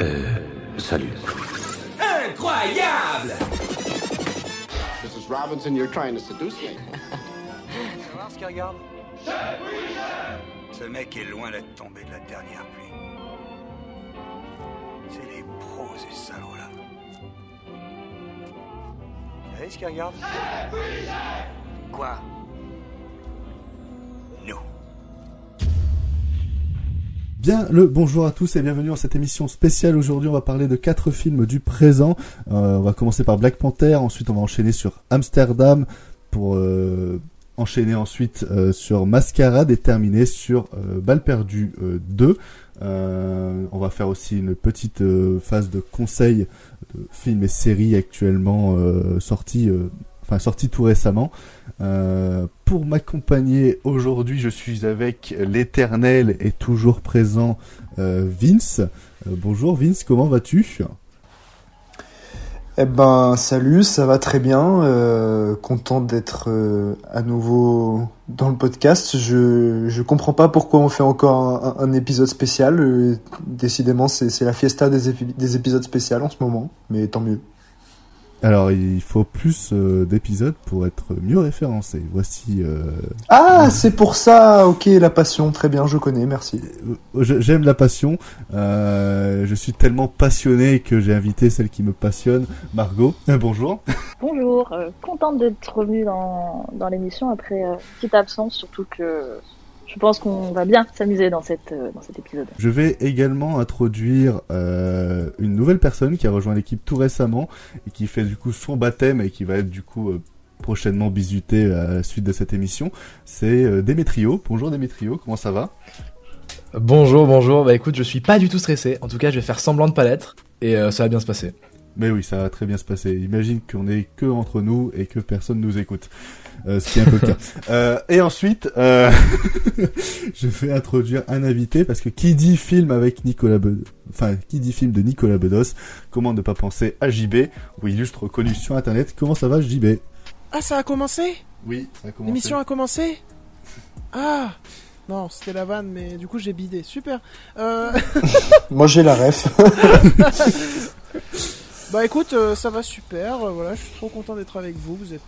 Euh, salut. Incroyable Mrs. Robinson, you're trying to seduce me. voir ce qu'il regarde? Ce mec est loin d'être tombé de la dernière pluie. C'est les pros, ces salauds-là. Vous savez ce qu'il regarde? Quoi? Bien le bonjour à tous et bienvenue dans cette émission spéciale. Aujourd'hui, on va parler de quatre films du présent. Euh, on va commencer par Black Panther, ensuite on va enchaîner sur Amsterdam pour euh, enchaîner ensuite euh, sur Mascarade et terminer sur Balle perdue 2. on va faire aussi une petite phase de conseils de films et séries actuellement sortis enfin sorti tout récemment. Euh, pour m'accompagner aujourd'hui, je suis avec l'éternel et toujours présent euh, Vince. Euh, bonjour Vince, comment vas-tu? Eh ben salut, ça va très bien. content d'être à nouveau dans le podcast. Je je comprends pas pourquoi on fait encore un, épisode spécial. décidément, c'est la fiesta des, des épisodes spéciaux en ce moment, mais tant mieux. Alors, il faut plus euh, d'épisodes pour être mieux référencé. Voici. Euh... Ah, c'est pour ça. Ok, la passion, très bien, je connais, merci. Euh, j'aime la passion. Euh, je suis tellement passionné que j'ai invité celle qui me passionne, Margot. bonjour. Bonjour. contente d'être revenue dans, dans l'émission après petite absence, surtout que je pense qu'on va bien s'amuser dans, cette, euh, dans cet épisode. Je vais également introduire euh, une nouvelle personne qui a rejoint l'équipe tout récemment et qui fait du coup son baptême et qui va être du coup euh, prochainement bisuté à la suite de cette émission. C'est euh, Démétrio. Bonjour Démétrio, comment ça va? Bonjour, bonjour. Bah écoute, je suis pas du tout stressé. En tout cas, je vais faire semblant de pas l'être et ça va bien se passer. Mais oui, ça va très bien se passer. Imagine qu'on est que entre nous et que personne nous écoute. Euh, ce qui est un peu le cas. Euh, et ensuite, euh, je vais introduire un invité parce que qui dit film avec Nicolas Bedos, enfin qui dit film de Nicolas Bedos, comment ne pas penser à JB ou illustre reconnu sur Internet. Comment ça va JB Ah, ça a commencé? Oui, ça a commencé. L'émission a commencé? Ah non, c'était la vanne, mais du coup j'ai bidé. Super. Moi j'ai la ref. bah écoute, ça va super. voilà, je suis trop content d'être avec vous. Vous êtes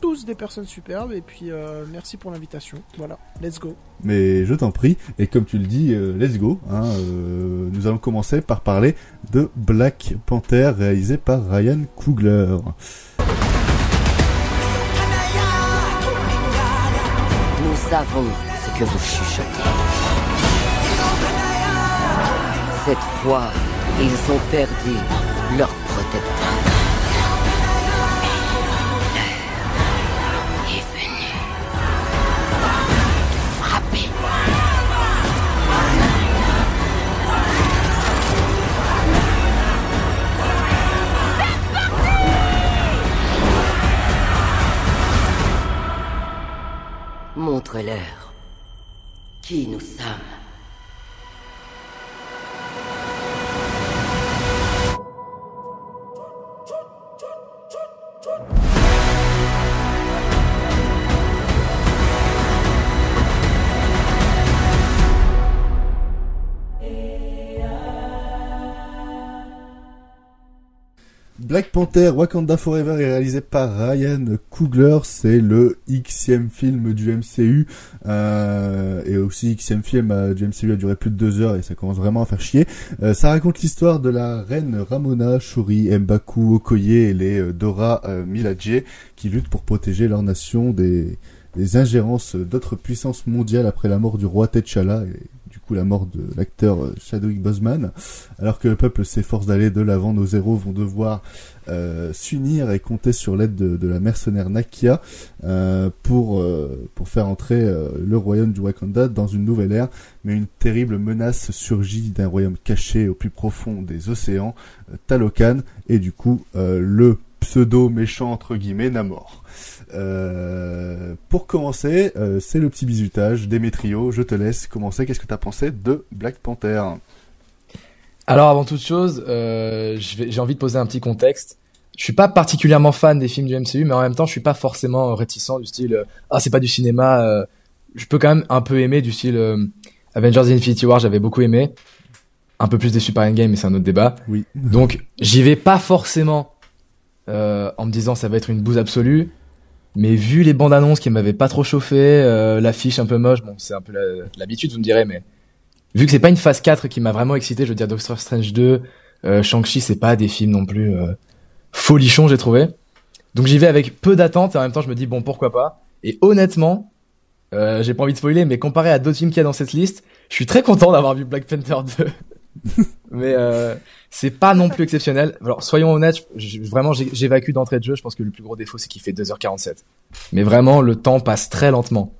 tous des personnes superbes et puis euh, merci pour l'invitation. Voilà, let's go. Mais je t'en prie, et comme tu le dis, euh, let's go. Hein, euh, nous allons commencer par parler de Black Panther réalisé par Ryan Coogler. Nous savons ce que vous chuchotez. Cette fois, ils ont perdu leur protecteur. Qui nous sommes? Black Panther Wakanda Forever est réalisé par Ryan Coogler, c'est le xème film du MCU euh, et aussi xème film euh, du MCU a duré plus de deux heures et ça commence vraiment à faire chier. Euh, ça raconte l'histoire de la reine Ramona, Shuri, Mbaku, Okoye et les Dora Milaje qui luttent pour protéger leur nation des, ingérences d'autres puissances mondiales après la mort du roi T'Challa la mort de l'acteur euh, Chadwick Boseman, alors que le peuple s'efforce d'aller de l'avant, nos héros vont devoir euh, s'unir et compter sur l'aide de, la mercenaire Nakia euh, pour pour faire entrer le royaume du Wakanda dans une nouvelle ère. Mais une terrible menace surgit d'un royaume caché au plus profond des océans, Talokan, et du coup le pseudo méchant entre guillemets Namor. Euh, pour commencer, euh, c'est le petit bisutage. Démétrio, je te laisse commencer. Qu'est-ce que tu as pensé de Black Panther? Alors, avant toute chose, euh, j'ai envie de poser un petit contexte. Je suis pas particulièrement fan des films du MCU, mais en même temps, je suis pas forcément réticent du style ah c'est pas du cinéma. je peux quand même un peu aimer du style Avengers Infinity War, j'avais beaucoup aimé. un peu plus déçu par Endgame, mais c'est un autre débat. Oui. Donc j'y vais pas forcément euh, en me disant ça va être une bouse absolue. Mais vu les bandes annonces qui m'avaient pas trop chauffé, euh, l'affiche un peu moche, bon c'est un peu l'habitude vous me direz, mais vu que c'est pas une phase 4 qui m'a vraiment excité, je veux dire Doctor Strange 2, euh, Shang-Chi c'est pas des films non plus euh, folichons j'ai trouvé. Donc j'y vais avec peu d'attentes et en même temps je me dis bon pourquoi pas. Et honnêtement, euh, j'ai pas envie de spoiler, mais comparé à d'autres films qu'il y a dans cette liste, je suis très content d'avoir vu Black Panther 2. mais euh, c'est pas non plus exceptionnel. Alors soyons honnêtes, je- vraiment j'évacue d'entrée de jeu. Je pense que le plus gros défaut c'est qu'il fait 2h47. Mais vraiment le temps passe très lentement.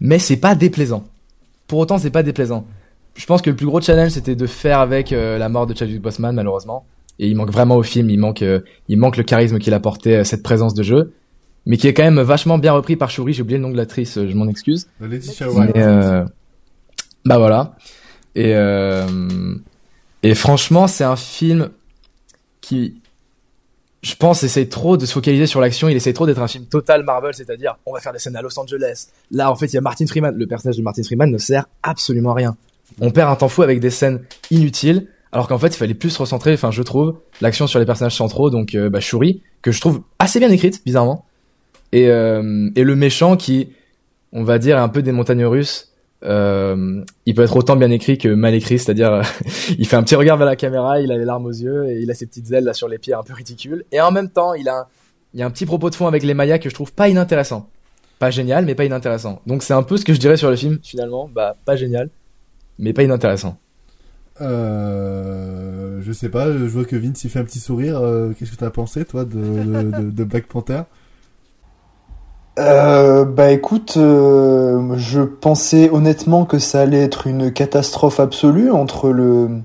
Mais c'est pas déplaisant. Pour autant c'est pas déplaisant. Je pense que le plus gros challenge c'était de faire avec euh, la mort de Chadwick Boseman malheureusement. Et il manque vraiment au film, il manque, euh, il manque le charisme qu'il apportait, euh, cette présence de jeu, mais qui est quand même vachement bien repris par Shuri. J'ai oublié le nom de l'actrice, euh, je m'en excuse. Laetitia Wright. euh, bah voilà. Et euh, et franchement, c'est un film qui, je pense, essaie trop de se focaliser sur l'action. Il essaie trop d'être un film total Marvel, c'est-à-dire on va faire des scènes à Los Angeles. Là, en fait, il y a Martin Freeman. Le personnage de Martin Freeman ne sert absolument à rien. On perd un temps fou avec des scènes inutiles. Alors qu'en fait, il fallait plus recentrer, enfin, je trouve, l'action sur les personnages centraux, donc euh, bah, Shuri, que je trouve assez bien écrite, bizarrement, et, euh, et le méchant qui, on va dire, est un peu des montagnes russes. Euh, il peut être autant bien écrit que mal écrit, c'est-à-dire euh, il fait un petit regard vers la caméra, il a les larmes aux yeux et il a ses petites ailes là sur les pieds un peu ridicules. Et en même temps, il a, il y a un petit propos de fond avec les Mayas que je trouve pas inintéressant. Pas génial, mais pas inintéressant. Donc c'est un peu ce que je dirais sur le film finalement. Bah pas génial, mais pas inintéressant. Euh, je sais pas, je vois que Vince il fait un petit sourire. Qu'est-ce que t'as pensé, toi, de Black Panther? Euh, bah écoute, euh, je pensais honnêtement que ça allait être une catastrophe absolue entre le,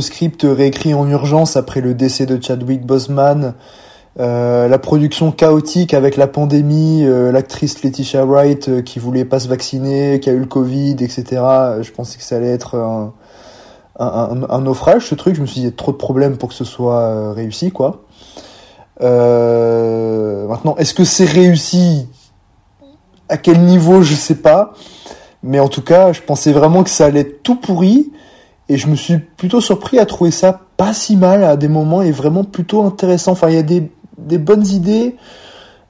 script réécrit en urgence après le décès de Chadwick Boseman, euh, la production chaotique avec la pandémie, l'actrice Letitia Wright qui voulait pas se vacciner, qui a eu le Covid, etc. Je pensais que ça allait être un, un, naufrage ce truc. Je me suis dit il y a trop de problèmes pour que ce soit réussi quoi. Euh, maintenant, est-ce que c'est réussi? À quel niveau, je sais pas. Mais en tout cas, je pensais vraiment que ça allait être tout pourri. Et je me suis plutôt surpris à trouver ça pas si mal à des moments et vraiment plutôt intéressant. Enfin, il y a des, bonnes idées,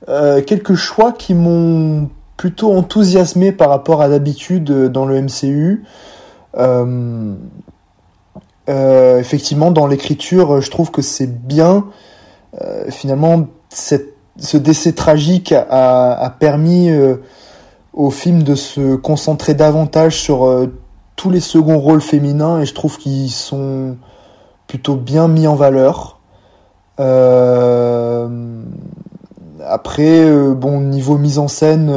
euh, quelques choix qui m'ont plutôt enthousiasmé par rapport à d'habitude euh, dans le MCU. Effectivement, dans l'écriture, je trouve que c'est bien. Euh, finalement, ce décès tragique a, permis euh, au film de se concentrer davantage sur euh, tous les seconds rôles féminins et je trouve qu'ils sont plutôt bien mis en valeur. Après, bon, niveau mise en scène,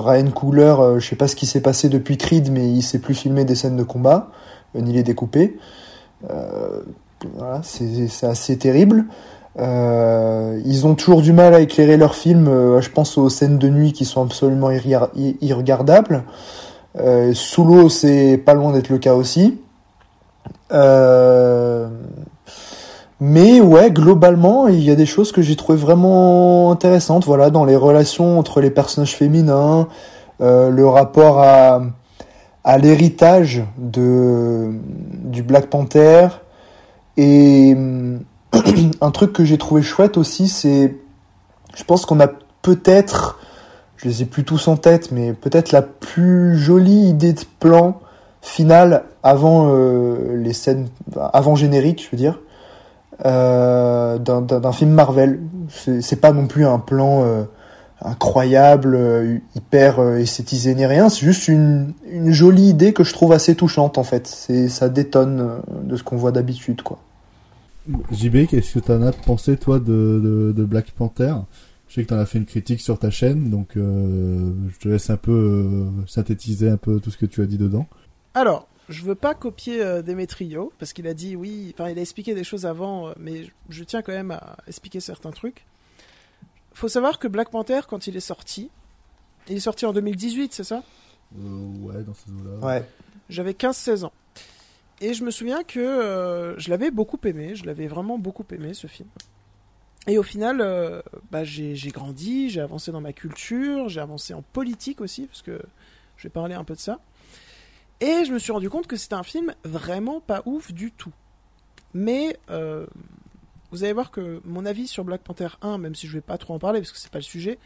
Ryan Coogler, euh, je sais pas ce qui s'est passé depuis Creed, mais il sait plus filmer des scènes de combat, ni les découper. Voilà, c'est assez terrible. Euh, ils ont toujours du mal à éclairer leurs films. euh, je pense aux scènes de nuit qui sont absolument irregardables. Euh, sous l'eau, c'est pas loin d'être le cas aussi. Mais ouais, globalement, il y a des choses que j'ai trouvé vraiment intéressantes. Voilà, dans les relations entre les personnages féminins, le rapport à à l'héritage de du Black Panther et hum, un truc que j'ai trouvé chouette aussi, c'est je pense qu'on a peut-être je les ai plus tous en tête, mais peut-être la plus jolie idée de plan final avant euh, les scènes, avant générique, je veux dire, euh, d'un- film Marvel. C'est pas non plus un plan euh, incroyable, hyper esthétisé ni rien. C'est juste une, une jolie idée que je trouve assez touchante en fait. C'est ça détonne de ce qu'on voit d'habitude quoi. JB, qu'est-ce que t'en as pensé, toi, de, de, de Black Panther? Je sais que t'en as fait une critique sur ta chaîne, donc euh, je te laisse un peu euh, synthétiser un peu tout ce que tu as dit dedans. Alors, je veux pas copier euh, Demetrio, parce qu'il a dit oui, enfin il a expliqué des choses avant, mais je- je tiens quand même à expliquer certains trucs. Faut savoir que Black Panther, quand il est sorti, il est sorti en 2018, c'est ça? Euh, ouais, dans ces eaux-là. Ouais. J'avais 15-16 ans. Et je me souviens que euh, je l'avais beaucoup aimé, je l'avais vraiment beaucoup aimé ce film. Et au final, euh, bah, j'ai grandi, j'ai avancé dans ma culture, j'ai avancé en politique aussi, parce que je vais parler un peu de ça. Et je me suis rendu compte que c'était un film vraiment pas ouf du tout. Mais euh, vous allez voir que mon avis sur Black Panther 1, même si je vais pas trop en parler parce que c'est pas le sujet,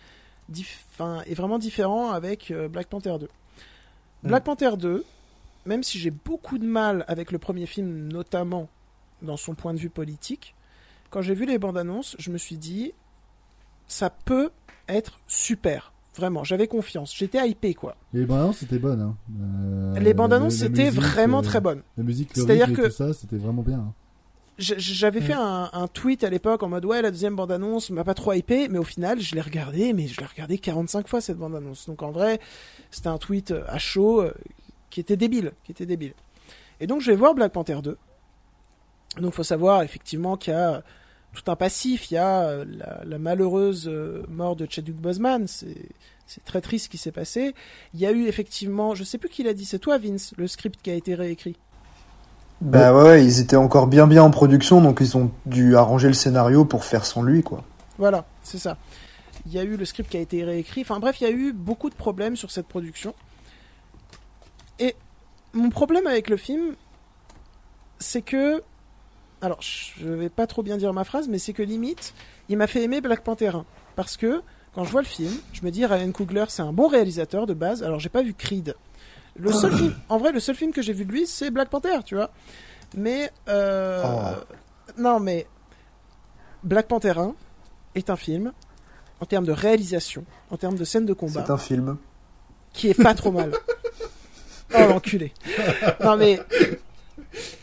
est vraiment différent avec Black Panther 2. Black Panther 2, même si j'ai beaucoup de mal avec le premier film, notamment dans son point de vue politique, quand j'ai vu les bandes annonces, je me suis dit, ça peut être super. Vraiment, j'avais confiance. J'étais hypé, quoi. Les bandes annonces c'était bonne. Hein. Euh, les bandes annonces, musique, vraiment euh, très bonne. La musique, le C'est-à-dire rythme et que- tout ça, c'était vraiment bien. hein. J'avais fait un, un tweet à l'époque en mode ouais la deuxième bande annonce m'a pas trop hypé mais au final je l'ai regardé mais je l'ai regardé 45 fois cette bande annonce donc en vrai c'était un tweet euh, à chaud qui était débile qui était débile et donc je vais voir Black Panther 2 donc faut savoir effectivement qu'il y a tout un passif il y a euh, la, la malheureuse euh, mort de Chadwick Boseman c'est c'est très triste ce qui s'est passé il y a eu effectivement je sais plus qui l'a dit c'est toi Vince le script qui a été réécrit Bah ouais, ouais, ils étaient encore bien bien en production, donc ils ont dû arranger le scénario pour faire sans lui, quoi. Voilà, c'est ça. Il y a eu le script qui a été réécrit. Enfin bref, il y a eu beaucoup de problèmes sur cette production. Et mon problème avec le film, c'est que... Alors, je vais pas trop bien dire ma phrase, mais c'est que limite, il m'a fait aimer Black Panther 1. Parce que, quand je vois le film, je me dis, Ryan Coogler, c'est un bon réalisateur de base. Alors, j'ai pas vu Creed. Le seul film, en vrai, le seul film que j'ai vu de lui, c'est Black Panther, tu vois. Mais, euh, non, mais Black Panther 1 est un film, en termes de réalisation, en termes de scène de combat, C'est un film. qui est pas trop mal. Oh l'enculé. Non mais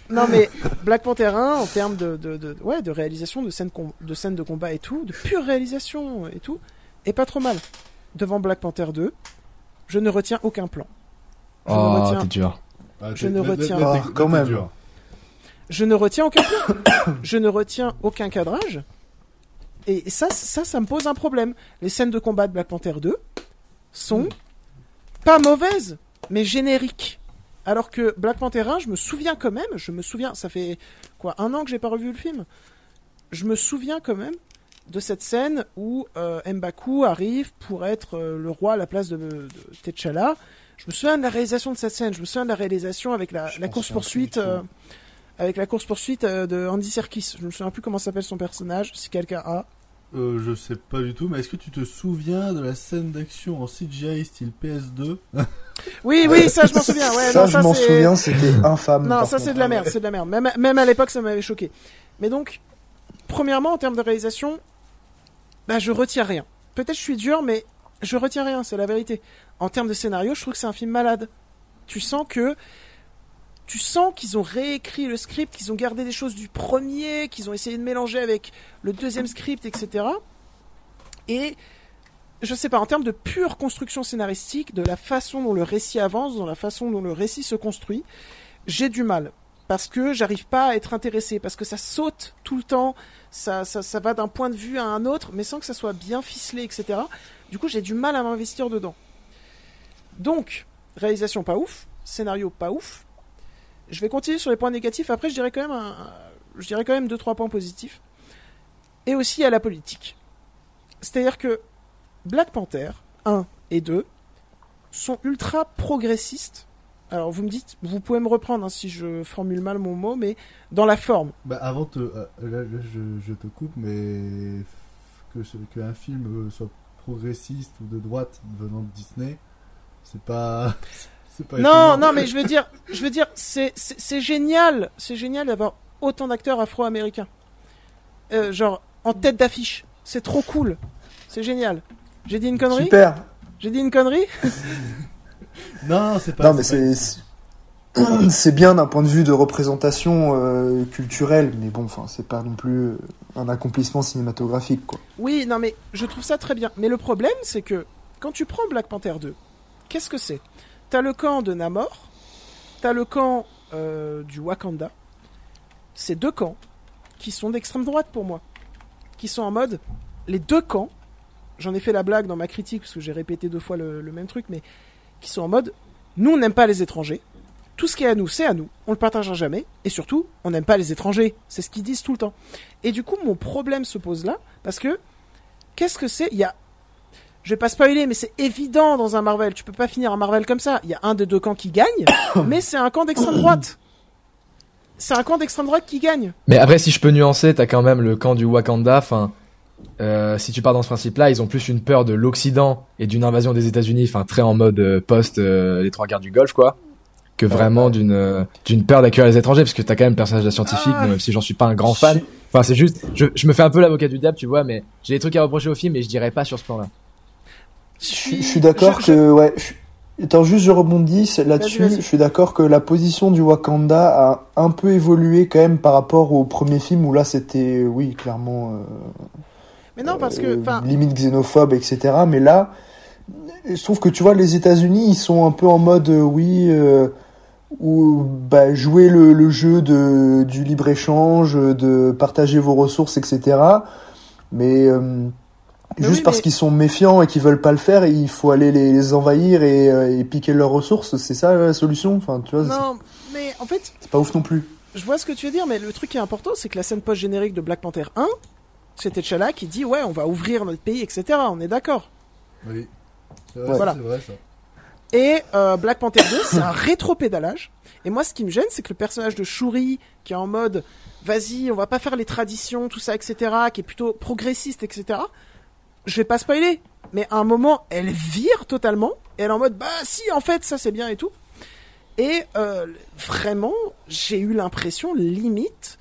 non mais Black Panther 1 en termes de, de, de- ouais de réalisation de scène com- de scène de combat et tout, de pure réalisation et tout, est pas trop mal. Devant Black Panther 2, je ne retiens aucun plan. Je ne Oh, retiens t'es dur. Ah, Je ne retiens quand même. dur. Je ne retiens aucun plan. je ne retiens aucun cadrage. Et ça, ça, ça me pose un problème. Les scènes de combat de Black Panther 2 sont pas mauvaises, mais génériques. Alors que Black Panther 1, je me souviens quand même, je me souviens, ça fait quoi, un an que j'ai pas revu le film? Je me souviens quand même de cette scène où euh, M'Baku arrive pour être euh, le roi à la place de, de T'Challa. Je me souviens de la réalisation de cette scène. Je me souviens de la réalisation avec la, course poursuite, un avec la course poursuite de Andy Serkis. Je me souviens plus comment s'appelle son personnage. Si quelqu'un a. Euh, je sais pas du tout, mais est-ce que tu te souviens de la scène d'action en CGI style PS2 Oui, oui, ça je m'en souviens. Ouais, ça, non, je ça m'en c'est. souviens, c'était infâme. Non, ça c'est de la merde, c'est de la merde. Même, même à l'époque, ça m'avait choqué. Mais donc, premièrement, en termes de réalisation, bah, je retiens rien. Peut-être je suis dur, mais je retiens rien, c'est la vérité. En termes de scénario, je trouve que c'est un film malade. Tu sens que. Tu sens qu'ils ont réécrit le script, qu'ils ont gardé des choses du premier, qu'ils ont essayé de mélanger avec le deuxième script, etc. Et je sais pas, en termes de pure construction scénaristique, de la façon dont le récit avance, dans la façon dont le récit se construit, j'ai du mal. Parce que j'arrive pas à être intéressé, parce que ça saute tout le temps, ça, ça va d'un point de vue à un autre, mais sans que ça soit bien ficelé, etc. Du coup, j'ai du mal à m'investir dedans. Donc, réalisation pas ouf, scénario pas ouf. Je vais continuer sur les points négatifs, après je dirais quand même, un, je dirais quand même deux, trois points positifs. Et aussi à la politique. C'est-à-dire que Black Panther 1 et 2 sont ultra progressistes. Alors vous me dites, vous pouvez me reprendre hein, si je formule mal mon mot, mais dans la forme. Bah avant te, euh, là, je, te coupe, mais que qu'un film euh, soit progressiste ou de droite venant de Disney, c'est pas, pas. Non, étonnant. non, mais je veux dire, je veux dire, c'est génial, c'est génial d'avoir autant d'acteurs afro-américains, Euh, genre en tête d'affiche. C'est trop cool, c'est génial. J'ai dit une connerie? Super. J'ai dit une connerie? Non, c'est pas. Non, mais c'est c'est- c'est bien d'un point de vue de représentation euh, culturelle, mais bon, enfin, c'est pas non plus euh, un accomplissement cinématographique, quoi. Oui, non, mais je trouve ça très bien. Mais le problème, c'est que quand tu prends Black Panther 2, qu'est-ce que c'est? T'as le camp de Namor, t'as le camp euh, du Wakanda. Ces deux camps qui sont d'extrême droite pour moi. Qui sont en mode. Les deux camps, j'en ai fait la blague dans ma critique parce que j'ai répété deux fois le, même truc, mais qui sont en mode. Nous, on n'aime pas les étrangers. Tout ce qui est à nous, c'est à nous. On le partagera jamais. Et surtout, on n'aime pas les étrangers. C'est ce qu'ils disent tout le temps. Et du coup, mon problème se pose là, parce que qu'est-ce que c'est? Il y je vais pas spoiler, mais c'est évident dans un Marvel. Tu peux pas finir un Marvel comme ça. Il y a un des deux camps qui gagne, mais c'est un camp d'extrême droite. C'est un camp d'extrême droite qui gagne. Mais après, si je peux nuancer, t'as quand même le camp du Wakanda. Enfin, euh, si tu pars dans ce principe-là, ils ont plus une peur de l'Occident et d'une invasion des États-Unis, enfin très en mode euh, post euh, les trois guerres du Golfe, quoi, que vraiment d'une d'une peur d'accueillir les étrangers, parce que t'as quand même le personnage de scientifique, Ah. même si j'en suis pas un grand fan. Enfin, c'est juste, je, je me fais un peu l'avocat du diable, tu vois, mais j'ai des trucs à reprocher au film, mais je dirais pas sur ce plan-là. Je suis- je suis d'accord je- je- que ouais. je- Attends, juste je rebondis là-dessus. Je suis d'accord que la position du Wakanda a un peu évolué quand même par rapport au premier film où là c'était oui clairement euh, Mais non, parce que, euh, limite xénophobe etc. Mais là, je trouve que tu vois les États-Unis ils sont un peu en mode euh, oui. euh, ou bah, jouer le, le jeu de, du libre échange, de partager vos ressources, etc. Mais euh, Mais juste oui, parce mais- qu'ils sont méfiants et qu'ils veulent pas le faire, il faut aller les, les envahir et, euh, et piquer leurs ressources. C'est ça la solution. Enfin, tu vois, non, mais en fait, c'est pas ouf non plus. je vois ce que tu veux dire, mais le truc qui est important, c'est que la scène post-générique de Black Panther 1, c'est T'Challa qui dit ouais, on va ouvrir notre pays, etc. On est d'accord. Oui. C'est Ouais. Voilà. c'est vrai ça. Et euh, Black Panther 2, c'est un rétro-pédalage. Et moi, ce qui me gêne, c'est que le personnage de Shuri, qui est en mode vas-y, on va pas faire les traditions, tout ça, etc., qui est plutôt progressiste, etc., je vais pas spoiler, mais à un moment, elle vire totalement, et elle est en mode bah si, en fait, ça c'est bien et tout. Et euh, vraiment, j'ai eu l'impression, limite,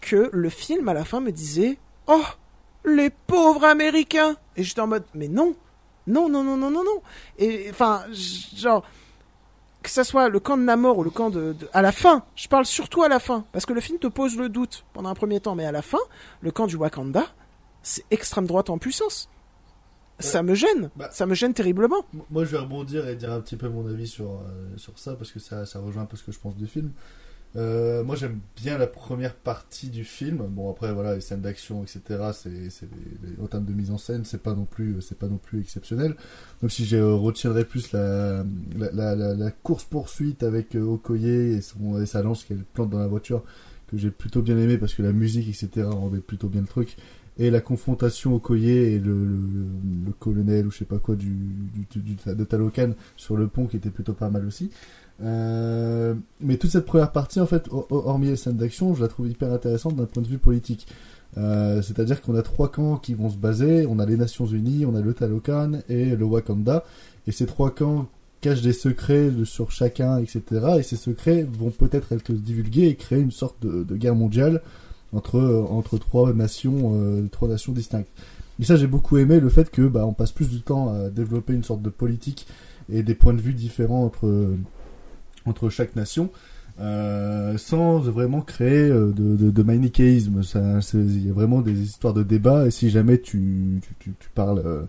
que le film à la fin me disait Oh, les pauvres Américains Et j'étais en mode Mais non Non, non, non, non, non, non Et enfin, genre, que ça soit le camp de Namor ou le camp de- À la fin, je parle surtout à la fin, parce que le film te pose le doute pendant un premier temps, mais à la fin, le camp du Wakanda, c'est extrême droite en puissance. Ça me gêne, Bah. ça me gêne terriblement. Moi, je vais rebondir et dire un petit peu mon avis sur, euh, sur ça parce que ça, ça rejoint un peu ce que je pense du film. Euh, moi, j'aime bien la première partie du film. Bon, après, voilà, les scènes d'action, etc. C'est, en termes de mise en scène, c'est pas non plus, c'est pas non plus exceptionnel. Même si je retiendrai plus la, la, la, la- la course poursuite avec euh, Okoye et, son, et sa lance qu'elle plante dans la voiture que j'ai plutôt bien aimé parce que la musique, etc. rendait plutôt bien le truc et la confrontation au collier et le, colonel ou je sais pas quoi du, du, de Talocan sur le pont qui était plutôt pas mal aussi. Euh, mais toute cette première partie, en fait, hor- hormis les scènes d'action, je la trouve hyper intéressante d'un point de vue politique. Euh, C'est-à-dire qu'on a trois camps qui vont se baser. On a les Nations Unies, on a le Talocan et le Wakanda. Et ces trois camps cachent des secrets sur chacun, etc. Et ces secrets vont peut-être être divulgués et créer une sorte de guerre mondiale entre euh, entre trois nations euh, trois nations distinctes. Et ça j'ai beaucoup aimé le fait que bah on passe plus du temps à développer une sorte de politique et des points de vue différents entre entre chaque nation euh, sans vraiment créer euh, de, de, de manichéisme. Il y a vraiment des histoires de débat et si jamais tu tu, tu, tu parles euh,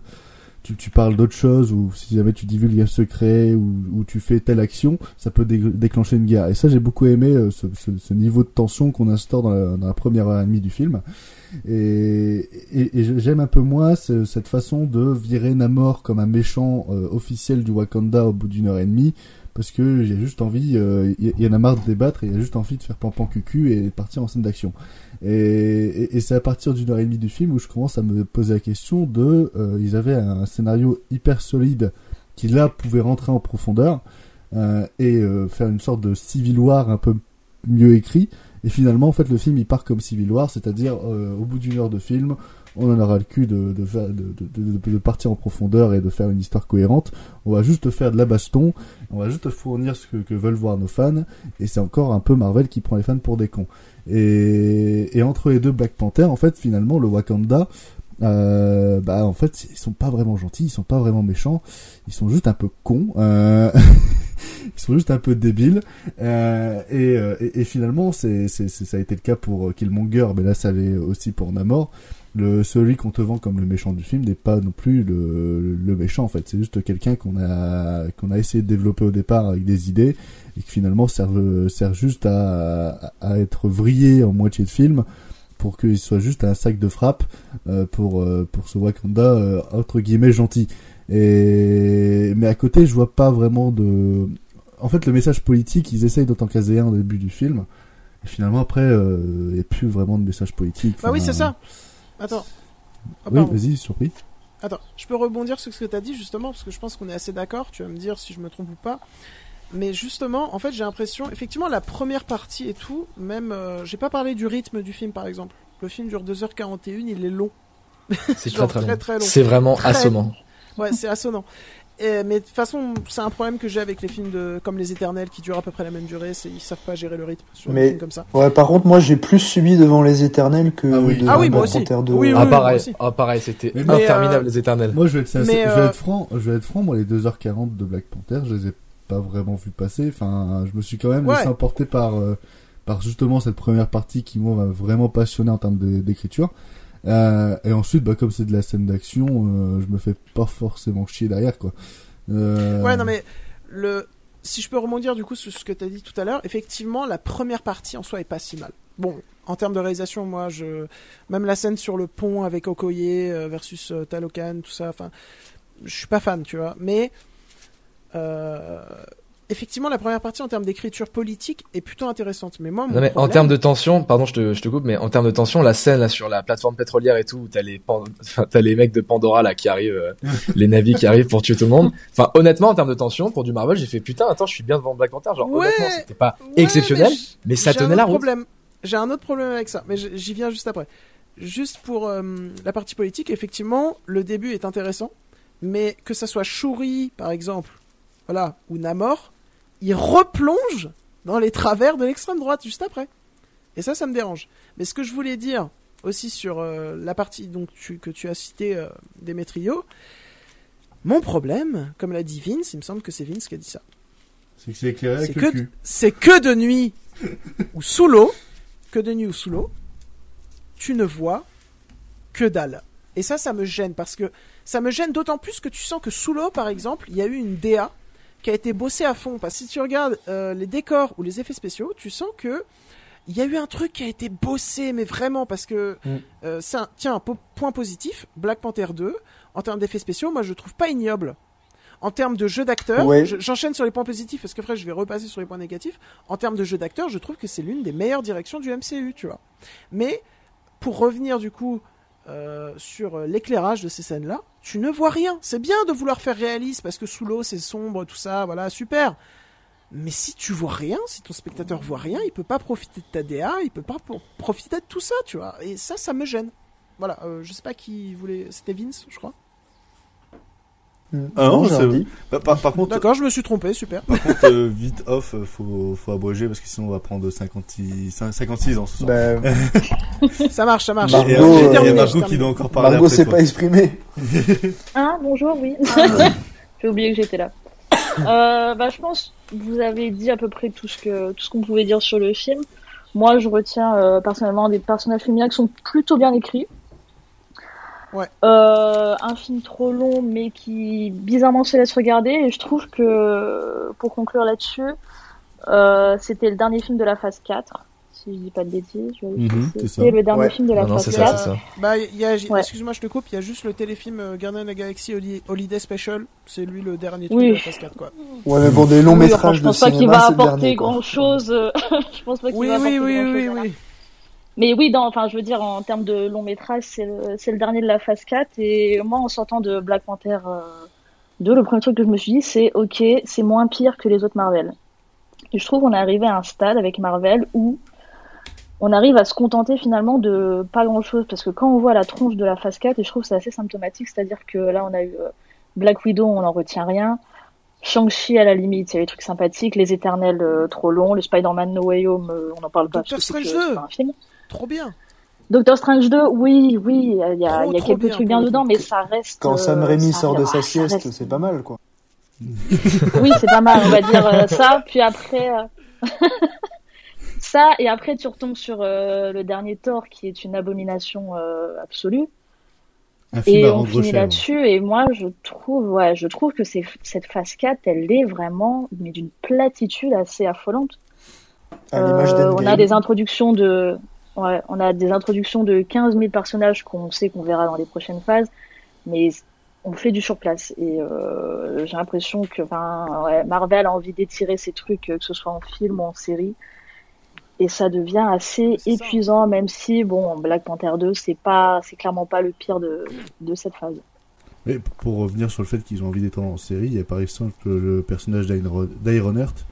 tu, tu parles d'autre chose ou si jamais tu divulgues un secret ou, ou tu fais telle action, ça peut dé- déclencher une guerre. Et ça, j'ai beaucoup aimé euh, ce, ce, ce niveau de tension qu'on instaure dans la, dans la première heure et demie du film. Et, et, et j'aime un peu moins ce- cette façon de virer Namor comme un méchant euh, officiel du Wakanda au bout d'une heure et demie. Parce que j'ai juste envie, euh, il y, y en a marre de débattre et il y a juste envie de faire pan cucu et partir en scène d'action. Et, c'est à partir d'une heure et demie du film où je commence à me poser la question de, euh, ils avaient un scénario hyper solide qui là pouvait rentrer en profondeur euh, et euh, faire une sorte de Civil War un peu mieux écrit. Et finalement, en fait, le film il part comme Civil War, c'est-à-dire au bout d'une heure de film, on en aura le cul de partir en profondeur et de faire une histoire cohérente. On va juste faire de la baston, on va juste fournir ce que, que veulent voir nos fans, et c'est encore un peu Marvel qui prend les fans pour des cons. Et, et entre les deux Black Panther, en fait, finalement, le Wakanda, euh, bah en fait, ils sont pas vraiment gentils, ils sont pas vraiment méchants, ils sont juste un peu cons. Euh... ils sont juste un peu débiles. Euh, et, euh, et, et finalement, c'est, ça a été le cas pour euh, Killmonger, mais là, ça l'est aussi pour Namor. Le, celui qu'on te vend comme le méchant du film n'est pas non plus le, le méchant en fait. C'est juste quelqu'un qu'on a qu'on a essayé de développer au départ avec des idées et qui finalement sert sert juste à, à être vrillé en moitié de film pour qu'il soit juste un sac de frappe euh, pour euh, pour ce Wakanda euh, entre guillemets gentil. Et mais à côté, je vois pas vraiment de. En fait, le message politique, ils essayent d'autant caser un au début du film. Et finalement, après, il n'y a plus vraiment de message politique. Bah oui, c'est ça. Attends. Ah, oui, vas-y, surpris. Attends, je peux rebondir sur ce que tu as dit justement, parce que je pense qu'on est assez d'accord, tu vas me dire si je me trompe ou pas. Mais justement, en fait, j'ai l'impression, effectivement, la première partie et tout, même, euh, j'ai pas parlé du rythme du film par exemple. Le film dure 2h41, il est long. C'est très, très, très, long. très long. C'est vraiment Très assommant. Ouais, c'est assonnant. Et- mais de toute façon, c'est un problème que j'ai avec les films de, comme Les Éternels qui durent à peu près la même durée, c'est ils savent pas gérer le rythme sur Mais- des films comme ça. Ouais, par contre, moi, j'ai plus subi devant les Éternels que Ah oui. devant Ah oui, moi Black aussi. Panther 2. Oui, Ah pareil, aussi. ah pareil, c'était interminable euh, les éternels. Moi, je vais être, Mais, je vais euh, être franc, je vais être franc, moi, les 2h40 de Black Panther, je les ai pas vraiment vus passer. Enfin, je me suis quand même Ouais. laissé emporter par, euh, par justement cette première partie qui, moi, m'a vraiment passionné en termes d'é- d'écriture. Euh, et ensuite, bah, comme c'est de la scène d'action, euh, je me fais pas forcément chier derrière, quoi. Euh, Ouais, non mais le si je peux rebondir du coup sur ce que tu as dit tout à l'heure, effectivement, la première partie en soi est pas si mal. Bon, en termes de réalisation, moi, je même la scène sur le pont avec Okoye euh, versus Talocan, tout ça, enfin, je suis pas fan, tu vois. Mais effectivement, la première partie en termes d'écriture politique est plutôt intéressante. Mais moi, Non mais en termes de tension, pardon, je te, je te coupe, mais en termes de tension, la scène là sur la plateforme pétrolière et tout, où t'as les, Pan- enfin, les mecs de Pandora là qui arrivent, euh, les navis qui arrivent pour tuer tout le monde. Enfin, honnêtement, en termes de tension, pour du Marvel, j'ai fait putain, attends, je suis bien devant Black Panther. Genre, Ouais, honnêtement, c'était pas Ouais, exceptionnel, mais ça j'ai un tenait la autre route. Problème. J'ai un autre problème avec ça, mais j'y viens juste après. Juste pour euh, la partie politique, effectivement, le début est intéressant, mais que ça soit Shuri, par exemple, voilà, ou Namor, il replonge dans les travers de l'extrême droite juste après. Et ça, ça me dérange. Mais ce que je voulais dire aussi sur euh, la partie donc, tu- que tu as citée euh, Demetrio, mon problème, comme l'a dit Vince, il me semble que c'est Vince qui a dit ça. C'est que c'est éclairé avec le cul. c'est que de nuit ou sous l'eau, que de nuit ou sous l'eau, tu ne vois que dalle. Et ça, ça me gêne parce que ça me gêne d'autant plus que tu sens que sous l'eau, par exemple, il y a eu une DA qui a été bossée à fond. Parce que si tu regardes euh, les décors ou les effets spéciaux, tu sens que il y a eu un truc qui a été bossé, mais vraiment parce que Mm. euh, c'est un, tiens, un po- point positif, Black Panther 2, en termes d'effets spéciaux, moi je le trouve pas ignoble. En termes de jeu d'acteur, Ouais. j'enchaîne sur les points positifs parce que après je vais repasser sur les points négatifs. En termes de jeu d'acteur, je trouve que c'est l'une des meilleures directions du MCU, tu vois. Mais pour revenir du coup euh, sur euh, l'éclairage de ces scènes-là, tu ne vois rien. C'est bien de vouloir faire réaliste parce que sous l'eau c'est sombre, tout ça, voilà, super. Mais si tu vois rien, si ton spectateur voit rien, il peut pas profiter de ta DA, il peut pas pro- profiter de tout ça, tu vois. Et ça, ça me gêne. Voilà, euh, je sais pas qui voulait. C'était Vince, je crois. Ah non, dit. Bah, par, par contre, D'accord, je me suis trompé, super. par contre euh, vite off, euh, faut, faut abréger parce que sinon on va prendre 56, 56 ans ce soir. Bah, Ça marche, ça marche. Margot, et euh, J'ai il y a terminé, Margot j'ai qui doit encore parler Margot s'est pas exprimée. Ah, bonjour, oui. J'ai oublié que j'étais là. Euh, bah, je pense que vous avez dit à peu près tout ce que tout ce qu'on pouvait dire sur le film. Moi, je retiens euh, personnellement des personnages féminins qui sont plutôt bien écrits. Ouais. Euh, un film trop long, mais qui bizarrement se laisse regarder. Et je trouve que, pour conclure là-dessus, euh, c'était le dernier film de la phase 4. Si je dis pas de bêtises, Mhm, c'est le dernier Ouais. film de la Non, non, phase c'est 4. ça, c'est ça. Bah, il y a, Ouais. excuse-moi, je te coupe, il y a juste le téléfilm euh, Guardian of the Galaxy Holi- Holiday Special. C'est lui le dernier truc Oui. de la phase 4, quoi. Ouais, mais bon, des longs Oui, enfin, métrages je de pense pas qu'il cinéma, va apporter grand chose. je pense pas qu'il Oui, va oui, apporter oui, grand oui, chose. oui. Mais oui, dans, enfin, je veux dire, en termes de long métrage, c'est le, le dernier de la phase 4. Et moi, en sortant de Black Panther euh, 2, le premier truc que je me suis dit, c'est ok, c'est moins pire que les autres Marvel. Et je trouve qu'on est arrivé à un stade avec Marvel où on arrive à se contenter finalement de pas grand chose. Parce que quand on voit la tronche de la phase 4, et je trouve que c'est assez symptomatique, c'est-à-dire que là, on a eu euh, Black Widow, on n'en retient rien. Shang-Chi, à la limite, il y a des trucs sympathiques. Les Éternels, euh, trop longs. Le Spider-Man No Way Home, euh, on n'en parle pas Doctor parce que c'est Strange que- 2. c'est pas un film. Trop bien. Doctor Strange 2, oui, oui, il y a, y quelques bien, trucs bien dedans, mais ça reste. Quand Sam euh, Raimi sort de sa sieste, reste- c'est pas mal, quoi. Oui, c'est pas mal, on va dire euh, ça. Puis après, euh, ça, et après tu retombes sur euh, le dernier Thor, qui est une abomination euh, absolue. Et on finit là-dessus, et moi je trouve, ouais, je trouve que c'est cette phase 4, elle est vraiment, mais d'une platitude assez affolante. À l'image Euh, on a des introductions de, ouais, on a des introductions de 15 000 personnages qu'on sait qu'on verra dans les prochaines phases, mais on fait du surplace. Et euh, j'ai l'impression que, enfin, ouais, Marvel a envie d'étirer ses trucs, euh, que ce soit en film ou en série, et ça devient assez épuisant, même si bon, Black Panther 2, c'est pas, c'est clairement pas le pire de de cette phase. Mais pour revenir sur le fait qu'ils ont envie d'étendre en série, il y a par exemple le personnage d'Iron- d'Ironheart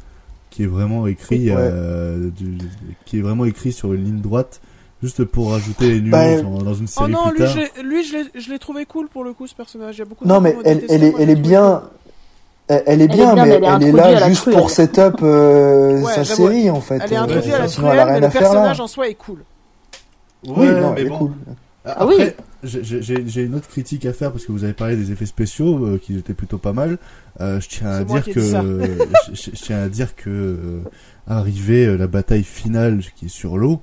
qui est vraiment écrit, Ouais. euh, du- qui est vraiment écrit sur une ligne droite, juste pour rajouter les Bah, nuances en- dans une Oh série non, plus lui, tard. je l'ai- lui, je l'ai- je l'ai trouvé cool pour le coup, ce personnage. Il y a beaucoup de Non, gens mais elle, elle est, elle est bien. Elle, elle est bien, mais mais elle est elle est là juste pour setup euh, Ouais, sa série en fait. Elle est Euh, introduite à la cruelle, mais le personnage en soi est cool. Oui, Ouais, non, mais elle est bon. cool. Ah oui. J'ai- une autre critique à faire parce que vous avez parlé des effets spéciaux euh, qui étaient plutôt pas mal. Euh, je tiens à dire que je, tiens à dire que euh, arrivé euh, la bataille finale qui est sur l'eau,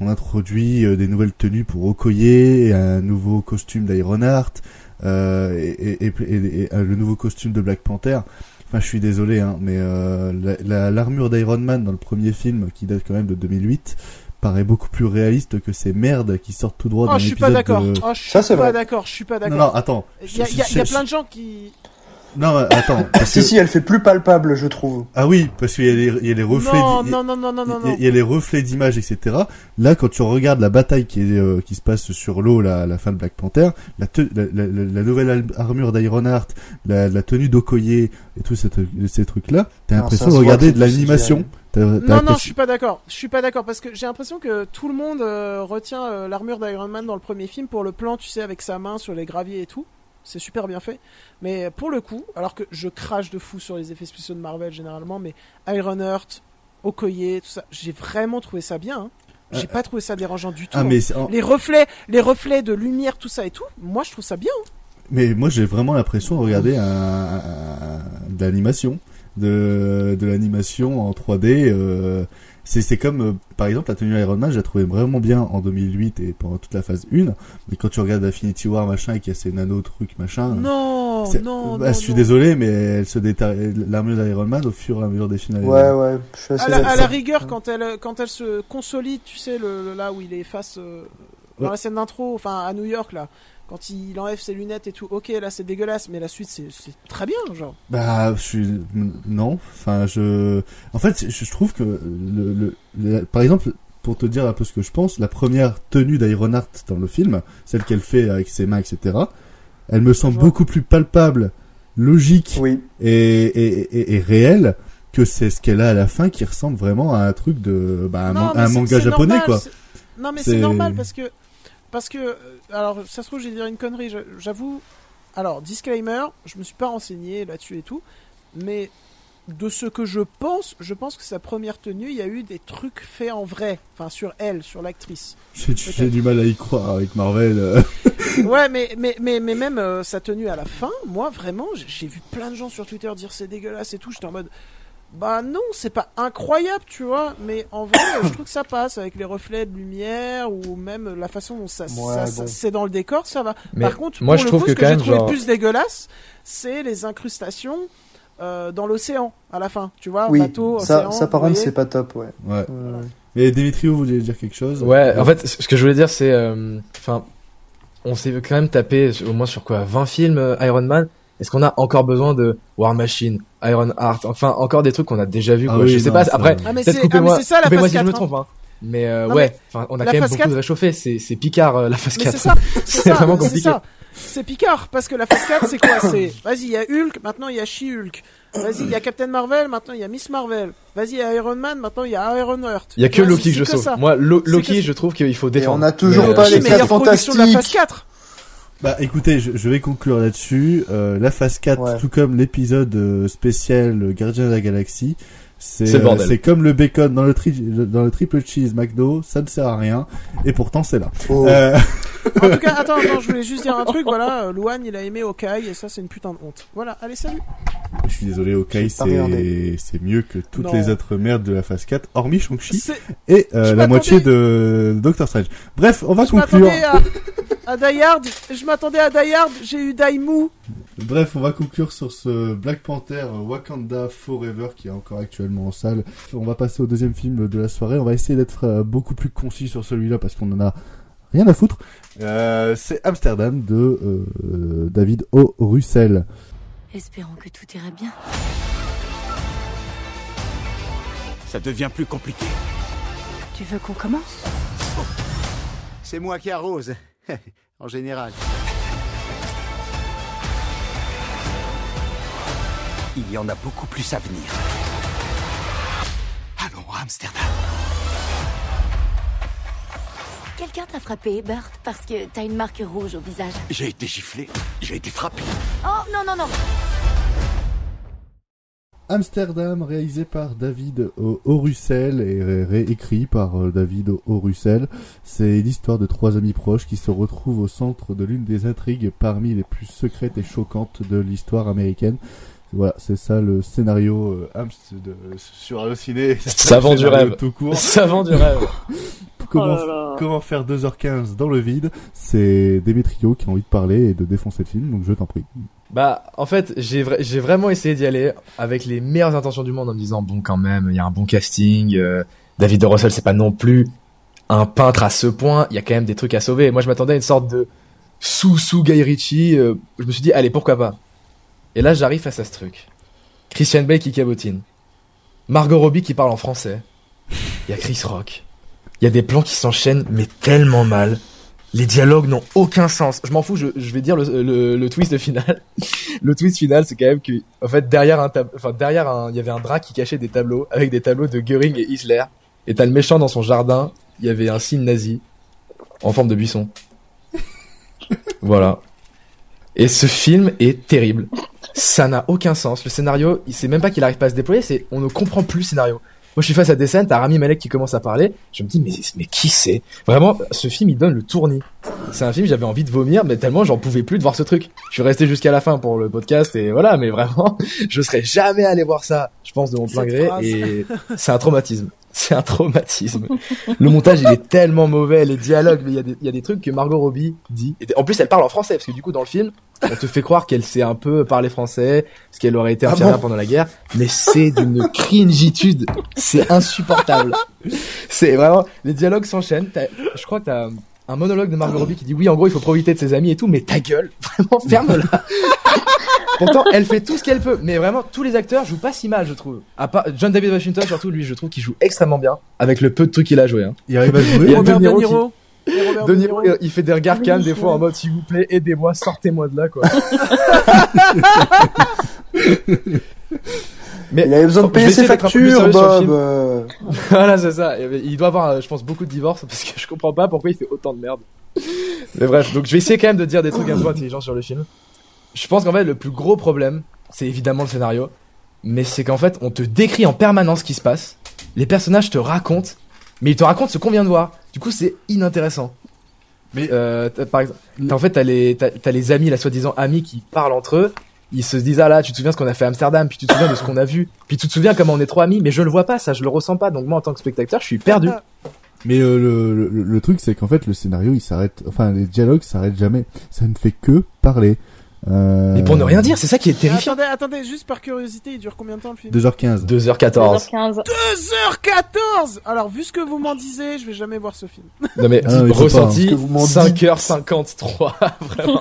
on introduit euh, des nouvelles tenues pour Okoye, un nouveau costume d'Ironheart euh, et, et, et, et- le nouveau costume de Black Panther. Enfin, je suis désolé, hein, mais euh, la- la- l'armure d'Iron Man dans le premier film, qui date quand même de 2008, paraît beaucoup plus réaliste que ces merdes qui sortent tout droit Oh, d'un je suis pas épisode d'accord. de... Oh, je suis Ça, c'est pas vrai. d'accord. Je suis pas Non, non, d'accord. attends. Il y a, il y a- il y a plein de gens qui. Non, mais attends. Parce Si, que... si, elle fait plus palpable, je trouve. Ah oui, parce qu'il y a les, il y a les reflets... Non, d'i- non, non, non, non, non, il y a- non. il y a les reflets d'image, etc. Là, quand tu regardes la bataille qui, est, euh, qui se passe sur l'eau, là, à la fin de Black Panther, la, te- la, la, la- la nouvelle armure d'Ironheart, la, la tenue d'Okoye et tous ces, trucs- ces trucs-là, t'as Non, l'impression de regarder de l'animation. Non, non, je suis pas d'accord. Je suis pas d'accord parce que j'ai l'impression que tout le monde euh, retient euh, l'armure d'Iron Man dans le premier film pour le plan, tu sais, avec sa main sur les graviers et tout. C'est super bien fait. Mais pour le coup, alors que je crache de fou sur les effets spéciaux de Marvel généralement, mais Ironheart, Okoye, tout ça, j'ai vraiment trouvé ça bien. hein. J'ai Euh, pas trouvé ça dérangeant du tout. Ah, hein. mais, c'est- en- Les reflets, les reflets de lumière, tout ça et tout, moi je trouve ça bien. hein. mais moi, j'ai vraiment l'impression de regarder un, un- un- de l'animation. De, de l'animation en 3D. euh, c'est c'est comme, euh, par exemple, la tenue Iron Man, je la trouvais vraiment bien en 2008 et pendant toute la phase 1. Mais quand tu regardes Infinity War, machin, et qu'il y a ces nano trucs, machin. Non, c'est- non, bah, non. je suis non. désolé, mais elle se déta- l'armure d'Iron Man au fur et à mesure des films. Ouais, ouais, je suis assez À la, à la rigueur, quand elle, quand elle se consolide, tu sais, le, le- là où il est face euh, dans Ouais. la scène d'intro, enfin à New York là, quand il enlève ses lunettes et tout, ok, là c'est dégueulasse, mais la suite c'est très bien, genre. Bah, je suis non. Enfin, je. En fait, je trouve que le, le, le- par exemple, pour te dire un peu ce que je pense, la première tenue d'Ironheart dans le film, celle qu'elle fait avec ses mains, etc. Elle me semble beaucoup plus palpable, logique Oui, et, et, et, et réelle que c'est ce qu'elle a à la fin qui ressemble vraiment à un truc de bah, un, Non, man- mais un c'est- manga japonais normal, quoi. Non mais c'est normal parce que parce que euh, alors ça se trouve j'ai dire une connerie, je- j'avoue. Alors disclaimer, je me suis pas renseigné là-dessus et tout, mais de ce que je pense, je pense que sa première tenue, il y a eu des trucs faits en vrai, enfin sur elle, sur l'actrice. J'ai du mal à y croire avec Marvel. euh. ouais, mais, mais, mais, mais même euh, sa tenue à la fin, moi vraiment, j'ai vu plein de gens sur Twitter dire c'est dégueulasse et tout. J'étais en mode, bah non, c'est pas incroyable, tu vois, mais en vrai, je trouve que ça passe avec les reflets de lumière ou même la façon dont ça, Ouais, ça- ça- bon. c'est dans le décor, ça va. Mais Par contre, moi, pour je le trouve coup, que ce que j'ai trouvé genre- plus dégueulasse, c'est les incrustations. euh, dans l'océan à la fin, tu vois, oui. bateau, ça, océan, ça par contre, c'est pas top, ouais. Ouais. Euh, Mais Dimitri, vous vouliez dire quelque chose? Ouais, en fait, ce que je voulais dire, c'est, euh, enfin, on s'est quand même tapé au moins sur quoi, 20 films euh, Iron Man. Est-ce qu'on a encore besoin de War Machine, Iron Heart, enfin encore des trucs qu'on a déjà vu Ah oui, je sais non, pas. ça- Après, Ah, mais peut-être c'est ah, mais coupez-moi, coupez-moi si je 4. me hein. trompe. Hein. Mais euh, Non, ouais, enfin, on a quand même beaucoup 4. de réchauffé. C'est c'est Picard euh, la phase Mais 4. c'est ça, c'est C'est ça, vraiment c'est compliqué. C'est Picard, parce que la phase 4, c'est quoi? C'est, vas-y, il y a Hulk, maintenant il y a She-Hulk. Vas-y, il y a Captain Marvel, maintenant il y a Miss Marvel. Vas-y, il y a Iron Man, maintenant il y a Iron Heart. Il y a que Loki que je sauve. Moi, Loki, que- je trouve qu'il faut défendre. on a toujours Mais, pas euh, les Loki, meilleure quatre production de la phase fantastiques. 4. Bah écoutez, je, je vais conclure là-dessus. Euh, la phase 4, Ouais. tout comme l'épisode euh, spécial euh, Gardien de la Galaxie, c'est euh, comme le bacon dans le, tri- dans le triple cheese McDo, ça ne sert à rien, et pourtant c'est là. Oh. Euh, En tout cas, attends, attends, je voulais juste dire un truc, voilà, Luan, il a aimé Hawkeye, et ça, c'est une putain de honte. Voilà, allez, salut. je suis désolé, ok, J'ai pas regardé. c'est c'est mieux que toutes Non. les autres merdes de la phase 4, hormis Shang-Chi et euh, la moitié de Doctor Strange. Bref, on va Je conclure. m'attendais à, à Die Hard, je m'attendais à Die Hard, j'ai eu Daimou. Bref, on va conclure sur ce Black Panther euh, Wakanda Forever qui est encore actuellement en salle. On va passer au deuxième film de la soirée. On va essayer d'être euh, beaucoup plus concis sur celui-là parce qu'on en a rien à foutre. Euh, c'est Amsterdam de euh, David O. Russell. Espérons que tout ira bien. Ça devient plus compliqué. Tu veux qu'on commence? C'est moi qui arrose, en général. Il y en a beaucoup plus à venir. Allons, Amsterdam. Quelqu'un t'a frappé, Bert, parce que t'as une marque rouge au visage. J'ai été giflé. J'ai été frappé. Oh, non, non, non Amsterdam, réalisé par David O- Orussel et ré- réécrit par euh, David Orussel. C'est l'histoire de trois amis proches qui se retrouvent au centre de l'une des intrigues parmi les plus secrètes et choquantes de l'histoire américaine. Voilà, c'est ça le scénario euh, Amst de, sur Allociné. Ça vend du rêve. Tout court. Ça vend du rêve. Comment, Oh là là. comment faire 2h15 dans le vide? C'est Demetrio qui a envie de parler et de défoncer le film, donc je t'en prie. Bah, en fait, j'ai vra- j'ai vraiment essayé d'y aller avec les meilleures intentions du monde en me disant bon, quand même, il y a un bon casting. euh, David de Russell, c'est pas non plus un peintre à ce point. Il y a quand même des trucs à sauver. Moi, je m'attendais à une sorte de sous sous Guy Ritchie. euh, je me suis dit allez, pourquoi pas? Et là, j'arrive face à ce truc. Christian Bale qui cabotine. Margot Robbie qui parle en français. Il y a Chris Rock. Il y a des plans qui s'enchaînent, mais tellement mal. Les dialogues n'ont aucun sens. Je m'en fous, je, je vais dire le, le, le twist final. le twist final, c'est quand même que, en fait, derrière un tab- enfin, derrière un, il y avait un drap qui cachait des tableaux, avec des tableaux de Göring et Hitler. Et t'as le méchant dans son jardin, il y avait un signe nazi, en forme de buisson. voilà. Et ce film est terrible. Ça n'a aucun sens. Le scénario, il sait même pas qu'il arrive pas à se déployer, c'est, on ne comprend plus le scénario. Moi, je suis face à des scènes, t'as Rami Malek qui commence à parler. Je me dis, mais, mais qui c'est? Vraiment, ce film, il donne le tournis. C'est un film, j'avais envie de vomir, mais tellement j'en pouvais plus de voir ce truc. Je suis resté jusqu'à la fin pour le podcast et voilà, mais vraiment, je serais jamais allé voir ça, je pense, de mon plein gré et c'est un traumatisme. C'est un traumatisme. Le montage, il est tellement mauvais, les dialogues, mais il y, a des- il y a des trucs que Margot Robbie dit. Et en plus, elle parle en français, parce que du coup, dans le film, on te fait croire qu'elle sait un peu parler français, parce qu'elle aurait été Ah infirmière bon pendant la guerre, mais c'est d'une cringitude. C'est insupportable. C'est vraiment, les dialogues s'enchaînent. Je crois que t'as un monologue de Margot Robbie qui dit oui, en gros, il faut profiter de ses amis et tout, mais ta gueule, vraiment, ferme-la. Pourtant, elle fait tout ce qu'elle peut, mais vraiment, tous les acteurs jouent pas si mal, je trouve. À part John David Washington, surtout, lui, je trouve qu'il joue extrêmement bien, avec le peu de trucs qu'il a joué. Hein. Il arrive à jouer Il Robert De De Niro Robert De Niro. il fait des regards calmes des fois en mode s'il vous plaît, aidez-moi, sortez-moi de là, quoi. Mais Il avait besoin de payer ses factures, Bob. euh. voilà, c'est ça. Il doit avoir, euh, je pense, beaucoup de divorces parce que je comprends pas pourquoi il fait autant de merde. Mais bref, donc je vais essayer quand même de dire des trucs un peu intelligents sur le film. Je pense qu'en fait, le plus gros problème, c'est évidemment le scénario, mais c'est qu'en fait, on te décrit en permanence ce qui se passe. Les personnages te racontent, mais ils te racontent ce qu'on vient de voir. Du coup, c'est inintéressant. Mais- euh, par exemple, en fait, t'as les, t'as les amis, la soi-disant amis qui parlent entre eux. Ils se disent ah là, tu te souviens ce qu'on a fait à Amsterdam, puis tu te souviens de ce qu'on a vu, puis tu te souviens comment on est trop amis, mais je le vois pas, ça, je le ressens pas. Donc moi, en tant que spectateur, je suis perdu. Mais euh, le, le, le truc, c'est qu'en fait, le scénario, il s'arrête. Enfin, les dialogues s'arrêtent jamais. Ça ne fait que parler. Euh... Mais pour ne rien dire, c'est ça qui est Mais terrifiant. Attendez, attendez, juste par curiosité, il dure combien de temps le film 2h15. 2h14. 2h15. 2h14 Alors, vu ce que vous m'en disiez, je vais jamais voir ce film. Non mais Ah ressenti hein, ce que vous m'en 5h53. Vraiment.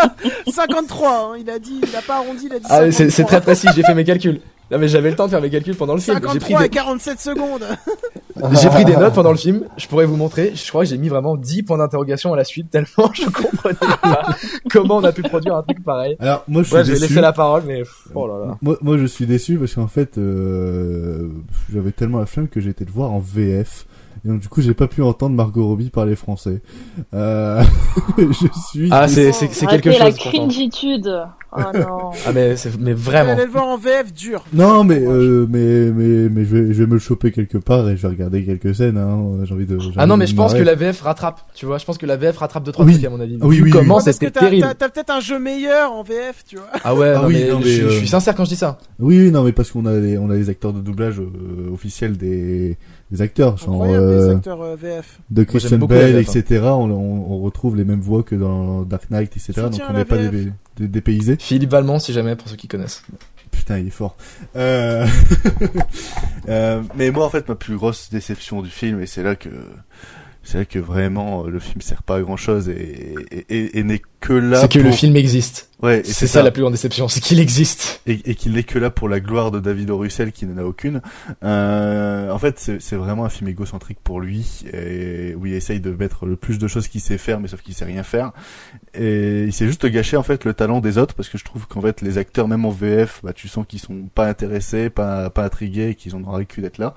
53, hein, il a dit, il a pas arrondi, il a dit Ah, c'est, c'est 53. très précis, j'ai fait mes calculs. Non mais j'avais le temps de faire mes calculs pendant le film. J'ai pris, 53 des, et 47 secondes. j'ai pris des notes pendant le film. Je pourrais vous montrer. Je crois que j'ai mis vraiment 10 points d'interrogation à la suite tellement je comprenais pas comment on a pu produire un truc pareil. Alors, moi, je suis Ouais, je vais déçu. laisser la parole, mais oh là là. Moi, moi, je suis déçu parce qu'en fait, euh, j'avais tellement la flemme que j'ai été le voir en VF. Et donc, du coup, j'ai pas pu entendre Margot Robbie parler français. Euh, je suis. Ah, c'est, c'est, c'est quelque chose. la pourtant. cringitude. Oh non. Ah mais, c'est, mais Vous vraiment. allez le voir en VF dur. Non, mais, euh, mais, mais, mais je vais, je vais me le choper quelque part et je vais regarder quelques scènes, hein. J'ai envie de. j'ai Ah non mais je pense que la VF rattrape. Tu vois, je pense que la VF rattrape deux trois Oui. trucs à mon avis. Ah oui, oui, comment oui. Que c'était t'as, terrible. t'as, t'as peut-être un jeu meilleur en VF, tu vois. Ah ouais, Ah non, oui, mais, non, je, mais, je euh, suis sincère quand je dis ça. Oui, oui, non, mais parce qu'on a les, on a les acteurs de doublage euh, officiels des, des acteurs, genre Incroyable, les euh, acteurs euh, VF. de Christian Bale, VF, hein. etc. On, on, on retrouve les mêmes voix que dans Dark Knight, etc. Donc on n'est pas VF. Dé- dé- dépaysé. Philippe Valmont si jamais pour ceux qui connaissent. Putain, il est fort. Euh... euh, mais moi, en fait, ma plus grosse déception du film, et c'est là que c'est vrai que vraiment euh, le film sert pas à grand chose et, et, et, et n'est que là. C'est que pour- le film existe. Ouais, et C'est ça la plus grande déception, c'est qu'il existe. et, et qu'il n'est que là pour la gloire de David O. Russell qui n'en a aucune. Euh, en fait, c'est c'est vraiment un film égocentrique pour lui, et où il essaye de mettre le plus de choses qu'il sait faire, mais sauf qu'il sait rien faire. Et il s'est juste gâché en fait le talent des autres, parce que je trouve qu'en fait les acteurs, même en VF, bah tu sens qu'ils sont pas intéressés, pas pas intrigués, et qu'ils en auraient cul d'être là.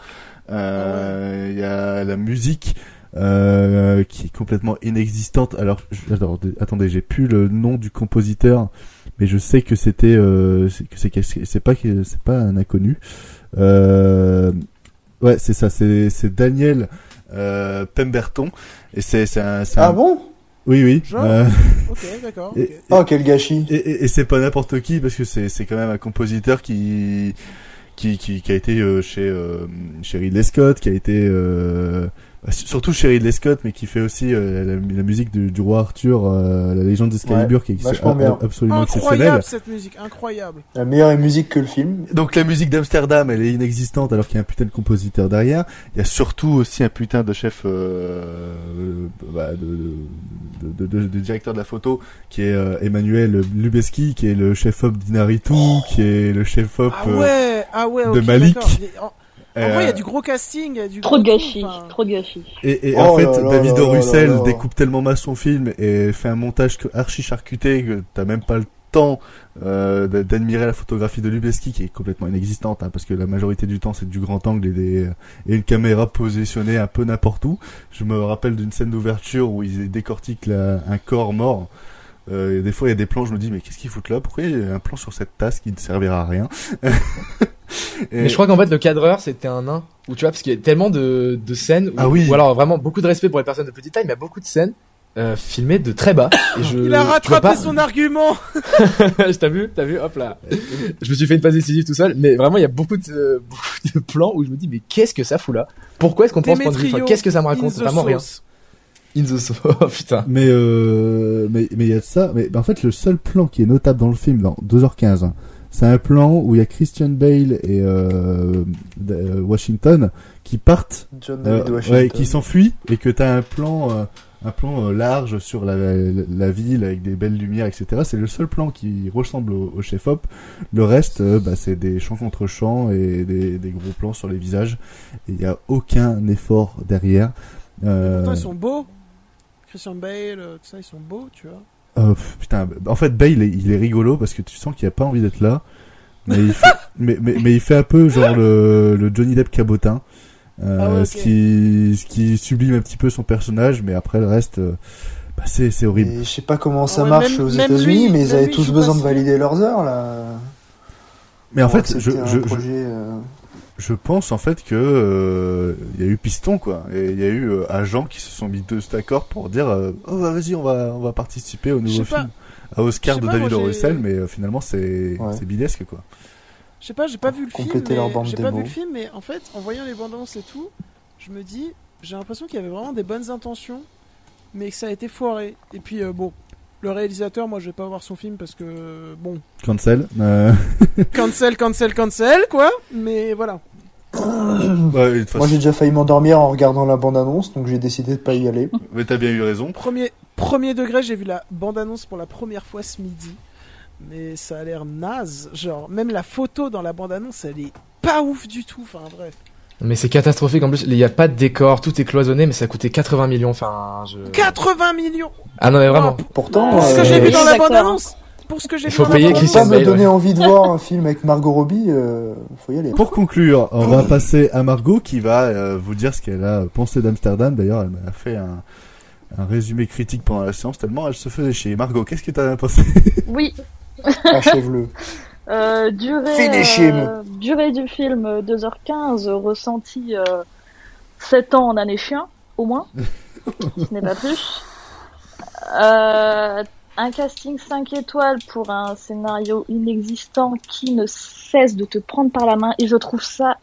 Euh, Il y a la musique. Euh, qui est complètement inexistante. Alors, je- alors, attendez, j'ai plus le nom du compositeur, mais je sais que c'était euh, c'est- que c'est c'est pas que c'est pas un inconnu. Euh, ouais, c'est ça, c'est c'est Daniel euh, Pemberton et c'est c'est un, c'est Ah un- bon? Oui oui. Genre? Euh, Ok, d'accord. et- ok. et- Oh, quel gâchis. et, et, et c'est pas n'importe qui parce que c'est c'est quand même un compositeur qui qui qui, qui a été euh, chez euh, chez Ridley Scott, qui a été surtout chez Ridley Scott, mais qui fait aussi euh, la, la musique du, du roi Arthur, euh, la légende d'Excalibur, qui est a- bien. absolument exceptionnelle. Incroyable cette musique, incroyable. La meilleure musique que le film. Donc la musique d'Amsterdam, elle est inexistante alors qu'il y a un putain de compositeur derrière. Il y a surtout aussi un putain de chef, euh, euh, bah, de, de, de, de- de directeur de la photo qui est euh, Emmanuel Lubezki, qui est le chef-op d'Inaritu, qui est le chef-op. Ah ouais, ah ouais, de Malik. En, euh, vrai, il y a du gros casting, il y a du Trop de gâchis, enfin. trop de gâchis. Et, et Oh en fait, là David là Russell là. découpe tellement mal son film et fait un montage que archi charcuté que t'as même pas le temps euh, d'admirer la photographie de Lubeski qui est complètement inexistante hein, parce que la majorité du temps c'est du grand angle et, des, et une caméra positionnée un peu n'importe où. Je me rappelle d'une scène d'ouverture où ils décortiquent la- un corps mort. Euh, et des fois il y a des plans, je me dis mais qu'est-ce qu'ils foutent là? Pourquoi il y a un plan sur cette tasse qui ne servira à rien? Et- Mais je crois qu'en fait le cadreur c'était un nain. Ou tu vois, parce qu'il y a tellement de, de scènes. Où, Ah oui. Ou alors vraiment beaucoup de respect pour les personnes de petite taille, mais il y a beaucoup de scènes euh, filmées de très bas. Et je, Il a je rattrapé pas- son argument. T'as vu, t'as vu, hop là. Je me suis fait une passe décisive tout seul, mais vraiment il y a beaucoup de euh, beaucoup de plans où je me dis mais qu'est-ce que ça fout là? Pourquoi est-ce qu'on prend ce point de vue Qu'est-ce que ça me in raconte the Vraiment rien. In the sauce. Oh putain. Mais euh, mais mais il y a de ça. Mais en fait, le seul plan qui est notable dans le film, dans 2h15, hein, c'est un plan où il y a Christian Bale et euh, euh, Washington qui partent, John euh, David Washington. ouais, qui s'enfuient et que t'as un plan. euh, un plan euh, large sur la, la, la ville avec des belles lumières, etc. C'est le seul plan qui ressemble au, au chef-op. Le reste, euh, bah, c'est des champs contre champs et des, des gros plans sur les visages. Il n'y a aucun effort derrière. Euh, Pourtant, ils sont beaux. Christian Bale, euh, tout ça, ils sont beaux, tu vois. Pff, putain, en fait, Bale, il est, il est rigolo parce que tu sens qu'il a pas envie d'être là. Mais il fait, mais, mais, mais il fait un peu genre le, le Johnny Depp cabotin. Euh, Ah ouais, ce qui, ce qui sublime un petit peu son personnage, mais après le reste, euh, bah, c'est, c'est horrible. Et je sais pas comment ça Ouais, marche même- aux États-Unis, mais ils avaient lui, tous je besoin de valider leurs heures là. Mais en fait, je, je, je, projet, euh, je pense en fait que euh, il y a eu piston quoi, et il y a eu euh, agents qui se sont mis deux d'accord pour dire, euh, oh bah, vas-y, on va, on va participer au nouveau film, à Oscar de pas, David moi, O. j'ai- Russell, mais euh, finalement c'est, Ouais. c'est bidesque quoi. Je sais pas, j'ai pas vu le film, compléter leur mais bande j'ai pas démo. vu le film, mais en fait, en voyant les bandes annonces et tout, je me dis, j'ai l'impression qu'il y avait vraiment des bonnes intentions, mais que ça a été foiré. Et puis euh, bon, le réalisateur, moi, je vais pas voir son film parce que bon, Cancel. Euh... cancel, cancel, cancel, quoi. Mais voilà. Moi j'ai déjà failli m'endormir en regardant la bande-annonce, donc j'ai décidé de pas y aller. Mais t'as bien eu raison. Premier, premier degré, j'ai vu la bande annonce pour la première fois ce midi, mais ça a l'air naze. Genre, même la photo dans la bande annonce, elle est pas ouf du tout. Enfin bref. Mais c'est catastrophique en plus. Il y a pas de décor, tout est cloisonné, mais ça a coûté 80 millions. Enfin, je... 80 millions. Ah non mais vraiment. Pourtant, Pour ce que euh, j'ai vu dans la Exactement. bande annonce. Pour ce que j'ai Il vu faut payer pas annonce. me donner ouais. envie de voir un film avec Margot Robbie, euh, faut y aller. Pour conclure, on va passer à Margot qui va euh, vous dire ce qu'elle a pensé d'Amsterdam. D'ailleurs, elle m'a fait un, un résumé critique pendant la séance tellement elle se faisait chier. Margot, qu'est-ce que t'as pensé? Oui, Achève-le. euh, durée, euh, durée du film euh, 2h15, ressenti euh, 7 ans en année chien, au moins. Ce n'est pas plus. Euh, un casting 5 étoiles pour un scénario inexistant qui ne cesse de te prendre par la main et je trouve ça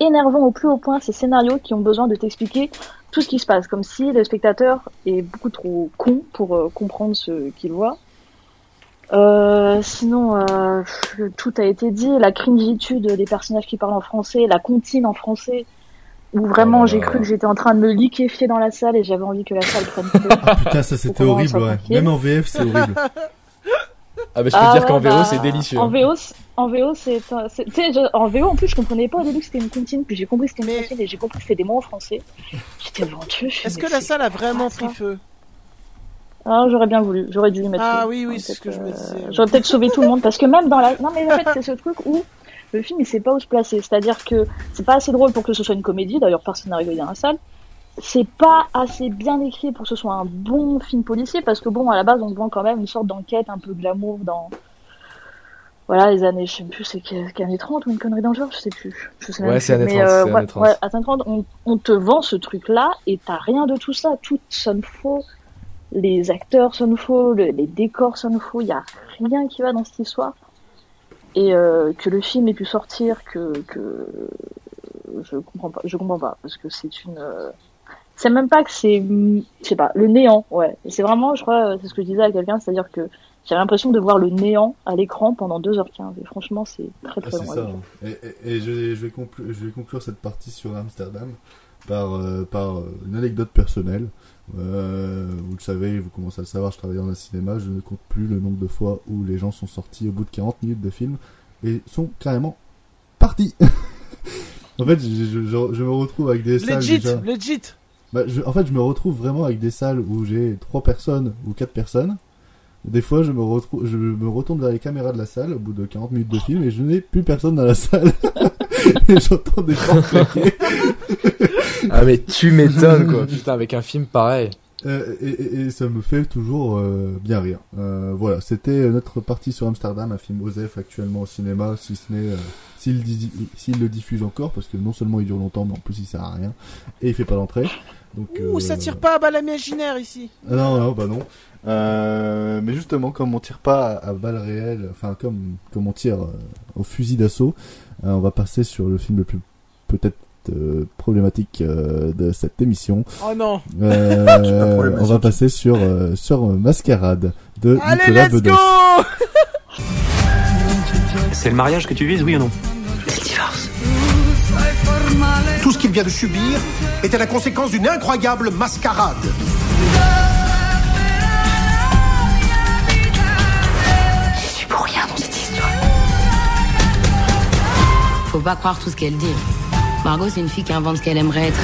énervant au plus haut point ces scénarios qui ont besoin de t'expliquer tout ce qui se passe comme si le spectateur est beaucoup trop con pour euh, comprendre ce qu'il voit. Euh, sinon, euh, tout a été dit. La cringitude des personnages qui parlent en français, la comptine en français où vraiment Oh là j'ai cru que j'étais en train de me liquéfier dans la salle et j'avais envie que la salle prenne feu. Putain, ça c'était horrible, ouais. Même en VF, c'est horrible. Ah bah je peux Ah dire ouais, qu'en VO bah, c'est délicieux. En. VO, en VO, c'est, en VO en plus je comprenais pas au début que c'était une comptine, puis j'ai compris que c'était une Mais- comptine et j'ai compris que c'était des mots en français. J'étais vendu. Est-ce que la salle a vraiment pris feu? Ah, j'aurais bien voulu, j'aurais dû y mettre. Ah oui, oui, c'est ce que je me peut-être, disais. euh, J'aurais peut-être sauvé tout le monde parce que même dans la, non mais en fait c'est ce truc où le film il sait pas où se placer, c'est-à-dire que c'est pas assez drôle pour que ce soit une comédie, d'ailleurs personne n'a rigolé dans la salle. C'est pas assez bien écrit pour que ce soit un bon film policier parce que bon à la base on vend quand même une sorte d'enquête un peu glamour dans voilà les années je sais plus c'est quelles années 30 ou une connerie dans le genre je sais plus je sais même Ouais, plus. c'est années mais 30, euh, c'est ouais, années 30. ouais, années 30 on, on te vend ce truc là et t'as rien de tout ça tout sonne faux les acteurs sonnent faux le- les décors sonnent faux il y a rien qui va dans cette histoire et euh, que le film ait pu sortir que que je comprends pas je comprends pas parce que c'est une euh, c'est même pas que c'est je sais pas le néant ouais c'est vraiment je crois c'est ce que je disais à quelqu'un c'est à dire que j'ai l'impression de voir le néant à l'écran pendant 2h15 et franchement c'est très Ah, très long ça. hein. Et, et- et je, je vais conclure, je vais conclure cette partie sur Amsterdam par, euh, par euh, une anecdote personnelle. Euh, vous le savez, vous commencez à le savoir, je travaille dans un cinéma, je ne compte plus le nombre de fois où les gens sont sortis au bout de 40 minutes de film et sont carrément partis. en fait, je, je- je- je me retrouve avec des salles Legit, déjà... legit. Bah, je- en fait, je me retrouve vraiment avec des salles où j'ai trois personnes ou quatre personnes. Des fois, je me retrouve, je me retourne vers les caméras de la salle au bout de 40 minutes de film et je n'ai plus personne dans la salle. et j'entends des portes claquer. Ah mais tu m'étonnes quoi. Putain avec un film pareil. Euh, et, et- et ça me fait toujours euh, bien rire. Euh, voilà, c'était notre partie sur Amsterdam, un film OSEF actuellement au cinéma, si ce n'est euh, s'il s'il le diffuse encore, parce que non seulement il dure longtemps, mais en plus il sert à rien et il fait pas d'entrée. Donc, Ouh, euh, ça tire pas à balle imaginaire ici. Ah Non, non, bah non. Euh, mais justement, comme on tire pas à, à balles réelles, enfin comme comme on tire euh, au fusil d'assaut, euh, on va passer sur le film le plus peut-être euh, problématique euh, de cette émission. Oh non. Euh, on va passer sur euh, sur Mascarade de Allez, Nicolas let's Bedos. go C'est le mariage que tu vises, oui ou non? Tout ce qu'il vient de subir était la conséquence d'une incroyable mascarade. Je suis pour rien dans cette histoire. Faut pas croire tout ce qu'elle dit. Margot, c'est une fille qui invente ce qu'elle aimerait être.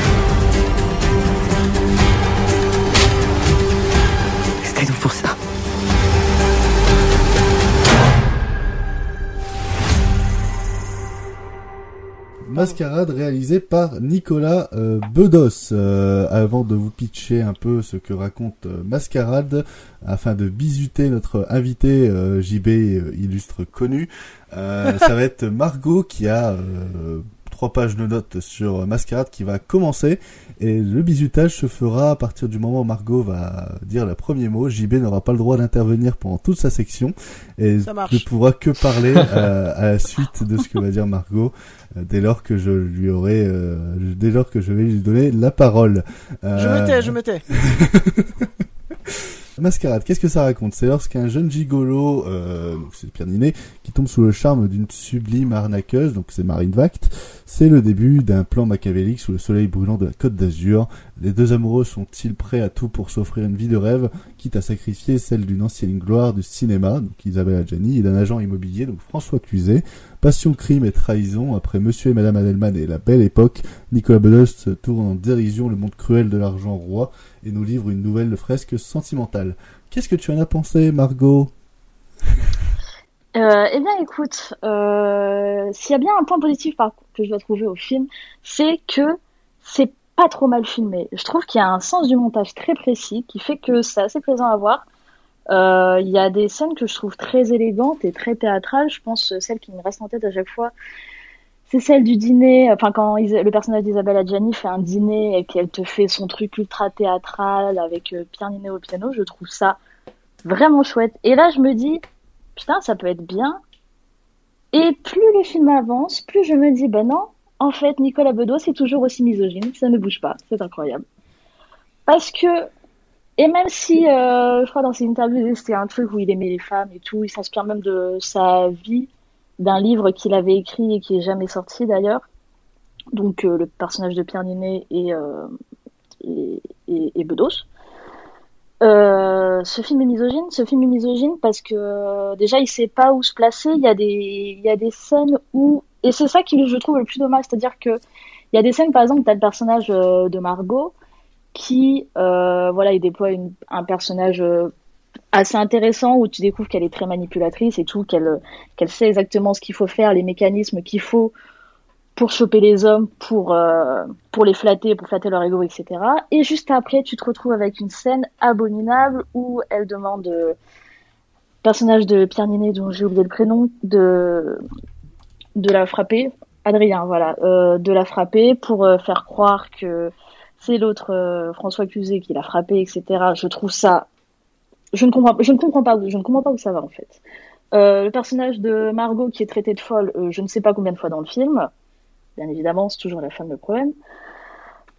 C'était donc pour ça. Mascarade réalisé par Nicolas euh, Bedos. Euh, avant de vous pitcher un peu ce que raconte euh, Mascarade, afin de bisuter notre invité euh, JB euh, illustre connu, euh, ça va être Margot qui a euh, trois pages de notes sur Mascarade qui va commencer et le bisutage se fera à partir du moment où Margot va dire le premier mot. JB n'aura pas le droit d'intervenir pendant toute sa section et ne pourra que parler euh, à la suite de ce que va dire Margot euh, dès lors que je lui aurai euh, dès lors que je vais lui donner la parole. Je me tais, je me tais. Mascarade, qu'est-ce que ça raconte? C'est lorsqu'un jeune gigolo, euh, donc c'est Pierre Ninet, qui tombe sous le charme d'une sublime arnaqueuse, donc c'est Marine Vact. C'est le début d'un plan machiavélique sous le soleil brûlant de la Côte d'Azur. Les deux amoureux sont-ils prêts à tout pour s'offrir une vie de rêve, quitte à sacrifier celle d'une ancienne gloire du cinéma, donc Isabelle Adjani, et d'un agent immobilier, donc François Cluzet. Passion, crime et trahison, après Monsieur et Madame Adelman et la belle époque, Nicolas Bedos tourne en dérision le monde cruel de l'argent roi et nous livre une nouvelle fresque sentimentale. Qu'est-ce que tu en as pensé, Margot? Euh, eh bien, écoute, euh, s'il y a bien un point positif par que je dois trouver au film, c'est que c'est pas trop mal filmé. Je trouve qu'il y a un sens du montage très précis qui fait que c'est assez plaisant à voir. Euh, Il y a des scènes que je trouve très élégantes et très théâtrales. Je pense euh, celle qui me reste en tête à chaque fois, c'est celle du dîner. Enfin, quand le personnage d'Isabelle Adjani fait un dîner et qu'elle te fait son truc ultra théâtral avec euh, Pierre Ninet au piano, je trouve ça vraiment chouette. Et là, je me dis, putain, ça peut être bien. Et plus le film avance, plus je me dis, ben non, en fait, Nicolas Bedos est toujours aussi misogyne, ça ne bouge pas, c'est incroyable. Parce que, et même si, euh, je crois dans ses interviews, c'était un truc où il aimait les femmes et tout, il s'inspire même de sa vie, d'un livre qu'il avait écrit et qui est jamais sorti d'ailleurs. donc le personnage de Pierre Ninet et, et Bedos. Euh, ce film est misogyne. Ce film est misogyne parce que euh, déjà il sait pas où se placer. Il y a des il y a des scènes où et c'est ça qui je trouve le plus dommage, c'est-à-dire que il y a des scènes par exemple t'as le personnage euh, de Margot qui euh, voilà il déploie un personnage assez intéressant où tu découvres qu'elle est très manipulatrice et tout qu'elle qu'elle sait exactement ce qu'il faut faire, les mécanismes qu'il faut pour choper les hommes, pour euh, pour les flatter, pour flatter leur ego, etc. Et juste après, tu te retrouves avec une scène abominable où elle demande euh, personnage de Pierre Ninet dont j'ai oublié le prénom de de la frapper, Adrien, voilà, euh, de la frapper pour euh, faire croire que l'autre euh, François Cluzet qui l'a frappé, etc. Je trouve ça, je ne comprends, je ne comprends pas, je ne comprends pas où ça va en fait. le personnage de Margot qui est traité de folle, je ne sais pas combien de fois dans le film bien évidemment, c'est toujours la femme le problème.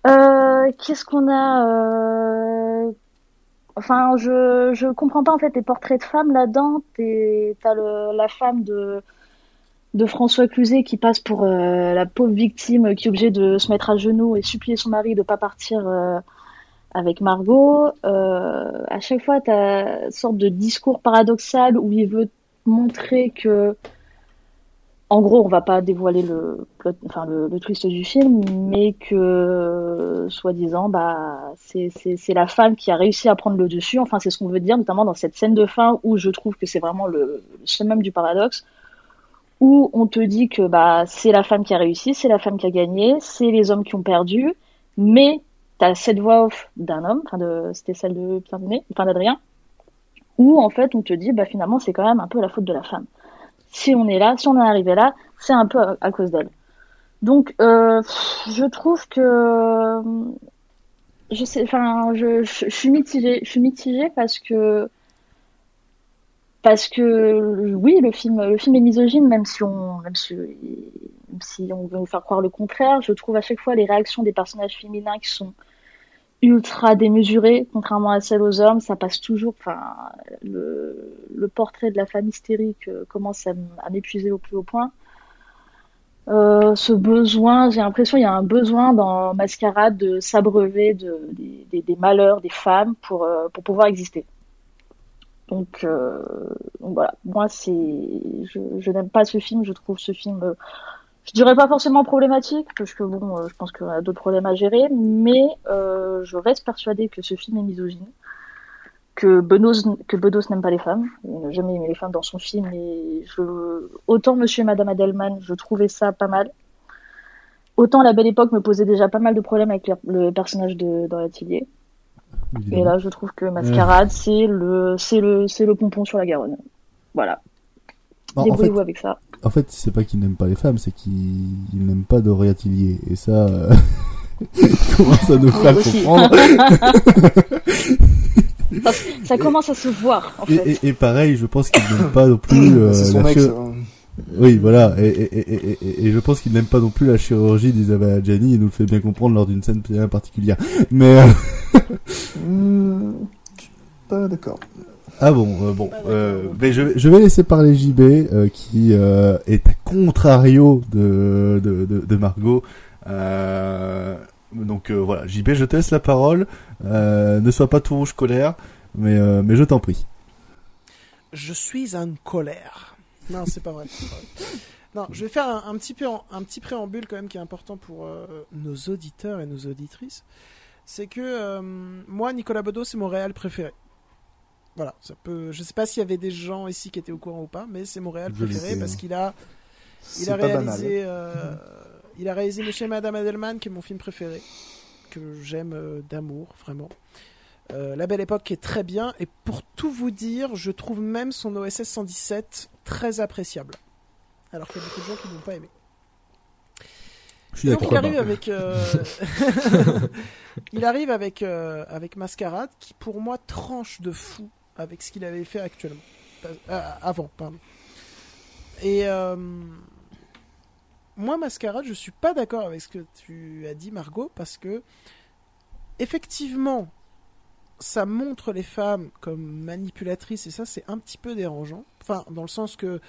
Euh, Qu'est-ce qu'on a euh... Enfin, je je comprends pas en fait les portraits de femmes là-dedans. T'as la femme de de François Cluzet qui passe pour euh, la pauvre victime qui est obligée de se mettre à genoux et supplier son mari de pas partir euh, avec Margot. Euh, à chaque fois, t'as une sorte de discours paradoxal où il veut montrer que en gros, on va pas dévoiler le, enfin le, twist du film, mais que soi-disant, bah, c'est la femme qui a réussi à prendre le dessus. Enfin, c'est ce qu'on veut dire, notamment dans cette scène de fin où je trouve que c'est vraiment le, le du paradoxe, où on te dit que bah c'est la femme qui a réussi, c'est la femme qui a gagné, c'est les hommes qui ont perdu, mais t'as cette voix off d'un homme, enfin c'était celle de Pierre enfin d'Adrien, où en fait on te dit bah finalement c'est quand même un peu la faute de la femme si on est là, si on est arrivé là, c'est un peu à, cause d'elle. Donc, euh, je trouve que je sais, enfin, je, suis mitigée, je suis mitigée parce que parce que oui, le film, le film est misogyne, même si on, même si, si on veut nous faire croire le contraire. Je trouve à chaque fois les réactions des personnages féminins qui sont ultra démesurée, contrairement à celle aux hommes. Ça passe toujours. Enfin, le, le portrait de la femme hystérique euh, commence à, m'épuiser au plus haut point. Euh, ce besoin, j'ai l'impression il y a un besoin dans Mascarade de s'abreuver de, des, des, malheurs des femmes pour, euh, pour pouvoir exister. Donc, euh, voilà, moi c'est, je, je n'aime pas ce film, je trouve ce film je dirais pas forcément problématique, parce que bon, euh, je pense qu'on a d'autres problèmes à gérer, mais euh, je reste persuadée que ce film est misogyne, que Benos, que Bedos n'aime pas les femmes, il n'a jamais aimé les femmes dans son film, et je, autant Monsieur et Madame Adelman, je trouvais ça pas mal, autant La Belle Époque me posait déjà pas mal de problèmes avec le personnage de dans Tillier. Et là, je trouve que Mascarade, c'est le, c'est le, c'est le pompon sur la Garonne. Voilà. Débrouillez-vous avec ça en fait, c'est pas qu'il n'aime pas les femmes, c'est qu'il n'aime pas Doria Tillier. Et ça, euh... commence à nous faire comprendre. ça, commence à se voir, en fait. Et, et, pareil, je pense qu'il n'aime pas non plus euh, son la ex, Oui, voilà. Et, et, et, je pense qu'il n'aime pas non plus la chirurgie d'Isabelle Adjani. Il nous le fait bien comprendre lors d'une scène bien particulière. Mais... Euh... Hmm, je suis pas d'accord. Ah bon, euh, bon. Euh, mais je, je vais laisser parler JB euh, qui euh, est à contrario de, de, de, de Margot. Euh, donc euh, voilà, JB, je te laisse la parole. ne sois pas tout rouge colère, mais, mais je t'en prie. Je suis en colère. Non, c'est pas vrai. Non, je vais faire un, un, petit peu un petit préambule quand même qui est important pour nos auditeurs et nos auditrices. C'est que moi, Nicolas Bedos, c'est mon réel préféré. Voilà, ça peut. Je sais pas s'il y avait des gens ici qui étaient au courant ou pas, mais c'est mon réel préféré parce qu'il a, il a réalisé, euh, il a réalisé Monsieur et Madame Adelman, qui est mon film préféré, que j'aime euh, d'amour vraiment. Euh, La Belle Époque qui est très bien et pour tout vous dire, je trouve même son OSS 117 très appréciable, alors qu'il y a beaucoup de gens qui ne l'ont pas aimé. Donc il arrive avec, il arrive avec avec Mascarade qui pour moi tranche de fou avec ce qu'il avait fait actuellement. Euh, avant, pardon. Et euh, moi, Mascarade, je suis pas d'accord avec ce que tu as dit, Margot, parce que effectivement, ça montre les femmes comme manipulatrices, et ça, c'est un petit peu dérangeant. Enfin, dans le sens que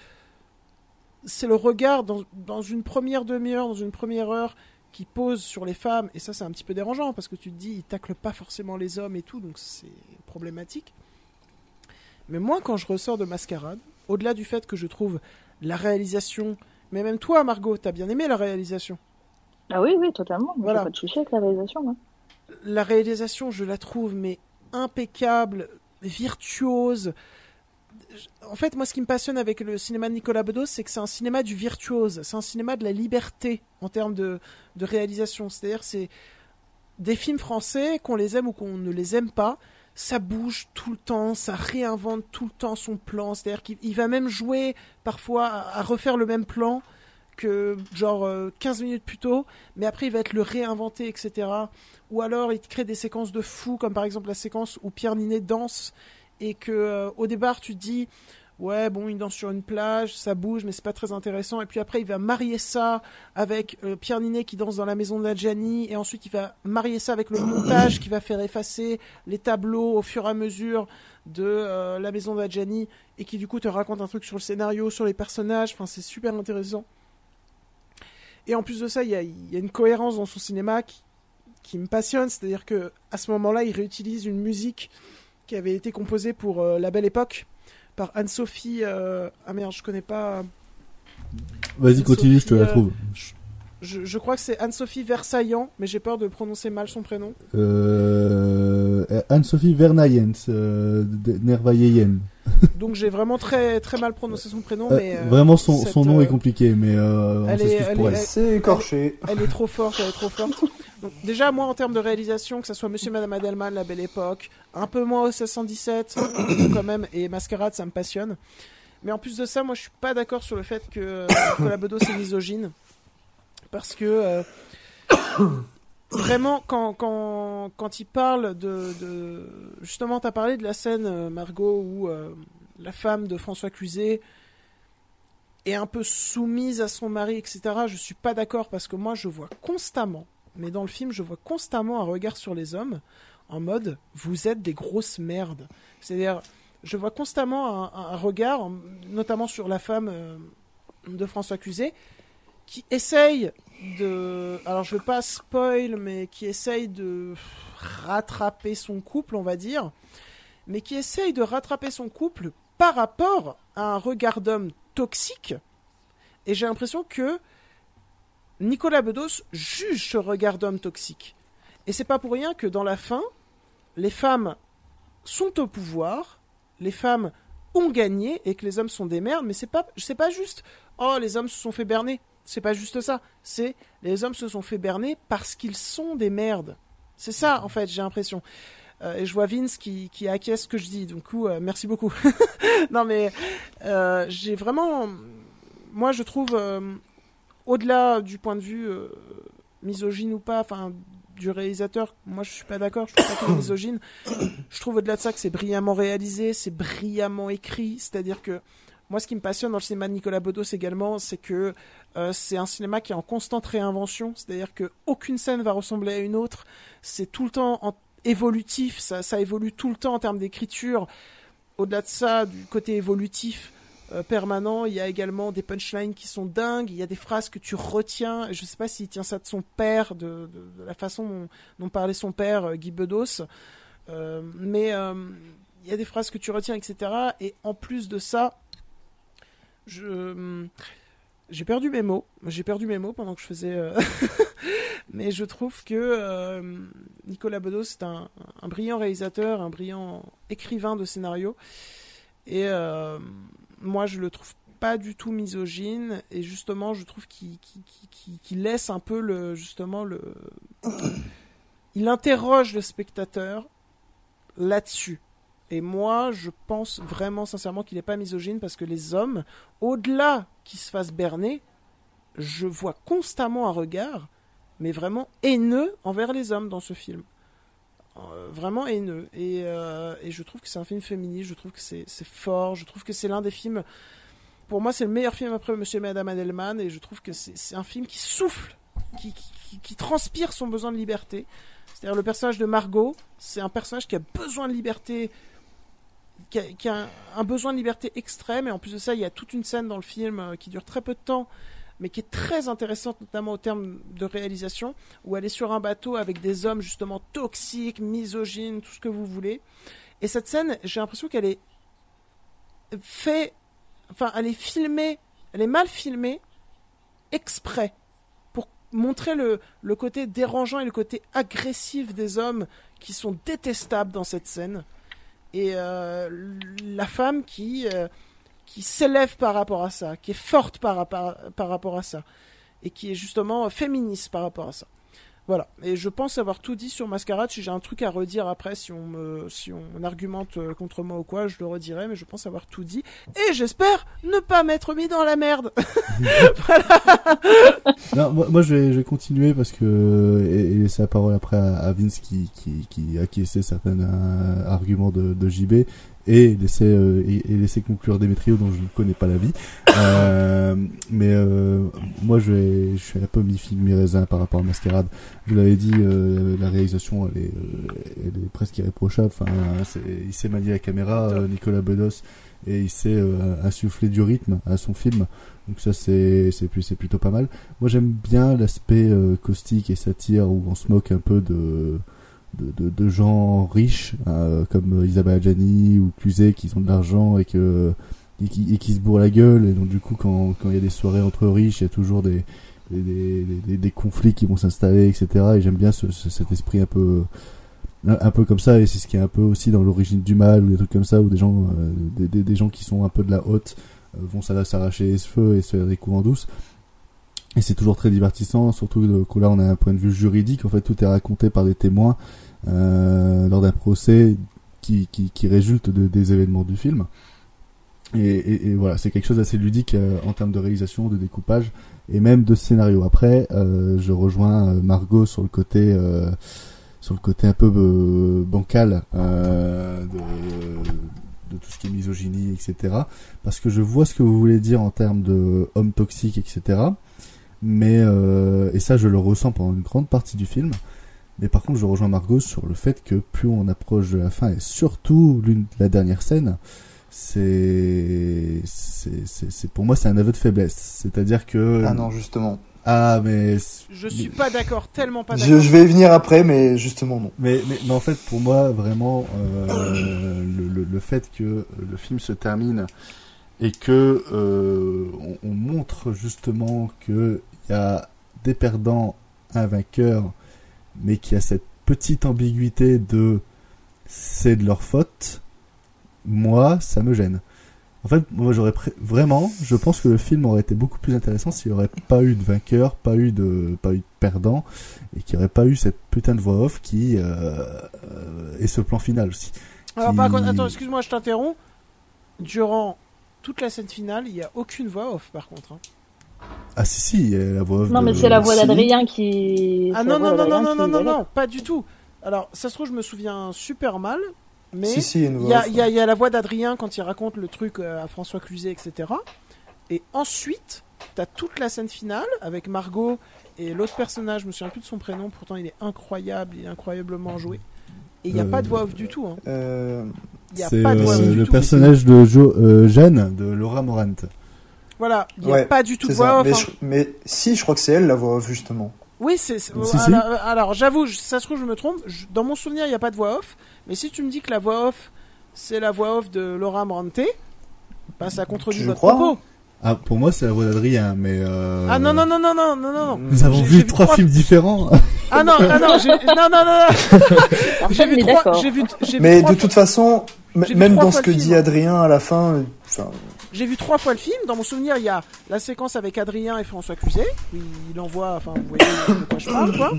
c'est le regard dans, dans une première demi-heure, dans une première heure, qui pose sur les femmes, et ça c'est un petit peu dérangeant parce que tu te dis il tacle pas forcément les hommes et tout, donc c'est problématique. Mais moi, quand je ressors de Mascarade, au-delà du fait que je trouve la réalisation, mais même toi, Margot, t'as bien aimé la réalisation. Ah oui, oui, totalement. Voilà. Pas de souci avec la réalisation. moi. La réalisation, je la trouve mais impeccable, virtuose. En fait, moi, ce qui me passionne avec le cinéma de Nicolas Bedos, c'est que c'est un cinéma du virtuose. C'est un cinéma de la liberté en termes de, de réalisation. C'est-à-dire, c'est des films français, qu'on les aime ou qu'on ne les aime pas, ça bouge tout le temps, ça réinvente tout le temps son plan. C'est-à-dire qu'il il va même jouer parfois à refaire le même plan que genre euh, 15 minutes plus tôt, mais après il va être le réinventer, etc. Ou alors il te crée des séquences de fou, comme par exemple la séquence où Pierre Ninet danse et que euh, au départ tu te dis ouais bon il danse sur une plage, ça bouge mais c'est pas très intéressant et puis après il va marier ça avec euh, Pierre Ninet qui danse dans la maison de la Gianni et ensuite il va marier ça avec le montage qui va faire effacer les tableaux au fur et à mesure de euh, la maison de la Gianni et qui du coup te raconte un truc sur le scénario, sur les personnages, enfin c'est super intéressant. Et en plus de ça, il y a, il y a une cohérence dans son cinéma qui, qui me passionne, c'est-à-dire que à ce moment-là, il réutilise une musique qui avait été composée pour euh, La Belle Époque par Anne-Sophie. euh, Ah merde, je connais pas. Vas-y, continue, je te la euh, trouve. Je, je crois que c'est Anne-Sophie Versaillant, mais j'ai peur de prononcer mal son prénom. Euh, Anne-Sophie Vernayens, euh, Nervayeyen. Donc j'ai vraiment très très mal prononcé son prénom, Euh, mais euh, vraiment, son, cette, son nom euh, est compliqué, mais euh, on elle est- s'excuse pour elle. C'est écorché. Elle est trop forte, elle est trop forte. Donc, déjà, moi, en termes de réalisation, que ce soit Monsieur et Madame Adelman, La Belle Époque, un peu moins au 1617, quand même, et Mascarade, ça me passionne. Mais en plus de ça, moi, je suis pas d'accord sur le fait que Nicolas Bedos est misogyne. Parce que, euh, vraiment, quand, quand, quand il parle de. de... Justement, tu as parlé de la scène, euh, Margot, où euh, la femme de François Cluzet est un peu soumise à son mari, etc. Je suis pas d'accord parce que moi je vois constamment, mais dans le film je vois constamment un regard sur les hommes en mode vous êtes des grosses merdes. C'est-à-dire je vois constamment un, regard, en- notamment sur la femme euh, de François Cluzet, qui essaye de, alors je veux pas spoil, mais qui essaye de rattraper son couple, on va dire, mais qui essaye de rattraper son couple par rapport à un regard d'homme toxique. Et j'ai l'impression que Nicolas Bedos juge ce regard d'homme toxique. Et c'est pas pour rien que dans la fin, les femmes sont au pouvoir, les femmes ont gagné et que les hommes sont des merdes, mais c'est pas, pas juste, oh, les hommes se sont fait berner. C'est pas juste ça. C'est, les hommes se sont fait berner parce qu'ils sont des merdes. C'est ça, en fait, j'ai l'impression. Euh, et je vois Vince qui, qui acquiesce ce que je dis. Coup, euh, merci beaucoup. non, mais euh, j'ai vraiment. Moi, je trouve, au-delà du point de vue misogyne ou pas, enfin, du réalisateur, moi, je suis pas d'accord. Je trouve pas qu'il misogyne. Je trouve au-delà de ça que c'est brillamment réalisé, c'est brillamment écrit. C'est-à-dire que. Moi, ce qui me passionne dans le cinéma de Nicolas Bedos également, c'est que euh, c'est un cinéma qui est en constante réinvention. C'est-à-dire que aucune scène va ressembler à une autre. C'est tout le temps évolutif, ça, évolue tout le temps en termes d'écriture. Au-delà de ça, du côté évolutif euh, permanent, il y a également des punchlines qui sont dingues, il y a des phrases que tu retiens. Je ne sais pas s'il tient ça de son père, de, la façon dont, parlait son père, euh, Guy Bedos. Mais il y a des phrases que tu retiens, etc. Et en plus de ça, je j'ai perdu mes mots. J'ai perdu mes mots pendant que je faisais. euh, Mais je trouve que euh, Nicolas Bedos est un, brillant réalisateur, un brillant écrivain de scénario. Et euh, moi, je le trouve pas du tout misogyne. Et justement, je trouve qu'il laisse un peu le. Justement, le. Il interroge le spectateur là-dessus. Et moi, je pense vraiment sincèrement qu'il n'est pas misogyne parce que les hommes, au-delà qu'ils se fassent berner, je vois constamment un regard, mais vraiment haineux envers les hommes dans ce film. Euh, vraiment haineux. Et, euh, et je trouve que c'est un film féministe, je trouve que c'est fort, je trouve que c'est l'un des films. Pour moi, c'est le meilleur film après Monsieur et Madame Adelman, et je trouve que c'est un film qui souffle, qui- qui transpire son besoin de liberté. C'est-à-dire le personnage de Margot, c'est un personnage qui a besoin de liberté qui a, un, besoin de liberté extrême et en plus de ça il y a toute une scène dans le film euh, qui dure très peu de temps mais qui est très intéressante, notamment au terme de réalisation, où elle est sur un bateau avec des hommes justement toxiques, misogynes, tout ce que vous voulez. Et cette scène, j'ai l'impression qu'elle est fait, enfin, elle est filmée, elle est mal filmée, exprès, pour montrer le côté dérangeant et le côté agressif des hommes qui sont détestables dans cette scène. Et euh, la femme qui, euh, qui s'élève par rapport à ça, qui est forte par, rapport- par rapport à ça, et qui est justement féministe par rapport à ça. Voilà, et je pense avoir tout dit sur Mascarade. Si j'ai un truc à redire après, si on me, si on argumente euh, contre moi ou quoi, je le redirai, mais je pense avoir tout dit. Et j'espère ne pas m'être mis dans la merde. Non, moi, moi, je, vais, je vais continuer parce que et, et laisser la parole après à, à Vince qui, qui, qui acquiesçait certains euh, arguments de, de JB et laisser euh, et, et laisser conclure Demetrio dont je ne connais pas la vie. Euh, mais euh, moi, je, vais, je suis un peu mi figue mi raisin par rapport à Mascarade. Je l'avais dit, euh, la réalisation, elle est, euh, elle est presque irréprochable. Enfin, il sait manier la caméra, euh, Nicolas Bedos, et il sait euh, insuffler du rythme à son film. Donc ça c'est c'est plus c'est plutôt pas mal. Moi j'aime bien l'aspect euh, caustique et satire où on se moque un peu de de, de, de gens riches euh, comme Isabelle Adjani ou Cluzet qui ont de l'argent et que et qui, et qui se bourrent la gueule. Et donc du coup quand quand il y a des soirées entre riches il y a toujours des des, des, des, conflits qui vont s'installer etc et j'aime bien ce, ce- cet esprit un peu un, peu comme ça. Et c'est ce qui est un peu aussi dans l'origine du mal ou des trucs comme ça où des gens euh, des, gens qui sont un peu de la haute euh, vont s'arracher les cheveux et se faire des coups en douce. Et c'est toujours très divertissant, surtout que là on a un point de vue juridique, en fait tout est raconté par des témoins lors d'un procès qui, qui, résulte de, des événements du film. Et, voilà, c'est quelque chose d'assez ludique euh, en termes de réalisation, de découpage et même de scénario. Après, euh, je rejoins euh, Margot sur le côté euh, sur le côté un peu euh, bancal euh, de, de tout ce qui est misogynie, etc. Parce que je vois ce que vous voulez dire en termes de hommes toxiques, etc. Mais euh, et ça, je le ressens pendant une grande partie du film. Mais par contre, je rejoins Margot sur le fait que plus on approche de la fin, et surtout l'une, la dernière scène, c'est, c'est, c'est, c'est- pour moi, c'est un aveu de faiblesse. C'est-à-dire que. Ah non, justement. Ah, mais. Je suis pas d'accord, tellement pas Je, d'accord. je vais y venir après, mais justement non. Mais, mais, mais en fait, pour moi, vraiment, euh, le, le, le fait que le film se termine et que euh, on, on montre justement que il y a des perdants, un vainqueur, mais qu'il y a cette petite ambiguïté de c'est de leur faute. Moi, ça me gêne. En fait, moi, j'aurais pré- vraiment, je pense que le film aurait été beaucoup plus intéressant s'il n'y aurait pas eu de vainqueur, pas eu de, pas eu de perdant, et qu'il n'y aurait pas eu cette putain de voix off qui euh, euh, et ce plan final aussi. Alors qui- par contre, attends, excuse-moi, je t'interromps. Durant toute la scène finale, il y a aucune voix off par contre. hein. Ah si si, il y a la voix off. Non, de- mais c'est la voix Si. d'Adrien qui. Ah non, non, non, non, non, non, non, pas du tout. Alors, ça se trouve, je me souviens super mal, mais Si, si, il y a une il voix y, a, off, il y a- il y a la voix d'Adrien quand il raconte le truc euh, à François Cluzet, etc. Et ensuite, t'as toute la scène finale avec Margot et l'autre personnage, je me souviens plus de son prénom, pourtant il est incroyable, il est incroyablement joué. Et il n'y a Euh, pas de voix off du tout. Hein. Euh, Il y a C'est pas de voix euh, off du le tout. personnage de jo euh, Jeanne de Laura Morant. Voilà, il n'y a ouais, pas du tout de c'est voix ça. off. Mais, hein. je- mais si, je crois que c'est elle la voix off justement. Oui, c'est. si. alors, j'avoue, ça se trouve, je me trompe. Je- dans mon souvenir, il n'y a pas de voix off. Mais si tu me dis que la voix off, c'est la voix off de Laura Morante, bah ça contredit Je votre crois, propos. Ah pour moi c'est la voix d'Adrien, mais. Euh... Ah non, non, non, non, non, non, non. non. Nous avons vu trois films différents. Ah non, ah non, j'ai- non, non, non, non. J'ai vu trois. J'ai vu, j'ai Mais trois de toute façon, même dans ce que dit. Adrien à la fin, euh, enfin, J'ai vu trois fois le film. Dans mon souvenir, il y a la séquence avec Adrien et François Cluzet. où il envoie, enfin, vous voyez de quoi je parle, quoi.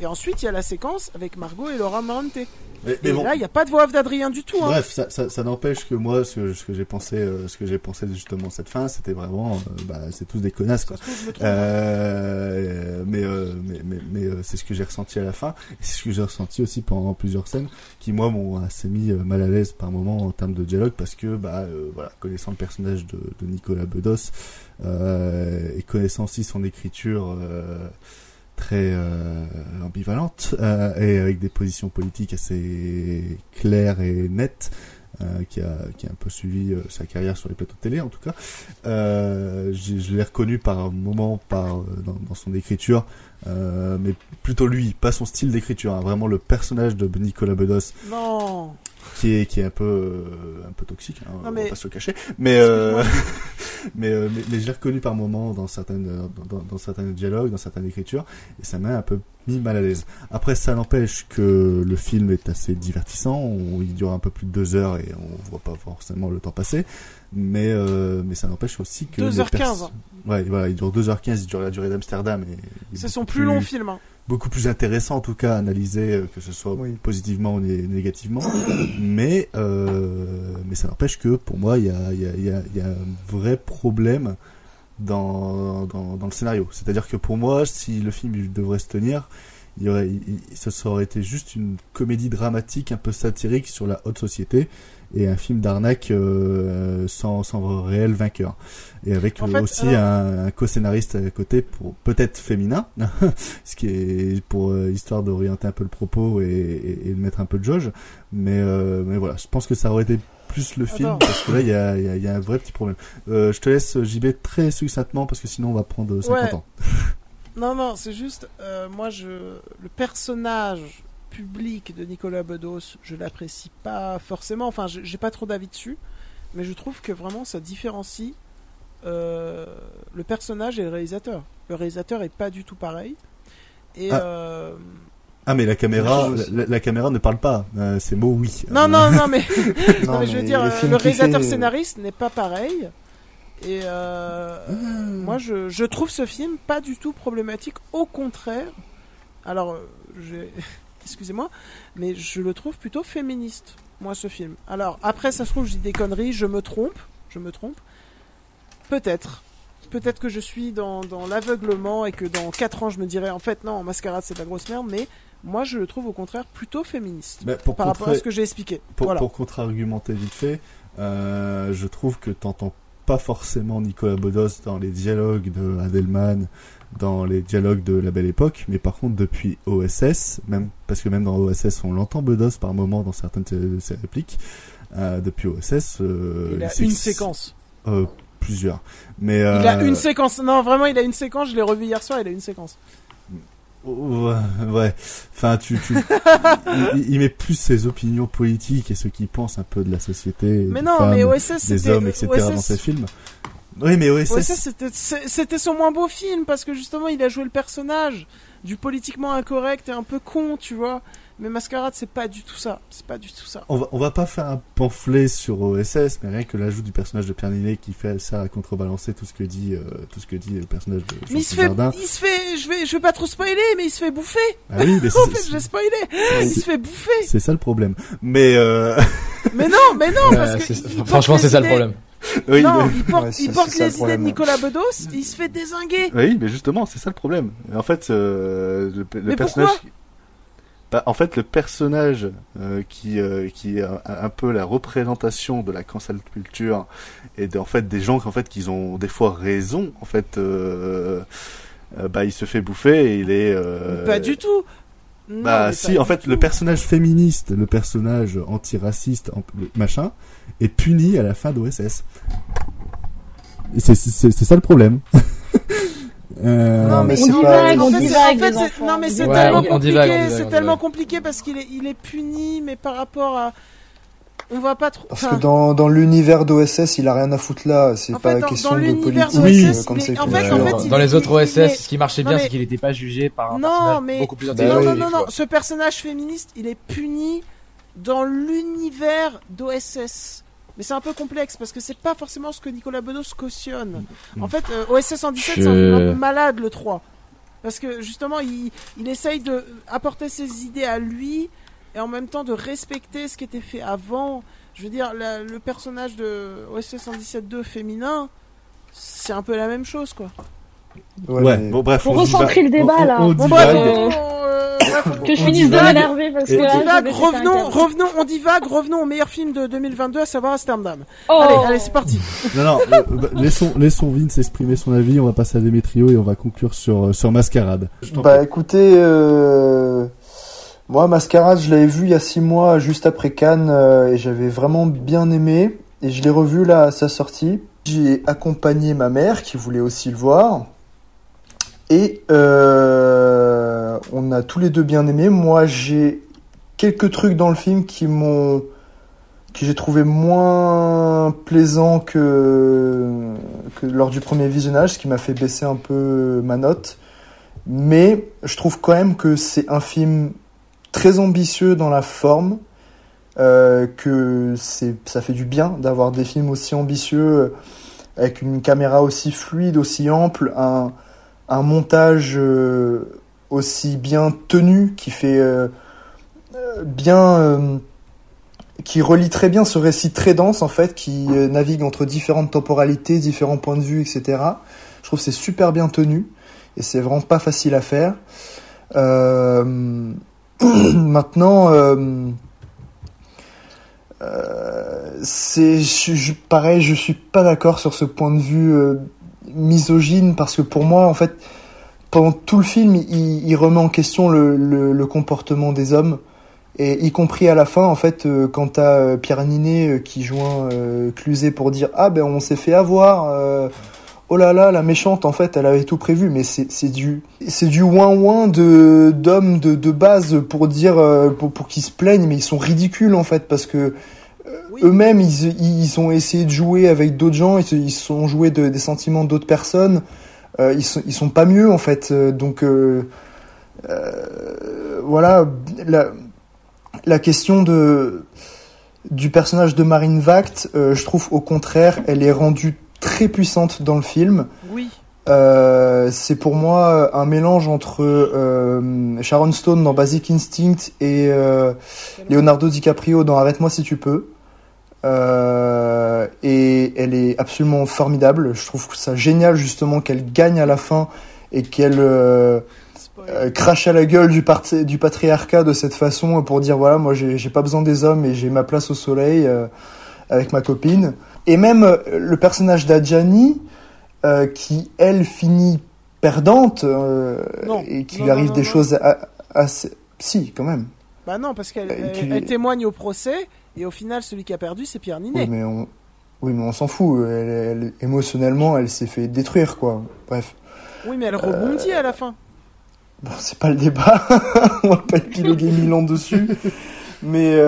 Et ensuite, il y a la séquence avec Margot et Laura Morante. Mais, mais Et bon. là, il n'y a pas de voix off d'Adrien du tout. Hein. Bref, ça, ça, ça n'empêche que moi, ce que, ce que j'ai pensé, euh, ce que j'ai pensé justement cette fin, c'était vraiment, euh, bah, c'est tous des connasses quoi. Trompe. Euh, mais euh, mais mais, mais euh, c'est ce que j'ai ressenti à la fin, et c'est ce que j'ai ressenti aussi pendant plusieurs scènes, qui moi m'ont assez mis euh, mal à l'aise par moments en termes de dialogue, parce que bah euh, voilà, connaissant le personnage de, de Nicolas Bedos euh, et connaissant aussi son écriture. Euh, très euh, ambivalente euh, et avec des positions politiques assez claires et nettes euh, qui, a, qui a un peu suivi sa carrière sur les plateaux de télé en tout cas. Je l'ai reconnu par moment par, dans, son écriture, mais plutôt lui, pas son style d'écriture, hein, vraiment le personnage de Nicolas Bedos. Qui est qui est un peu euh, un peu toxique hein, Non, on mais- va pas se le cacher. Mais euh, mais, euh, mais mais je l'ai reconnu par moments dans certaines dans, dans, dans certains dialogues dans certaines écritures et ça m'a un peu mis mal à l'aise. Après ça n'empêche que le film est assez divertissant on- il dure un peu plus de deux heures et on voit pas forcément le temps passer mais euh, mais ça n'empêche aussi que les 2h15. pers- ouais voilà il dure 2h15 il dure la durée d'Amsterdam et C'est son beaucoup plus long film. hein. beaucoup plus intéressant en tout cas à analyser euh, que ce soit positivement ou né- négativement mais euh, mais ça n'empêche que pour moi il y a, il y, a, il y, a, y a un vrai problème dans, dans, dans le scénario c'est à dire que pour moi si le film il devrait se tenir il y aurait, il- ce aurait été juste une comédie dramatique un peu satirique sur la haute société et un film d'arnaque euh, sans, sans réel vainqueur. Et avec En euh, fait, aussi alors- un, un co-scénariste à côté pour peut-être féminin ce qui est pour euh, histoire d'orienter un peu le propos et, et, et de mettre un peu de jauge. Mais euh, mais voilà je pense que ça aurait été plus le film parce que là il y a, il y, a, y a un vrai petit problème. Euh, je te laisse JB très succinctement parce que sinon on va prendre 50 Ouais. ans. Non, non, c'est juste, euh, moi, je, le personnage public de Nicolas Bedos, je l'apprécie pas forcément. Enfin, j'ai pas trop d'avis dessus, mais je trouve que vraiment ça différencie euh, le personnage et le réalisateur. Le réalisateur est pas du tout pareil. Et Ah. euh, ah mais la caméra la, la caméra ne parle pas euh, c'est mot oui non, Euh, non, non, mais, non, Non, mais je veux mais dire, euh, le qu'il réalisateur fait, euh, scénariste n'est pas pareil. Et euh, moi, je, je trouve ce film pas du tout problématique. Au contraire, alors, euh, j'ai- excusez-moi, mais je le trouve plutôt féministe, moi, ce film. Alors, après, ça se trouve, je dis des conneries, je me trompe, je me trompe. Peut-être. Peut-être que je suis dans, dans l'aveuglement et que dans 4 ans, je me dirais, en fait, non, Mascarade, c'est de la grosse merde, mais moi, je le trouve au contraire plutôt féministe. Bah, pour par rapport à ce que j'ai expliqué. Pour, voilà. pour contre-argumenter vite fait, euh, je trouve que t'entends pas forcément Nicolas Bedos dans les dialogues de Adelman, dans les dialogues de La Belle Époque, mais par contre depuis OSS, même parce que même dans OSS on l'entend Bedos par moment dans certaines de ses répliques, euh, depuis OSS, euh, Il a une séquence. euh, plusieurs, mais Il a euh, une séquence. Non, vraiment, il a une séquence. Je l'ai revu hier soir. Il a une séquence. Ouais, ouais. Enfin, tu, tu... il, il met plus ses opinions politiques et ce qu'il pense un peu de la société, Mais des non, femmes, mais OSS, des hommes, etc. OSS dans ses films. Oui, mais OSS. Ça, c'était son moins beau film parce que justement, il a joué le personnage du politiquement incorrect et un peu con, tu vois. Mais Mascarade, c'est pas du tout ça. C'est pas du tout ça. On va, on va pas faire un pamphlet sur OSS, mais rien que l'ajout du personnage de Pierre Ninet qui fait ça à contrebalancer tout ce que dit, euh, tout ce que dit le personnage de Mais il se fait, Jardin. il se fait, je vais, je vais pas trop spoiler, mais il se fait bouffer. Ah oui, mais en c'est- fait, j'ai spoilé. Il se fait bouffer. C'est ça le problème. Mais euh... Mais non, mais non, parce que franchement, c'est ça le idées- problème. Oui, non, mais- il porte, Ouais, il les le idées de problème. Nicolas Bedos. Il se fait désinguer. Oui, mais justement, c'est ça le problème. En fait, euh, le, le Mais personnage. pourquoi Bah, en fait, le personnage euh, qui euh, qui est un, un peu la représentation de la cancel culture et de, en fait des gens qu'en fait qu'ils ont des fois raison. En fait, euh, euh, bah il se fait bouffer et il est. euh, Pas du tout. Non, Bah si, en fait, tout. le personnage féministe, le personnage antiraciste, machin, est puni à la fin d'OSS. C'est ça le problème. Euh, Non, mais c'est pas. divague, on En fait, c'est- divague, en fait, les c'est- enfants. non mais c'est Ouais, tellement on- compliqué, c'est tellement compliqué parce qu'il est, il est puni, mais par rapport à, on va pas trop. Parce que dans, dans l'univers d'OSS, il a rien à foutre là. C'est pas fait, dans- question dans de politique, d'OSS, euh, il est- cancel en fait, en dans les autres OSS, est- ce qui marchait bien, mais- c'est qu'il n'était pas jugé par un Non, personnage mais- beaucoup plus Bah intelligent. non, oui, non, non, non, ce personnage féministe, il est puni dans l'univers d'OSS. Mais c'est un peu complexe parce que c'est pas forcément ce que Nicolas Bedos cautionne. En fait, euh, OSS 117, Je- c'est un film un peu malade le 3. Parce que justement, il, il essaye de apporter ses idées à lui et en même temps de respecter ce qui était fait avant. Je veux dire, la- le personnage de OSS 117-2 féminin, c'est un peu la même chose quoi. Ouais, mais- bon bref. On divague- recentrer le débat, on- là. on Bon, bref, Euh, euh, bref, Que je On finisse de m'énerver parce que là, On je divague, revenons, revenons, on divague, revenons au meilleur film de 2022, à savoir Amsterdam. Oh. Allez, allez, c'est parti. Non, non, euh, bah, laissons, laissons Vince exprimer son avis, on va passer à Demetrio et on va conclure sur, euh, sur Mascarade. Bah écoutez, euh, Moi, Mascarade, je l'avais vu il y a six mois, juste après Cannes, euh, et j'avais vraiment bien aimé. Et je l'ai revu là à sa sortie. J'ai accompagné ma mère qui voulait aussi le voir. Et euh, on a tous les deux bien aimé. Moi, j'ai quelques trucs dans le film qui m'ont que j'ai trouvé moins plaisant que, que lors du premier visionnage, ce qui m'a fait baisser un peu ma note. Mais je trouve quand même que c'est un film très ambitieux dans la forme, euh, que ça fait du bien d'avoir des films aussi ambitieux, avec une caméra aussi fluide, aussi ample, un, montage euh, aussi bien tenu, qui fait euh, bien, qui relie très bien ce récit très dense en fait, qui navigue entre différentes temporalités, différents points de vue, etc. Je trouve c'est super bien tenu et c'est vraiment pas facile à faire. Euh, Maintenant, euh, euh, c'est je, pareil, je suis pas d'accord sur ce point de vue euh, misogyne parce que pour moi, en fait, pendant tout le film, il, il remet en question le, le, le, comportement des hommes. Et y compris à la fin, en fait, euh, quand t'as Pierre Ninet qui joint Cluzet pour dire ah ben on s'est fait avoir oh là là, la méchante, en fait, elle avait tout prévu, mais c'est du c'est du ouin ouin de d'hommes de, de base pour dire euh, pour, pour qu'ils se plaignent, mais ils sont ridicules en fait parce que euh, eux-mêmes ils, ils ont essayé de jouer avec d'autres gens, ils, ils sont joués de, des sentiments d'autres personnes, euh, ils sont ils sont pas mieux en fait, donc voilà la la question de du personnage de Marine Vact, je trouve au contraire, elle est rendue très puissante dans le film. Oui. Euh, c'est pour moi un mélange entre euh, Sharon Stone dans Basic Instinct et euh, Leonardo DiCaprio dans Arrête-moi si tu peux. Et elle est absolument formidable. Je trouve ça génial justement qu'elle gagne à la fin et qu'elle crache à la gueule du, du patriarcat de cette façon pour dire voilà moi j'ai pas besoin des hommes et j'ai ma place au soleil avec ma copine. Et même euh, le personnage d'Adjani, euh, qui elle finit perdante euh, et qui lui arrive des choses assez. Si, quand même. Bah non, parce qu'elle elle, témoigne au procès et au final, celui qui a perdu, c'est Pierre Ninet. Oui, mais on, oui, mais on s'en fout. Elle, émotionnellement, elle s'est fait détruire, quoi. Bref. Oui, mais elle rebondit à la fin. Bon, c'est pas le débat. on va pas épiloguer mille ans dessus. Mais.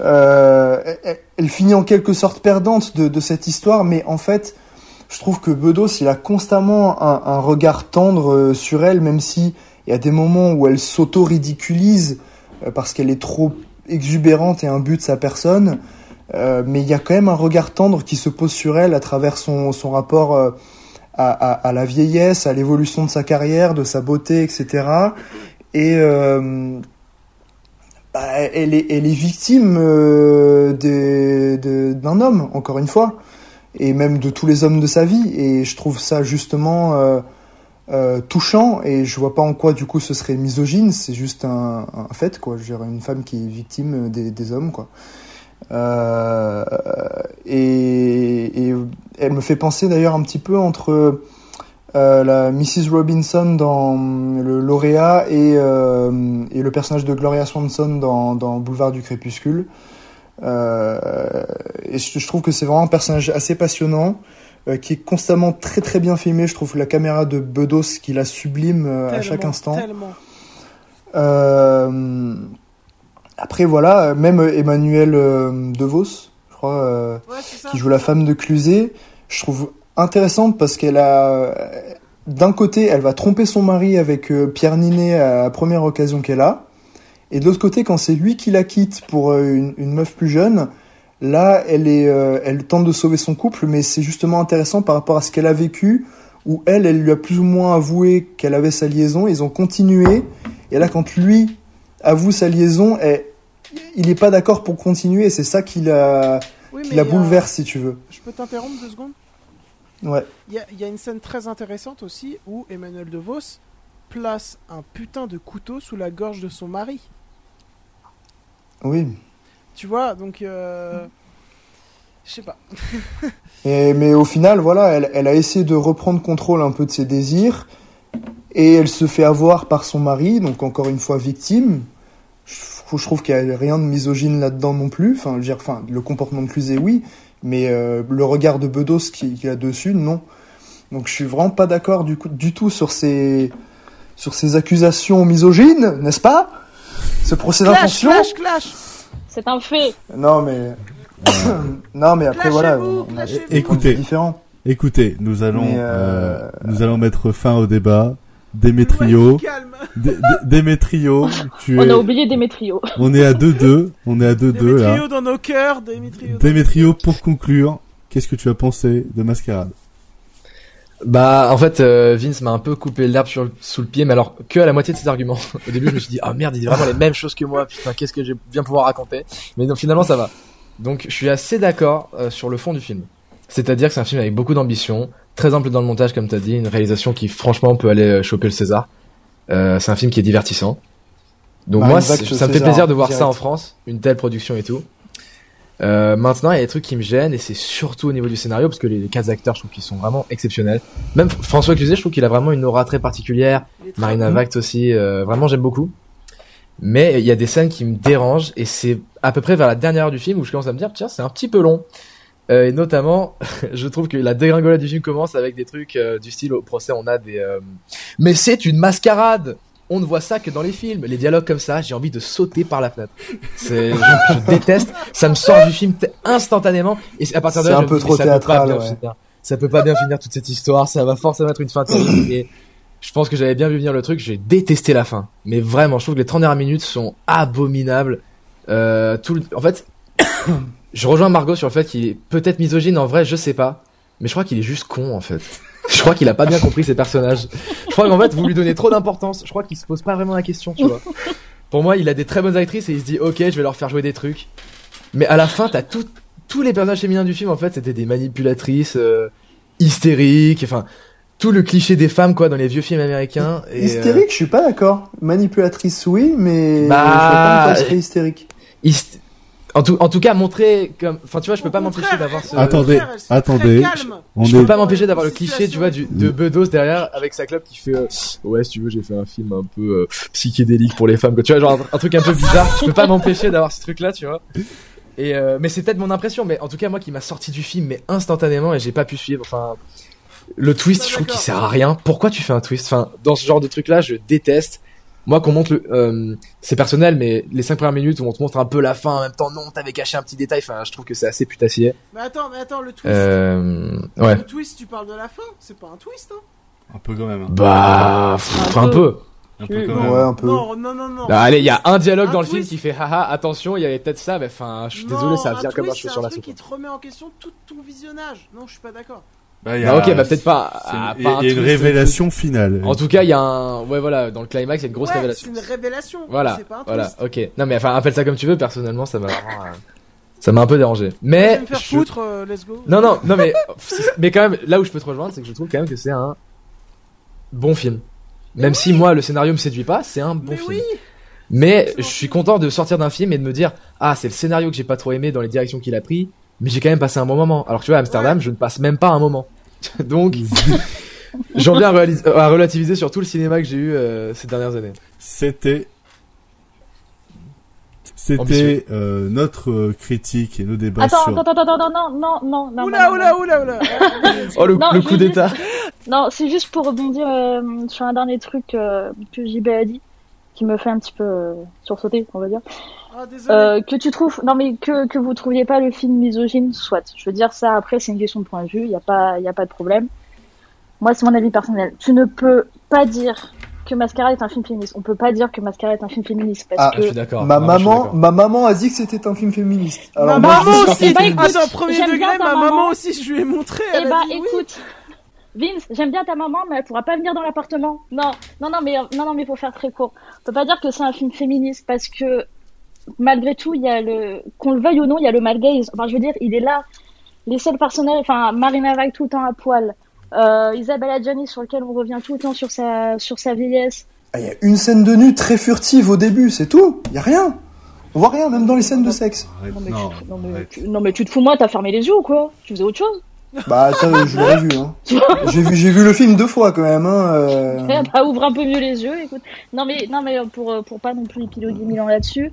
Euh, elle, finit en quelque sorte perdante de, cette histoire, mais en fait, je trouve que Bedos, il a constamment un, regard tendre euh, sur elle, même si il y a des moments où elle s'auto-ridiculise euh, parce qu'elle est trop exubérante et but de sa personne. Mais il y a quand même un regard tendre qui se pose sur elle à travers son, son rapport à, la vieillesse, à l'évolution de sa carrière, de sa beauté, etc. Et bah, elle, est, elle est victime euh, d'un homme, encore une fois, et même de tous les hommes de sa vie. Et je trouve ça justement euh, euh, touchant, et je vois pas en quoi du coup ce serait misogyne. C'est juste un, fait, quoi. Je dirais une femme qui est victime des, hommes, quoi. Euh, et, elle me fait penser d'ailleurs un petit peu entre euh, la Mrs. Robinson dans le lauréat et, euh, et, le personnage de Gloria Swanson dans, dans Boulevard du Crépuscule. Euh, et je, je, trouve que c'est vraiment un personnage assez passionnant, qui est constamment très très bien filmé. Je trouve la caméra de Bedos qui la sublime à chaque instant. après voilà, même Emmanuel DeVos, je crois, ouais, qui joue la femme de Cluzet, je trouve intéressante parce qu'elle a d'un côté, elle va tromper son mari avec euh, Pierre Ninet à la première occasion qu'elle a, et de l'autre côté, quand c'est lui qui la quitte pour euh, une, une, meuf plus jeune, là, elle est, euh, elle tente de sauver son couple, mais c'est justement intéressant par rapport à ce qu'elle a vécu, où elle, elle lui a plus ou moins avoué qu'elle avait sa liaison, ils ont continué, et là, quand lui avoue sa liaison, elle, il n'est pas d'accord pour continuer, et c'est ça qui la, oui, qui la bouleverse, si tu veux. Je peux t'interrompre deux secondes? Ouais. Il y, y, a une scène très intéressante aussi où Emmanuel DeVos place un putain de couteau sous la gorge de son mari. Oui. Tu vois, donc. Euh... Je sais pas. Et, mais au final, voilà, elle, elle, a essayé de reprendre contrôle un peu de ses désirs. et elle se fait avoir par son mari, donc encore une fois victime. Je, je trouve qu'il n'y a rien de misogyne là-dedans non plus. Enfin, je veux dire, enfin, le comportement de Cluzet, oui, mais euh, le regard de Bedos qui, qui a dessus, non. Donc je suis vraiment pas d'accord du, coup- du tout sur ces, sur ces accusations misogynes, n'est-ce pas? Ce procès d'intention clash, clash C'est un fait. Non mais... non mais après voilà, on, on a Écoutez, vue différents. écoutez, nous allons, euh, euh, nous allons mettre fin au débat. Démétrio, Dé- Dé- Démétrio, tu On es, a oublié Démétrio. on est à 2-2, on est à 2-2 là. Démétrio dans nos cœurs, Démétrio. Démétrio, pour conclure, qu'est-ce que tu as pensé de Mascarade? Bah, en fait, euh, Vince m'a un peu coupé l'herbe sur sous le pied, mais alors que à la moitié de ses arguments. Au début, je me suis dit, ah merde, il dit vraiment les mêmes choses que moi. Putain, qu'est-ce que je vais bien pouvoir raconter Mais donc, finalement, ça va. Donc, je suis assez d'accord euh, sur le fond du film. C'est-à-dire que c'est un film avec beaucoup d'ambition, très ample dans le montage, comme t'as dit, une réalisation qui, franchement, peut aller euh, choper le César. Euh, c'est un film qui est divertissant. Donc Bah, moi, ça me fait plaisir de voir direct. ça en France, une telle production et tout. Euh, maintenant, il y a des trucs qui me gênent et c'est surtout au niveau du scénario parce que les, les quatre acteurs, je trouve qu'ils sont vraiment exceptionnels. Même François Cluzet, je trouve qu'il a vraiment une aura très particulière. Marina. Vact aussi, euh, vraiment j'aime beaucoup. Mais il y a des scènes qui me dérangent et c'est à peu près vers la dernière heure du film où je commence à me dire tiens c'est un petit peu long. Euh, et notamment, je trouve que la dégringolade du film commence avec des trucs euh, du style au procès on a des euh, mais c'est une mascarade. On ne voit ça que dans les films. Les dialogues comme ça, j'ai envie de sauter par la fenêtre. C'est, je, je déteste. Ça me sort du film t- instantanément. Et c'est- à partir de C'est là, un je me peu dis, trop mais ça peut pas théâtral, bien ouais. finir. Ça peut pas bien finir toute cette histoire. Ça va forcément être une fin terrible. Et je pense que j'avais bien vu venir le truc. J'ai détesté la fin. Mais vraiment, je trouve que les 30 dernières minutes sont abominables. Euh, tout le- En fait, je rejoins Margot sur le fait qu'il est peut-être misogyne. En vrai, je sais pas. Mais je crois qu'il est juste con, en fait. Je crois qu'il a pas bien compris ses personnages. Je crois qu'en fait, vous lui donnez trop d'importance. Je crois qu'il se pose pas vraiment la question, tu vois. Pour moi, il a des très bonnes actrices et il se dit, ok, je vais leur faire jouer des trucs. Mais à la fin, t'as tout, tous les personnages féminins du film, en fait, c'était des manipulatrices, euh, hystériques, enfin, tout le cliché des femmes, quoi, dans les vieux films américains. Et, euh, Hystérique, je suis pas d'accord. Manipulatrice, oui, mais Bah, je pas hystérique. hyst- En tout, en tout cas, montrer comme, enfin, tu vois, je peux pas m'empêcher d'avoir ce. Attendez, attendez. On je peux est- pas m'empêcher d'avoir le cliché, tu vois, du, de Bedos derrière avec sa clope qui fait euh, ouais, si tu veux, j'ai fait un film un peu euh, psychédélique pour les femmes, quoi. Tu vois, genre un, un truc un peu bizarre. Je peux pas m'empêcher d'avoir ce truc-là, tu vois. Et euh, mais c'est peut-être mon impression, mais en tout cas, moi qui m'a sorti du film, mais instantanément, et j'ai pas pu suivre. Enfin, le twist, je trouve qu'il sert à rien. Pourquoi tu fais un twist? Enfin, dans ce genre de truc-là, je déteste. Moi, qu'on montre le, euh, c'est personnel, mais les cinq premières minutes où on te montre un peu la fin, en même temps, non, t'avais caché un petit détail. Enfin, je trouve que c'est assez putassier. Mais attends, mais attends, le twist. Euh, ouais. Le twist, tu parles de la fin? C'est pas un twist, hein? Un peu quand même. hein. Bah, pff, un peu. Un peu quand même. Ouais, un peu. Non, non, non, non. Bah, allez, il y a un dialogue Un dans le film qui fait haha, attention, il y avait peut-être ça, mais enfin, je suis Non, désolé, ça vient comme un cheveu c'est sur la truc soupe. qui te remet en question tout ton visionnage. Non, je suis pas d'accord. Bah, il y Bah, a- ok, bah, peut-être pas- c'est une- Il y a une twist, révélation finale. En tout cas, il y a un, ouais, voilà, dans le climax, il y a une grosse Ouais, révélation. c'est une révélation. Voilà, C'est pas un voilà, ok. Non, mais enfin, appelle ça comme tu veux, personnellement, ça m'a euh, ça m'a un peu dérangé. Je vais Mais, me faire je- foutre, euh, let's go. non, non, non, mais, mais quand même, là où je peux te rejoindre, c'est que je trouve quand même que c'est un bon film. Même si moi, le scénario me séduit pas, c'est un bon Mais film. oui Mais je suis content de sortir d'un film et de me dire ah c'est le scénario que j'ai pas trop aimé dans les directions qu'il a pris, mais j'ai quand même passé un bon moment. Alors que tu vois à Amsterdam je ne passe même pas un moment. Donc j'en viens à, à relativiser sur tout le cinéma que j'ai eu euh, ces dernières années. C'était c'était euh, notre euh, critique et nos débats Attends, sur. attends, attends, attends, non, non, non, non. Oula, non, oula, non. oula, oula. Oh le, Non, le coup d'état. Non, c'est juste pour rebondir euh, sur un dernier truc euh, que JB a dit, qui me fait un petit peu euh, sursauter, on va dire. Ah. Euh, que tu trouves, non mais que que vous trouviez pas le film misogyne, soit. Je veux dire ça. Après, c'est une question de point de vue. Il y a pas, il y a pas de problème. Moi, c'est mon avis personnel. Tu ne peux pas dire que Mascara est un film féministe. On peut pas dire que Mascara est un film féministe parce Ah, que. Je suis d'accord. Ma Non, je suis maman, d'accord. ma maman a dit que c'était un film féministe. Ma Alors moi, je maman aussi, c'est un bah, écoute, premier degré, ma maman. maman aussi, je lui ai montré. Eh bah, dit oui. écoute, Vince, j'aime bien ta maman, mais elle pourra pas venir dans l'appartement. Non, non, non, mais non, non, mais faut faire très court. On peut pas dire que c'est un film féministe parce que malgré tout, il y a le, qu'on le veuille ou non, il y a le male gaze. Enfin, je veux dire, il est là. Les seuls personnages, enfin, Marina Vague tout le temps à poil. Euh, Isabella Gianni sur lequel on revient tout le temps sur sa, sur sa vieillesse. Ah, Il y a une scène de nu très furtive au début, c'est tout. Il y a rien. On voit rien, même dans les scènes de sexe. Non, mais, non, tu, non, mais, arrête. tu, non, mais tu te fous de moi, t'as fermé les yeux ou quoi? Tu faisais autre chose? Bah attends, je l'aurais vu. Hein. J'ai vu, j'ai vu le film deux fois quand même. Hein, euh... bah, ouvre un peu mieux les yeux, écoute. Non mais non mais pour pour pas non plus épiloguer mille ans là-dessus,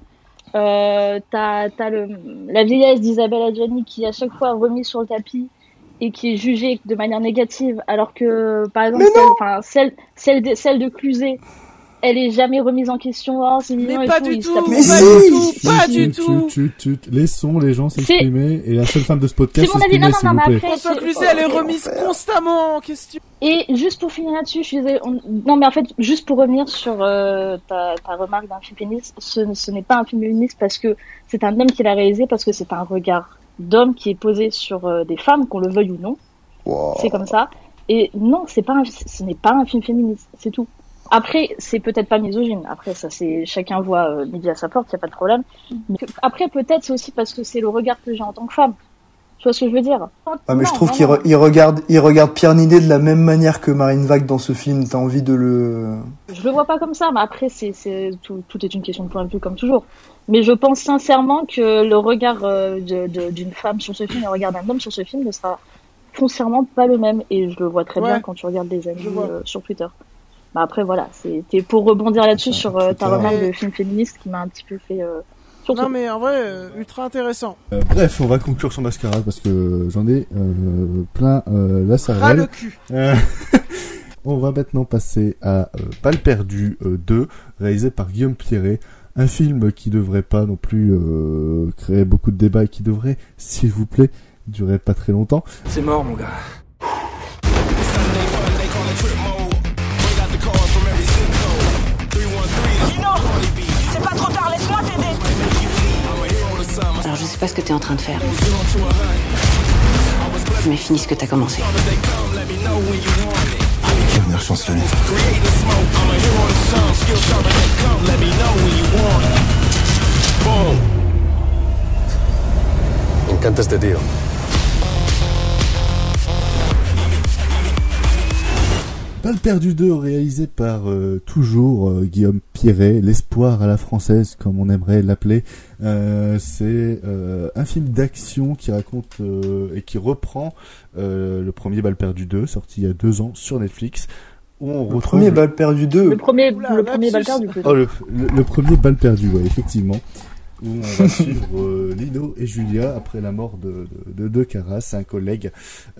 euh, t'as t'as le la vieillesse d'Isabelle Adjani qui à chaque fois remise sur le tapis et qui est jugée de manière négative, alors que par exemple celle, enfin celle celle de, celle de Cluzet, elle est jamais remise en question. Oh, c'est mignon Mais et pas tout, du tout, mais pas du tout, pas Tu- du tu- tout. tu- tu- tu- Laissons les gens s'exprimer et la seule femme de ce podcast C'est mon avis, non, s'exprimer, non, s'il non, vous mais plaît. après, François Cluzet, elle est remise constamment en question. Et juste pour finir là-dessus, je suis non mais en fait, juste pour revenir sur euh, ta, ta remarque d'un film féministe, ce, ce n'est pas un film féministe parce que c'est un homme qui l'a réalisé, parce que c'est un regard d'homme qui est posé sur euh, des femmes, qu'on le veuille ou non. C'est comme ça. Et non, c'est pas, un- ce n'est pas un film féministe, c'est tout. Après, c'est peut-être pas misogyne. Après, ça, c'est chacun voit euh, midi à sa porte, y a pas de problème. Mais que- après, peut-être c'est aussi parce que c'est le regard que j'ai en tant que femme. Tu vois ce que je veux dire? Ah mais je trouve qu'il re- il regarde, il regarde Pierre Nidet de la même manière que Marine Vague dans ce film. T'as envie de le. Je le vois pas comme ça, mais après, c'est, c'est, tout, tout est une question de point de vue comme toujours. Mais je pense sincèrement que le regard euh, de- de- d'une femme sur ce film et le regard d'un homme sur ce film ne sera foncièrement pas le même. Et je le vois très Ouais. bien quand tu regardes des amis euh, sur Twitter. Bah après, voilà, c'était pour rebondir là-dessus sur euh, ta remarque de film féministe qui m'a un petit peu fait... Euh, surtout. Non mais en vrai, euh, ultra intéressant. Euh, bref, on va conclure sur Mascarade parce que j'en ai euh, plein euh, la Ras cervelle. le cul. Euh, on va maintenant passer à euh, perdue euh, 2, réalisé par Guillaume Pierret. Un film qui devrait pas non plus euh, créer beaucoup de débats et qui devrait, s'il vous plaît, durer pas très longtemps. C'est mort, mon gars. Sais pas ce que t'es en train de faire. Mais finis ce que t'as commencé. Dernière chance, Lily. Me encanta este tío. Balle perdue 2, réalisé par euh, toujours euh, Guillaume Pierret, l'espoir à la française, comme on aimerait l'appeler. Euh, c'est euh, un film d'action qui raconte euh, et qui reprend euh, le premier Balle perdue 2, sorti il y a deux ans sur Netflix. Où on Le retrouve premier balle perdu 2. Le premier, Oula, le premier balle du coup. Oh, le, le, le premier balle perdu, ouais, effectivement. Où on va suivre euh, Lino et Julia après la mort de, de, de, Caras, un collègue,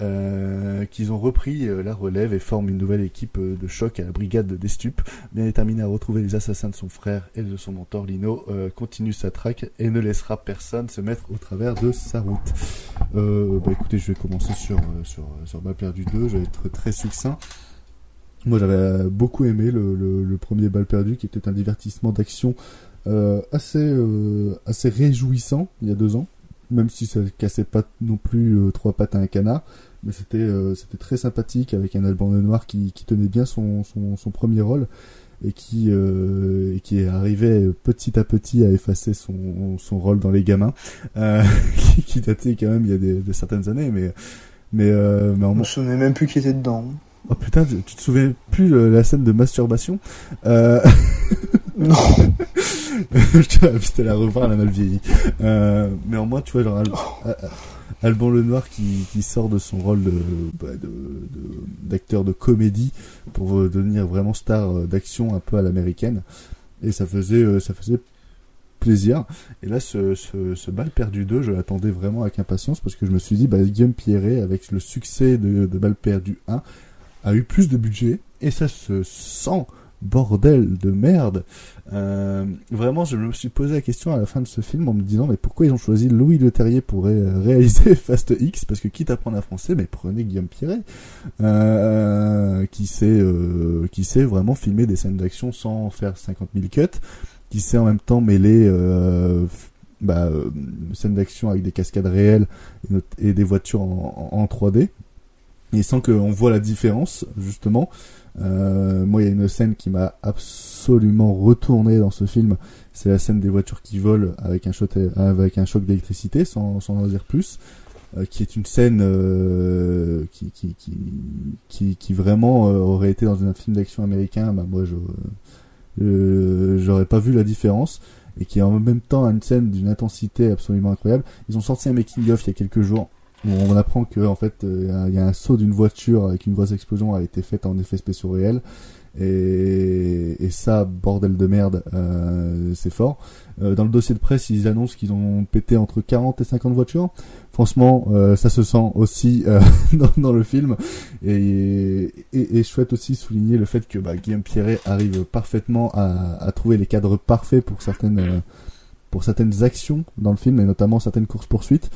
euh, qu'ils ont repris euh, la relève et forment une nouvelle équipe de choc à la brigade des stupes. Bien déterminé à retrouver les assassins de son frère et de son mentor, Lino continue sa traque et ne laissera personne se mettre au travers de sa route. Bah écoutez, je vais commencer sur, sur, sur Balle perdu 2, je vais être très succinct. Moi, j'avais beaucoup aimé le, le, premier Balle perdu, qui était un divertissement d'action assez euh, assez réjouissant il y a deux ans, même si ça cassait pas non plus euh, trois pattes à un canard, mais c'était euh, c'était très sympathique avec un Alban Lenoir qui, qui tenait bien son, son, son premier rôle et qui euh, et qui arrivait petit à petit à effacer son, son rôle dans les gamins, euh, qui, qui datait quand même il y a des, de certaines années, mais mais euh, mais en Je me souvenais même plus qui était dedans. Oh putain, tu tu te souviens plus de la scène de masturbation? Euh... Non. je te à la revoir, elle a mal vieilli. Euh, mais au moins, tu vois, genre, Al- Al- Alban Lenoir qui, qui sort de son rôle de, bah, de, de- d'acteur de comédie pour euh, devenir vraiment star euh, d'action un peu à l'américaine. Et ça faisait, euh, ça faisait plaisir. Et là, ce, ce, ce Balle perdu 2, je l'attendais vraiment avec impatience parce que je me suis dit, bah, Guillaume Pierret, avec le succès de, de Balle perdu 1, a eu plus de budget et ça se sent bordel de merde. Euh, vraiment, je me suis posé la question à la fin de ce film en me disant mais pourquoi ils ont choisi Louis Leterrier pour ré- réaliser Fast X? Parce que quitte à prendre un français, mais prenez Guillaume Pierret, euh, qui sait euh, qui sait vraiment filmer des scènes d'action sans faire 50 000 cuts, qui sait en même temps mêler euh, bah, euh, scènes d'action avec des cascades réelles et des voitures en, en- en 3D et sans qu'on voit la différence justement euh, moi il y a une scène qui m'a absolument retourné dans ce film. C'est la scène des voitures qui volent avec un choc d'électricité sans, sans en dire plus. Euh, qui est une scène euh, qui, qui, qui, qui, qui vraiment euh, aurait été dans un film d'action américain. Bah moi je euh, j'aurais pas vu la différence. Et qui est en même temps une scène d'une intensité absolument incroyable. Ils ont sorti un making of il y a quelques jours on apprend que en fait euh, il y a un saut d'une voiture avec une grosse explosion a été faite en effets spéciaux réels. Et, et ça bordel de merde euh, c'est fort. Euh, dans le dossier de presse ils annoncent qu'ils ont pété entre 40 et 50 voitures. Franchement ça se sent aussi dans, le film. Et, je souhaite aussi souligner le fait que bah, Guillaume Pierret arrive parfaitement à, à trouver les cadres parfaits pour certaines pour certaines actions dans le film et notamment certaines courses poursuites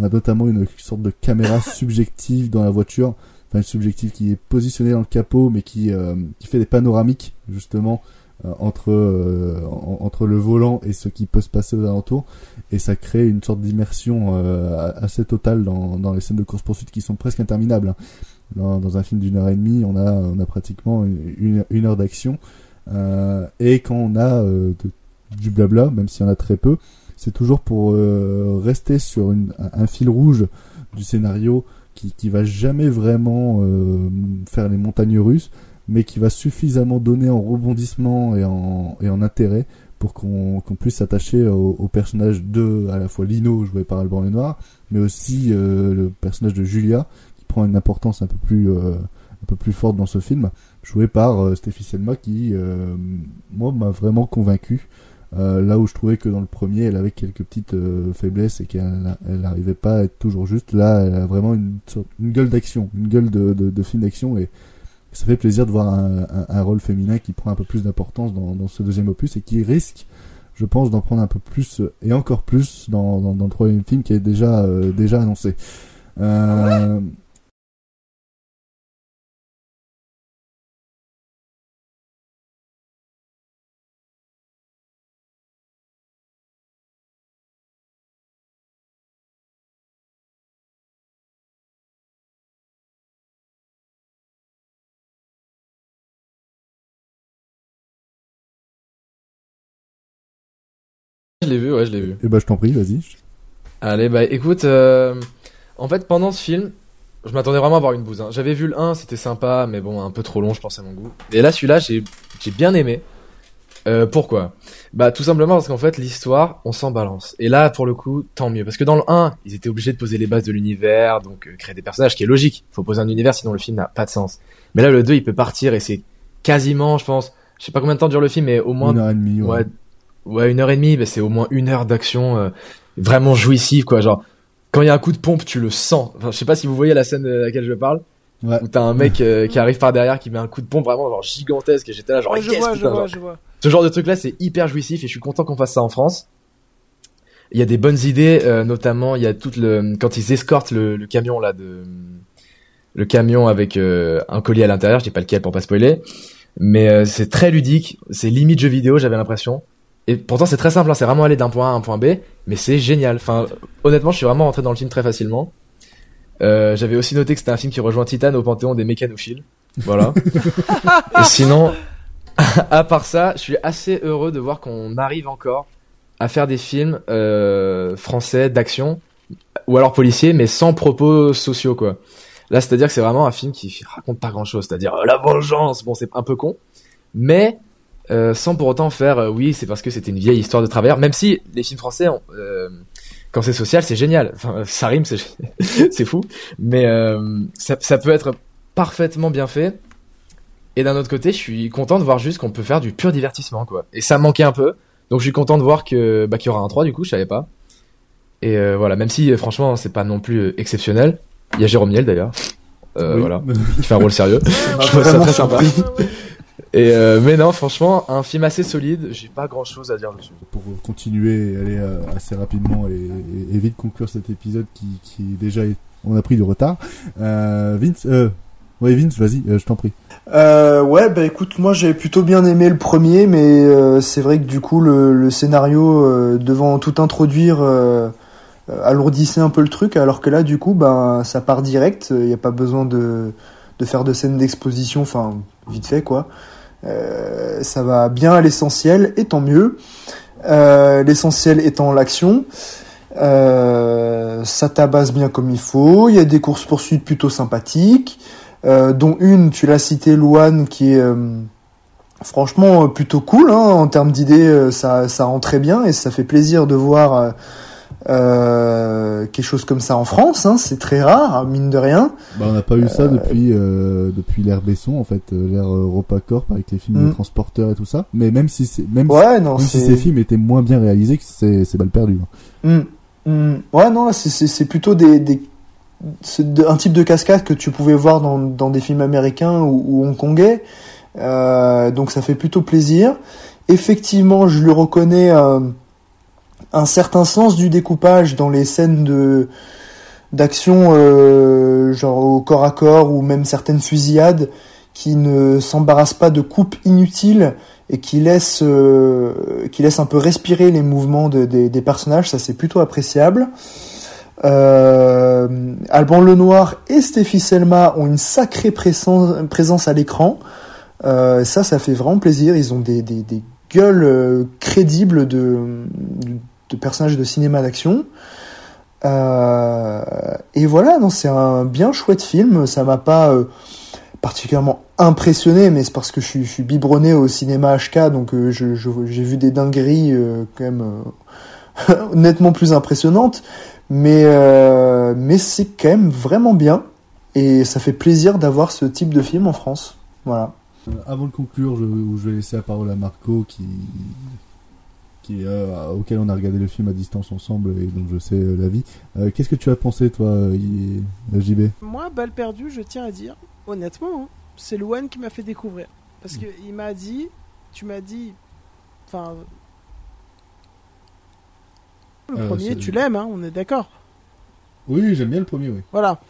on a notamment une sorte de caméra subjective dans la voiture, enfin une subjective qui est positionnée dans le capot, mais qui euh, qui fait des panoramiques justement euh, entre euh, en- entre le volant et ce qui peut se passer aux alentours, et ça crée une sorte d'immersion assez totale dans dans les scènes de course poursuite qui sont presque interminables. hein. Dans, un film d'une heure et demie, on a on a pratiquement une, heure d'action, et quand on a du blabla, même s'il y en a très peu, c'est toujours pour euh, rester sur un, fil rouge du scénario qui, qui va jamais vraiment euh, faire les montagnes russes, mais qui va suffisamment donner en rebondissement et en, intérêt pour qu'on puisse s'attacher au, personnage de à la fois Lino joué par Alban Lenoir, mais aussi euh, le personnage de Julia qui prend une importance un peu plus forte dans ce film, joué par euh, Selma qui moi m'a vraiment convaincu. Euh, là où je trouvais que dans le premier, elle avait quelques petites euh, faiblesses et qu'elle elle n'arrivait pas à être toujours juste. Là, elle a vraiment une, une gueule d'action, une gueule de, de, film d'action et ça fait plaisir de voir un, un, rôle féminin qui prend un peu plus d'importance dans, dans ce deuxième opus et qui risque, je pense, d'en prendre un peu plus et encore plus dans, dans, dans le troisième film qui est déjà euh, déjà annoncé. Euh, Je l'ai vu, ouais, je l'ai vu. Et bah je t'en prie, vas-y. Allez, bah écoute, euh, en fait, pendant ce film, je m'attendais vraiment à voir une bouse. hein. J'avais vu le 1, c'était sympa, mais bon, un peu trop long, je pense, à mon goût. Et là, celui-là, j'ai j'ai bien aimé. Euh, pourquoi? Bah tout simplement parce qu'en fait, l'histoire, on s'en balance. Et là, pour le coup, tant mieux. Parce que dans le 1, ils étaient obligés de poser les bases de l'univers, donc euh, créer des personnages, qui est logique. Faut poser un univers, sinon le film n'a pas de sens. Mais là, le 2, il peut partir, et c'est quasiment, je pense, je sais pas combien de temps dure le film, mais au moins Une heure et demie, ouais. ouais, ouais, une heure et demie, bah, c'est au moins une heure d'action euh, vraiment jouissive, quoi. Genre, quand il y a un coup de pompe, tu le sens. Enfin, je sais pas si vous voyez la scène de laquelle je parle. Ouais. Où t'as un mec euh, qui arrive par derrière, qui met un coup de pompe vraiment genre gigantesque, et j'étais là genre, Ouais, je yes, vois, je putain, vois, genre. je vois. Ce genre de truc là, c'est hyper jouissif et je suis content qu'on fasse ça en France. Il y a des bonnes idées, euh, notamment il y a tout le quand ils escortent le, le camion là de le camion avec euh, un colis à l'intérieur, je dis pas lequel pour pas spoiler, mais euh, c'est très ludique, c'est limite jeu vidéo, j'avais l'impression. Et pourtant c'est très simple, hein, c'est vraiment aller d'un point A à un point B, mais c'est génial. Enfin, honnêtement, je suis vraiment rentré dans le film très facilement. Euh, j'avais aussi noté que c'était un film qui rejoint Titan au panthéon des mécanophiles. Voilà. Et sinon, à part ça, je suis assez heureux de voir qu'on arrive encore à faire des films euh, français d'action ou alors policiers, mais sans propos sociaux quoi. Là, c'est-à-dire que c'est vraiment un film qui raconte pas grand-chose, c'est-à-dire euh, la vengeance. Bon, c'est un peu con, mais euh, sans pour autant faire euh, oui, c'est parce que c'était une vieille histoire de travailleurs. Même si les films français, ont, euh, quand c'est social, c'est génial. Enfin, ça rime, c'est c'est fou, mais ça, ça peut être parfaitement bien fait. Et d'un autre côté, je suis content de voir juste qu'on peut faire du pur divertissement, quoi. Et ça manquait un peu. Donc je suis content de voir que bah, qu'il y aura un 3 du coup, je savais pas. Et voilà, même si franchement c'est pas non plus exceptionnel. Il y a Jérôme Niel d'ailleurs. Oui. Voilà, il fait un rôle sérieux. je trouve ça très sympa. Et euh, mais non, franchement, un film assez solide. J'ai pas grand chose à dire dessus. pour continuer et aller euh, assez rapidement et, et- et vite conclure cet épisode qui, qui déjà est- on a pris du retard. Euh, Vince, euh, ouais Vince, vas-y, euh, je t'en prie. Euh, ouais, bah écoute, moi j'ai plutôt bien aimé le premier, mais euh, c'est vrai que du coup le, le scénario euh, devant tout introduire alourdissait un peu le truc, alors que là du coup bah ça part direct, il n'y a pas besoin de, de faire de scènes d'exposition, enfin vite fait quoi. Euh, ça va bien à l'essentiel, et tant mieux. Euh, l'essentiel étant l'action. Euh, ça tabasse bien comme il faut. Il y a des courses poursuites plutôt sympathiques, dont une, tu l'as cité, Louane, qui est franchement plutôt cool hein, en termes d'idées. ça, ça rend très bien et ça fait plaisir de voir euh, Euh, quelque chose comme ça en France, hein, c'est très rare, mine de rien. Bah, on n'a pas eu ça depuis euh, depuis l'ère Besson en fait, euh, l'ère EuropaCorp avec les films de transporteurs et tout ça. Mais même si c'est même, Ouais, si, non, même si ces films étaient moins bien réalisés, que c'est c'est balle perdue. hein. Hmm, hmm. Ouais, non, là, c'est- plutôt des, un type de cascade que tu pouvais voir dans, dans des films américains ou, ou hongkongais. Euh, donc ça fait plutôt plaisir. Effectivement, je lui reconnais euh, un certain sens du découpage dans les scènes de d'action, euh, genre au corps à corps ou même certaines fusillades qui ne s'embarrassent pas de coupes inutiles et qui laissent euh, qui laissent un peu respirer les mouvements de- des- des personnages. Ça c'est plutôt appréciable. Euh, Alban Lenoir et Stéphie Selma ont une sacrée présence, présence à l'écran. Euh, ça, ça fait vraiment plaisir. Ils ont des, des, des gueules euh, crédibles de, de, personnages de cinéma d'action. Euh, et voilà, non, c'est un bien chouette film. Ça m'a pas euh, particulièrement impressionné, mais c'est parce que je suis, je biberonné au cinéma HK, donc euh, j'ai vu des dingueries quand même nettement plus impressionnantes. Mais, mais c'est quand même vraiment bien. Et ça fait plaisir d'avoir ce type de film en France. Voilà. Avant de conclure, je vais laisser la parole à Marco qui qui euh, auquel on a regardé le film à distance ensemble et donc je sais euh, l'avis. Euh, Qu'est-ce que tu as pensé toi, JB Moi, balle perdue, je tiens à dire, honnêtement, hein, c'est Luan qui m'a fait découvrir. Parce que il m'a dit, tu m'as dit, enfin, le premier, tu l'aimes, hein, on est d'accord. Oui, j'aime bien le premier, oui. Voilà.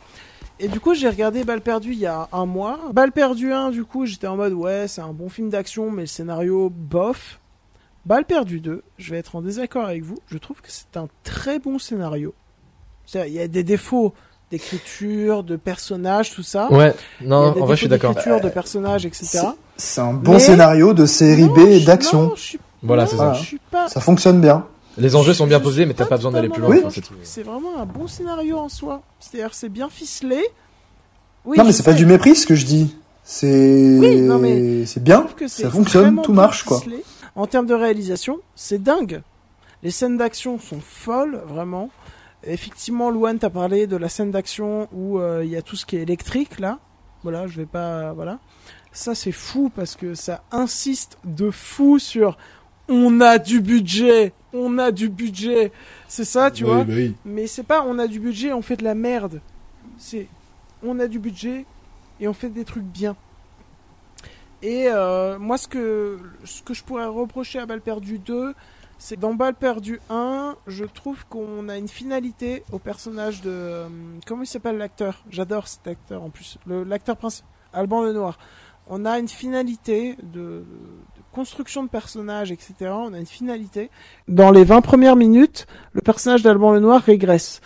Et du coup, j'ai regardé Balle perdue il y a un mois. Balle perdue 1, du coup, j'étais en mode ouais, c'est un bon film d'action, mais le scénario bof. Balle perdue 2, je vais être en désaccord avec vous. Je trouve que c'est un très bon scénario. Il y a des défauts d'écriture, de personnages, tout ça. Ouais, non, en vrai, je suis défauts d'accord. d'écriture, de personnages, etc. C'est- un bon Mais- scénario de série B et d'action. Suis Voilà, c'est ça. je suis pas. Ça fonctionne bien. Les enjeux sont bien je posés, mais t'as pas besoin d'aller plus loin. enfin, c'est vraiment un bon scénario en soi. C'est-à-dire, c'est bien ficelé. Oui, non, mais c'est pas du mépris ce que je dis. C'est Oui, non, mais c'est bien. Ça fonctionne, tout marche quoi. En termes de réalisation, c'est dingue. Les scènes d'action sont folles, vraiment. Effectivement, Louane t'a parlé de la scène d'action où euh, il y a tout ce qui est électrique là. Voilà, je vais pas, voilà. Ça c'est fou parce que ça insiste de fou sur on a du budget, on a du budget. C'est ça, tu Oui, vois. bah oui. Mais c'est pas on a du budget, on fait de la merde. C'est on a du budget et on fait des trucs bien. Et euh, moi, ce que, ce que je pourrais reprocher à Balle perdue 2, c'est dans Balle perdue 1, je trouve qu'on a une finalité au personnage de. euh, comment il s'appelle l'acteur? J'adore cet acteur en plus. L'acteur principal, Alban Lenoir. On a une finalité de, de construction de personnage, etc. On a une finalité. Dans les 20 premières minutes, le personnage d'Alban Lenoir régresse.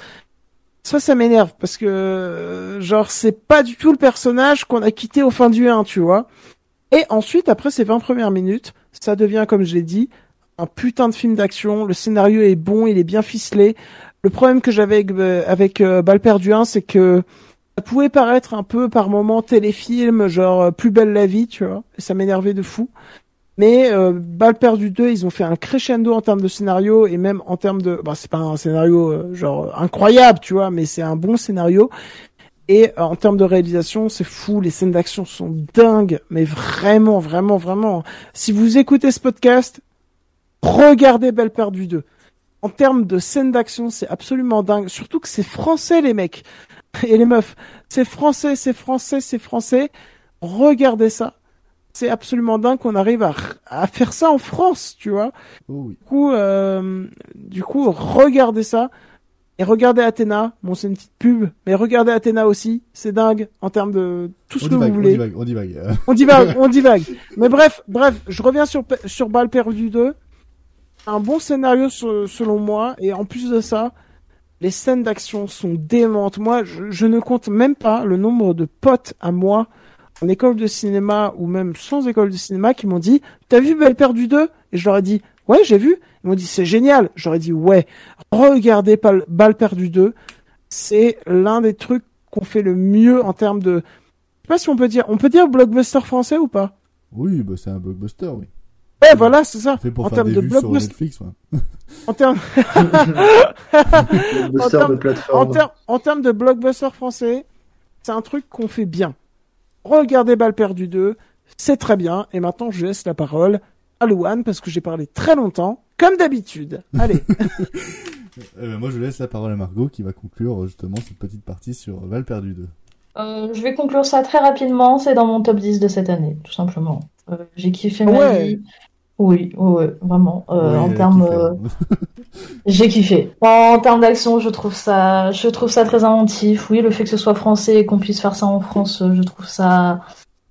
Ça, ça m'énerve parce que, euh, genre, c'est pas du tout le personnage qu'on a quitté au fin du 1, tu vois. Et ensuite, après ces 20 premières minutes, ça devient, comme je l'ai dit, un putain de film d'action. Le scénario est bon, il est bien ficelé. Le problème que j'avais avec, euh, avec euh, Balle perdue 1, c'est que ça pouvait paraître un peu par moment téléfilm, genre euh, Plus belle la vie, tu vois. Et ça m'énervait de fou. Mais euh, Balle perdue 2, ils ont fait un crescendo en termes de scénario et même en termes de... Bah, c'est pas un scénario euh, genre incroyable, tu vois, mais c'est un bon scénario. Et euh, en termes de réalisation, c'est fou, les scènes d'action sont dingues, mais vraiment, vraiment, vraiment. Si vous écoutez ce podcast, regardez Belle perdue 2. En termes de scènes d'action, c'est absolument dingue. Surtout que c'est français, les mecs. Et les meufs. C'est français, c'est français, c'est français. Regardez ça. C'est absolument dingue qu'on arrive à, à faire ça en France, tu vois. Oh oui. Du coup, euh, du coup, regardez ça. Et regardez Athéna. Bon, c'est une petite pub, mais regardez Athéna aussi. C'est dingue en termes de tout ce On que divague, vous on voulez. divague, on divague. euh. On divague, on divague. Mais bref, bref, je reviens sur, sur Balle perdue 2. Un bon scénario se- selon moi, et en plus de ça, les scènes d'action sont démentes. Moi, je, je ne compte même pas le nombre de potes à moi en école de cinéma ou même sans école de cinéma qui m'ont dit T'as vu Belle perdue 2 Et je leur ai dit Ouais, j'ai vu. Ils m'ont dit C'est génial. J'aurais dit Ouais. Regardez Bal- Balle perdue 2. C'est l'un des trucs qu'on fait le mieux en termes de. Je sais pas si on peut dire. On peut dire blockbuster français ou pas Oui, bah c'est un blockbuster, oui. Ouais, voilà, c'est ça. Fait pour En faire termes des de vues sur blockbuster. Netflix, ouais. En termes en termes- de plateforme. en termes- en termes de blockbuster français, c'est un truc qu'on fait bien. Regardez Balle perdue 2, c'est très bien. Et maintenant, je laisse la parole à Louane parce que j'ai parlé très longtemps, comme d'habitude. Allez. Euh, moi, je laisse la parole à Margot qui va conclure euh, justement cette petite partie sur Val perdu 2. Euh, je vais conclure ça très rapidement. C'est dans mon top 10 de cette année, tout simplement. Euh, j'ai kiffé ma Ouais. vie. Oui, ouais, ouais, vraiment. Euh, Oui, en termes, hein. j'ai kiffé. En termes d'action, je trouve ça, je trouve ça très inventif. Oui, le fait que ce soit français et qu'on puisse faire ça en France, je trouve ça,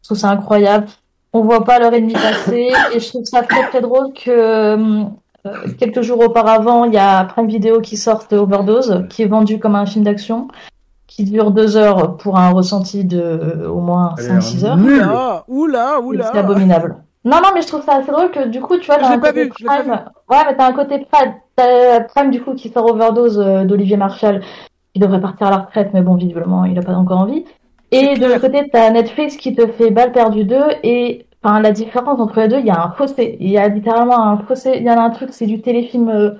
je trouve ça incroyable. On voit pas l'heure et demie passer et je trouve ça très très drôle que quelques jours auparavant, il y a Prime Video qui sort Overdose, qui est vendu comme un film d'action, qui dure deux heures pour un ressenti de euh, au moins Elle a l'air 5-6 heures. Oula, oula, oula. C'est abominable. Non, non, mais je trouve ça assez drôle que du coup, tu vois, t'as un pas côté vu, pas Prime. Ouais, mais t'as un côté Prime, Prime du coup qui sort Overdose euh, d'Olivier Marshall, qui devrait partir à la retraite, mais bon, visiblement, il a pas encore envie. Et de l'autre côté, t'as Netflix qui te fait Balle perdue 2 et enfin la différence entre les deux, il y a un fossé. Il y a littéralement un fossé. Il y en a un truc, c'est du téléfilm. Euh...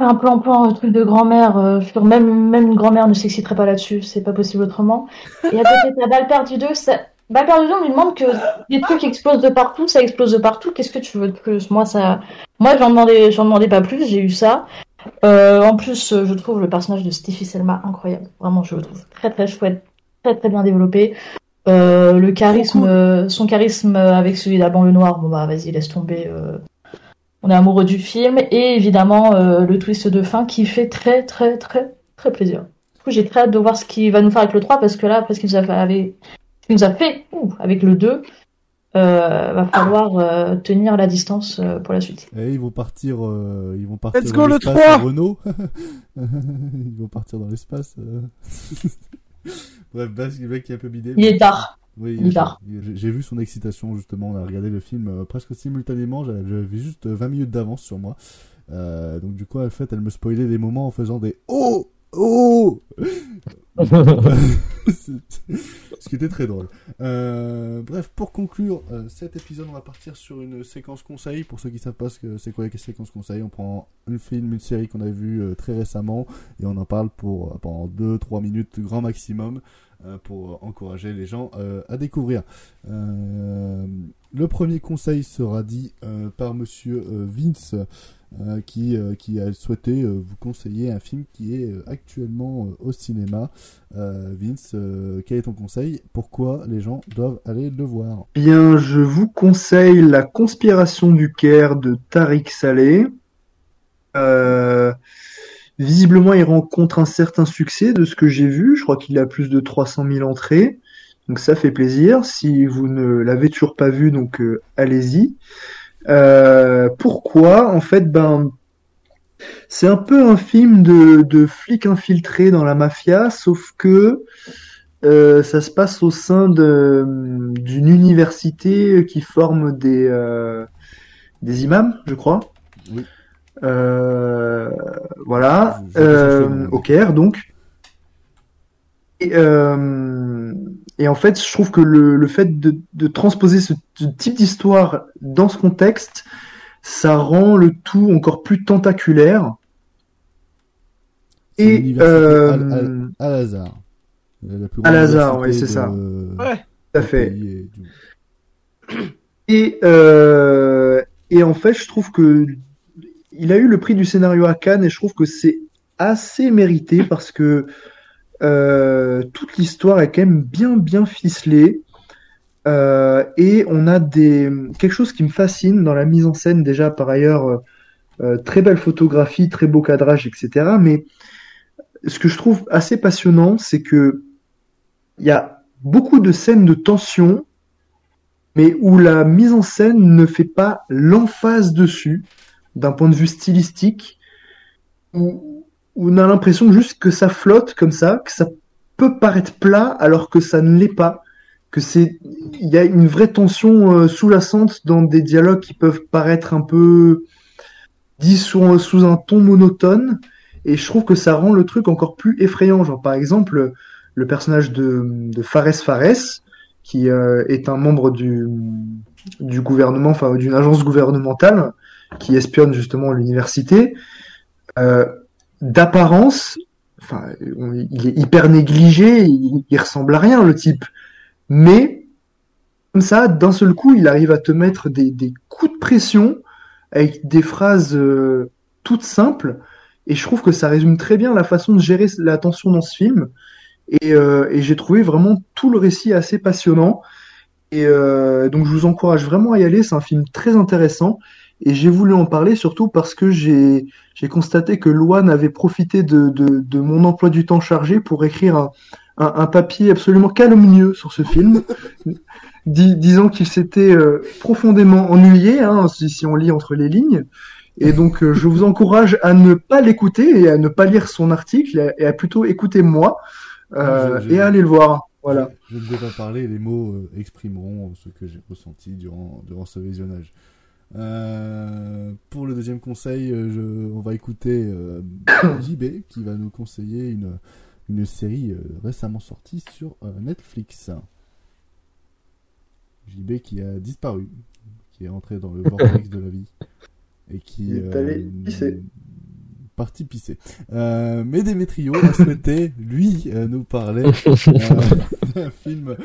un plan-plan, un truc de grand-mère. euh, même même une grand-mère ne s'exciterait pas là-dessus. C'est pas possible autrement. Et à côté, t'as Balle perdue 2. Ça... Balle perdue 2, on lui demande que des trucs explosent de partout, ça explose de partout. Qu'est-ce que tu veux de plus? Moi, ça, moi, j'en demandais, j'en demandais pas plus. J'ai eu ça. Euh, en plus, euh, je trouve le personnage de Steffi Selma incroyable. Vraiment, je le trouve très très chouette, très très bien développé. Euh, le charisme, euh, son charisme euh, avec celui d'Alban le Noir, bon bah vas-y, laisse tomber. euh, On est amoureux du film et évidemment euh, le twist de fin qui fait très très très très plaisir. Du coup, j'ai très hâte de voir ce qu'il va nous faire avec le 3 parce que là, parce qu'il nous a fait avec, ce qu'il nous a fait ouh, avec le 2, euh, va falloir euh, tenir la distance euh, pour la suite. Et ils vont partir, euh, ils vont partir Let's dans le l'espace 3. à Renault. ils vont partir dans l'espace. euh. Bref, Basque, le mec qui est un peu bidé. Il est tard. Oui, Il est tard. j'ai- vu son excitation justement. On a regardé le film euh, presque simultanément. J'avais j'avais juste 20 minutes d'avance sur moi. Euh, donc du coup, en fait, elle me spoilait des moments en faisant des oh oh. Ce qui était très drôle. Euh, bref, pour conclure euh, cet épisode, on va partir sur une séquence conseil. Pour ceux qui savent pas ce que c'est quoi les séquences conseil, on prend film, une série qu'on a vu euh, très récemment et on en parle pour pendant 2-3 minutes grand maximum pour encourager les gens à découvrir. Le premier conseil sera dit par Monsieur Vince. Euh, qui, euh, qui a souhaité euh, vous conseiller un film qui est actuellement au cinéma. Vince, quel est ton conseil? Pourquoi les gens doivent aller le voir? Bien, je vous conseille La conspiration du Caire de Tariq Saleh. Visiblement, il rencontre un certain succès de ce que j'ai vu. Je crois qu'il a plus de 300 000 entrées. Donc ça fait plaisir. Si vous ne l'avez toujours pas vu, donc allez-y. Euh, pourquoi En fait, ben, c'est un peu un film de, de flic infiltré dans la mafia, sauf que euh, ça se passe au sein de d'une université qui forme des euh, des imams, je crois. Oui. Euh, voilà, euh, au Caire donc. Et, euh, et en fait, je trouve que le, le fait de, de transposer ce, ce type d'histoire dans ce contexte, ça rend le tout encore plus tentaculaire. Et euh, Al- Al- Al-Azhar. La plus grande Al-Azhar, université oui, c'est de- ça. Ouais. tout à fait. Et, euh, et en fait, je trouve que il a eu le prix du scénario à Cannes et je trouve que c'est assez mérité parce que euh, toute l'histoire est quand même bien bien ficelée Euh, et on a des quelque chose qui me fascine dans la mise en scène déjà par ailleurs euh, euh, très belle photographie, très beau cadrage, etc. Mais ce que je trouve assez passionnant, c'est que il y a beaucoup de scènes de tension mais où la mise en scène ne fait pas l'emphase dessus, d'un point de vue stylistique, où, où on a l'impression juste que ça flotte comme ça, que ça peut paraître plat alors que ça ne l'est pas, que c'est, il y a une vraie tension euh, sous-jacente dans des dialogues qui peuvent paraître un peu dits sous, sous un ton monotone, et je trouve que ça rend le truc encore plus effrayant. Genre par exemple, le personnage de, de Fares Fares, qui euh, est un membre du du gouvernement, enfin d'une agence gouvernementale qui espionne justement l'université. Euh, D'apparence, enfin, il est hyper négligé, il, ressemble à rien le type, mais comme ça, d'un seul coup, il arrive à te mettre des, coups de pression avec des phrases euh, toutes simples, et je trouve que ça résume très bien la façon de gérer la tension dans ce film. Et, euh, j'ai trouvé vraiment tout le récit assez passionnant. Et euh, donc je vous encourage vraiment à y aller. C'est un film très intéressant. Et j'ai voulu en parler surtout parce que j'ai constaté que Loane avait profité de, de, de mon emploi du temps chargé pour écrire un, un, un papier absolument calomnieux sur ce film, dis- disant qu'il s'était euh, profondément ennuyé, hein, si, si on lit entre les lignes. Et donc euh, je vous encourage à ne pas l'écouter et à ne pas lire son article et à, et à plutôt écouter moi euh, Je- je- et à aller le voir. Voilà. Je ne vais pas parler, les mots exprimeront ce que j'ai ressenti durant, durant ce visionnage. Euh, pour le deuxième conseil, euh, je, on va écouter euh, JB qui va nous conseiller une, une série euh, récemment sortie sur Netflix. JB qui a disparu, qui est entré dans le vortex de la vie et qui est allé pisser. Parti pisser. Euh, mais Demetrio a souhaité, lui, euh, nous parler euh, d'un film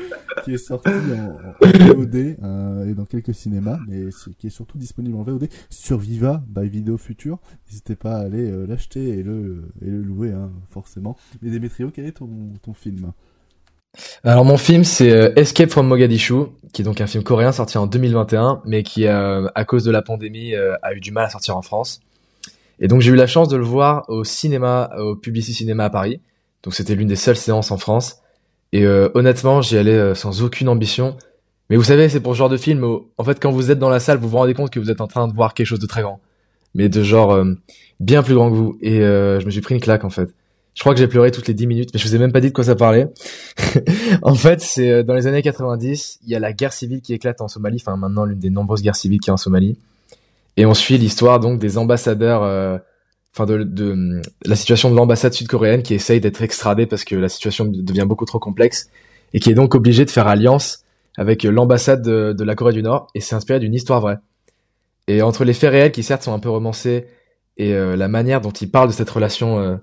qui est sorti en, en VOD et dans quelques cinémas, mais qui est surtout disponible en VOD sur Viva by Vidéo Future. N'hésitez pas à aller l'acheter et le, et le louer, hein, forcément. Mais Demetrio, quel est ton, ton film? Alors mon film c'est Escape from Mogadishu, qui est donc un film coréen sorti en 2021, mais qui euh, à cause de la pandémie euh, a eu du mal à sortir en France. Et donc j'ai eu la chance de le voir au cinéma, au Publicis Cinéma à Paris. Donc c'était l'une des seules séances en France. Et euh, honnêtement j'y allais euh, sans aucune ambition. Mais vous savez c'est pour ce genre de film où en fait quand vous êtes dans la salle vous vous rendez compte que vous êtes en train de voir quelque chose de très grand, mais de genre euh, bien plus grand que vous. Et je me suis pris une claque en fait. Je crois que j'ai pleuré toutes les 10 minutes, mais je vous ai même pas dit de quoi ça parlait. en fait, c'est dans les années 90, il y a la guerre civile qui éclate en Somalie, enfin maintenant l'une des nombreuses guerres civiles qu'il y a en Somalie. Et on suit l'histoire donc des ambassadeurs, euh, enfin de, de, la situation de l'ambassade sud-coréenne qui essaye d'être extradée parce que la situation devient beaucoup trop complexe et qui est donc obligée de faire alliance avec l'ambassade de, de la Corée du Nord et c'est inspiré d'une histoire vraie. Et entre les faits réels qui certes sont un peu romancés et euh, la manière dont ils parlent de cette relation euh,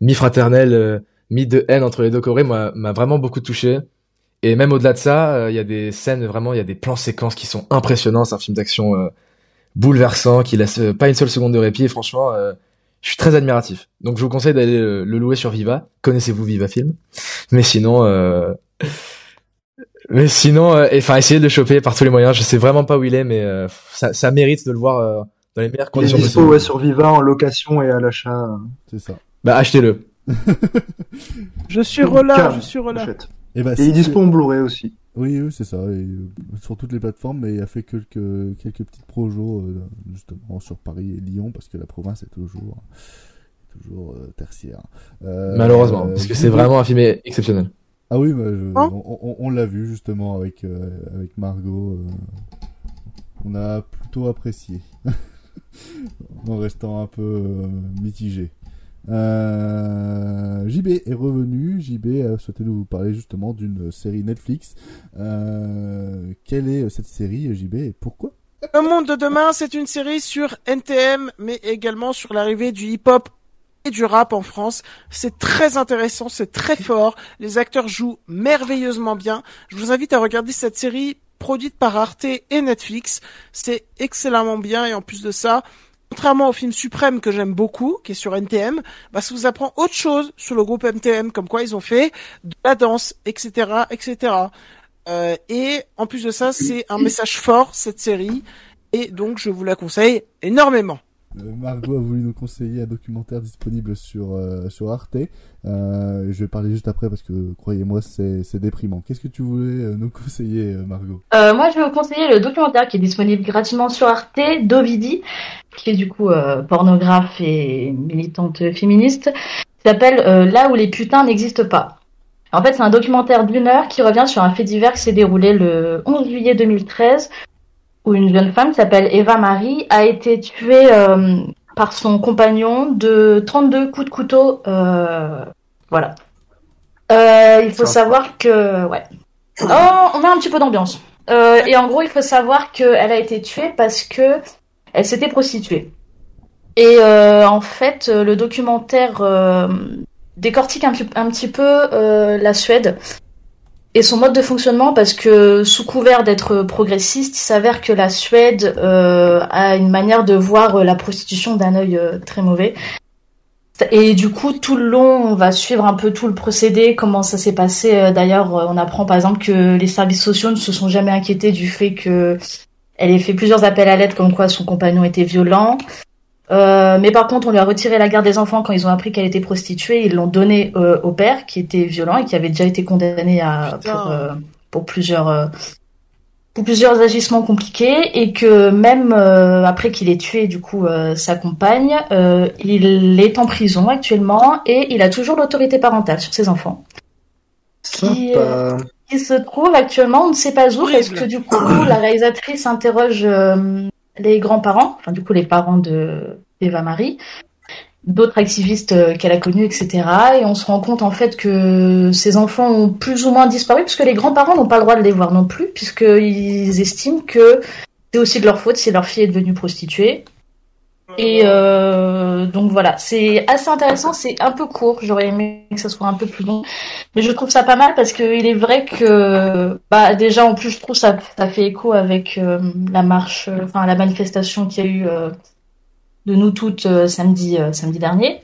mi-fraternelle, euh, mi-de haine entre les deux Corées, m'a vraiment beaucoup touché. Et même au-delà de ça, euh, il y a des scènes vraiment, il y a des plans séquences qui sont impressionnants. C'est un film d'action euh, bouleversant qui laisse pas une seule seconde de répit. Et franchement, euh, je suis très admiratif. Donc je vous conseille d'aller le, le louer sur Viva. Connaissez-vous Viva Film? Mais sinon, euh... mais sinon, euh, enfin, essayez de le choper par tous les moyens. Je sais vraiment pas où il est, mais euh, ça, ça mérite de le voir euh, dans les meilleures Il est conditions dispo possibles. ouais, sur Viva en location et à l'achat. C'est ça. Bah achetez-le. Je suis relâche, je suis relâche. Et, bah, Et il est dispo en Blu-ray aussi. Oui, oui, c'est ça. Et, euh, sur toutes les plateformes, mais il a fait quelques, quelques petites projos, euh, justement, sur Paris et Lyon, parce que la province est toujours, toujours euh, tertiaire. Euh, Malheureusement, euh, parce que c'est vraiment un film exceptionnel. Ah oui, bah, je- Hein on, on- on l'a vu justement avec, euh, avec Margot. euh, on a plutôt apprécié. en restant un peu euh, mitigé. Euh, JB est revenu. JB a souhaité nous parler justement d'une série Netflix. Euh, quelle est cette série, JB, et pourquoi? Le monde de demain, c'est une série sur NTM, mais également sur l'arrivée du hip-hop et du rap en France. C'est très intéressant, c'est très fort. Les acteurs jouent merveilleusement bien. Je vous invite à regarder cette série produite par Arte et Netflix. C'est excellemment bien et en plus de ça, contrairement au film Suprême que j'aime beaucoup, qui est sur NTM, bah, ça vous apprend autre chose sur le groupe NTM, comme quoi ils ont fait de la danse, etc., etc. Euh, et en plus de ça, c'est un message fort cette série, et donc je vous la conseille énormément. Euh, Margot a voulu nous conseiller un documentaire disponible sur, euh, sur Arte. Euh, je vais parler juste après parce que, croyez-moi, c'est déprimant. Qu'est-ce que tu voulais euh, nous conseiller, euh, Margot? Euh, moi, je vais vous conseiller le documentaire qui est disponible gratuitement sur Arte d'Ovidi, qui est du coup pornographe et militante féministe, s'appelle Là où les putains n'existent pas. En fait, c'est un documentaire d'une heure qui revient sur un fait divers qui s'est déroulé le 11 juillet 2013, où une jeune femme qui s'appelle Eva Marie a été tuée euh, par son compagnon de 32 coups de couteau. Euh, voilà. Euh, il faut savoir que... Ouais. Oh, on a un petit peu d'ambiance. Et en gros, il faut savoir qu'elle a été tuée parce que elle s'était prostituée. Et en fait, le documentaire décortique un, petit peu la Suède et son mode de fonctionnement parce que sous couvert d'être progressiste, il s'avère que la Suède euh, a une manière de voir euh, la prostitution d'un œil euh, très mauvais. Et du coup, tout le long, on va suivre un peu tout le procédé, comment ça s'est passé. Euh, D'ailleurs, on apprend par exemple que les services sociaux ne se sont jamais inquiétés du fait que elle ait fait plusieurs appels à l'aide comme quoi son compagnon était violent. Euh, mais par contre, on lui a retiré la garde des enfants quand ils ont appris qu'elle était prostituée. Ils l'ont donné euh, au père qui était violent et qui avait déjà été condamné à, pour, euh, pour plusieurs euh, pour plusieurs agissements compliqués et que même euh, après qu'il ait tué du coup euh, sa compagne, euh, il est en prison actuellement et il a toujours l'autorité parentale sur ses enfants. Qui, euh, qui se trouve actuellement, on ne sait pas où, parce que du coup, la réalisatrice interroge euh, les grands-parents, enfin du coup les parents de Eva Marie, d'autres activistes euh, qu'elle a connus, etc. Et on se rend compte en fait que ces enfants ont plus ou moins disparu, puisque les grands-parents n'ont pas le droit de les voir non plus, puisqu'ils estiment que c'est aussi de leur faute si leur fille est devenue prostituée. Et euh, donc voilà, c'est assez intéressant, c'est un peu court, j'aurais aimé que ça soit un peu plus long, mais je trouve ça pas mal parce qu'il est vrai que bah déjà en plus je trouve ça ça fait écho avec euh, la marche, euh, enfin la manifestation qu'il y a eu euh, de nous toutes samedi samedi dernier.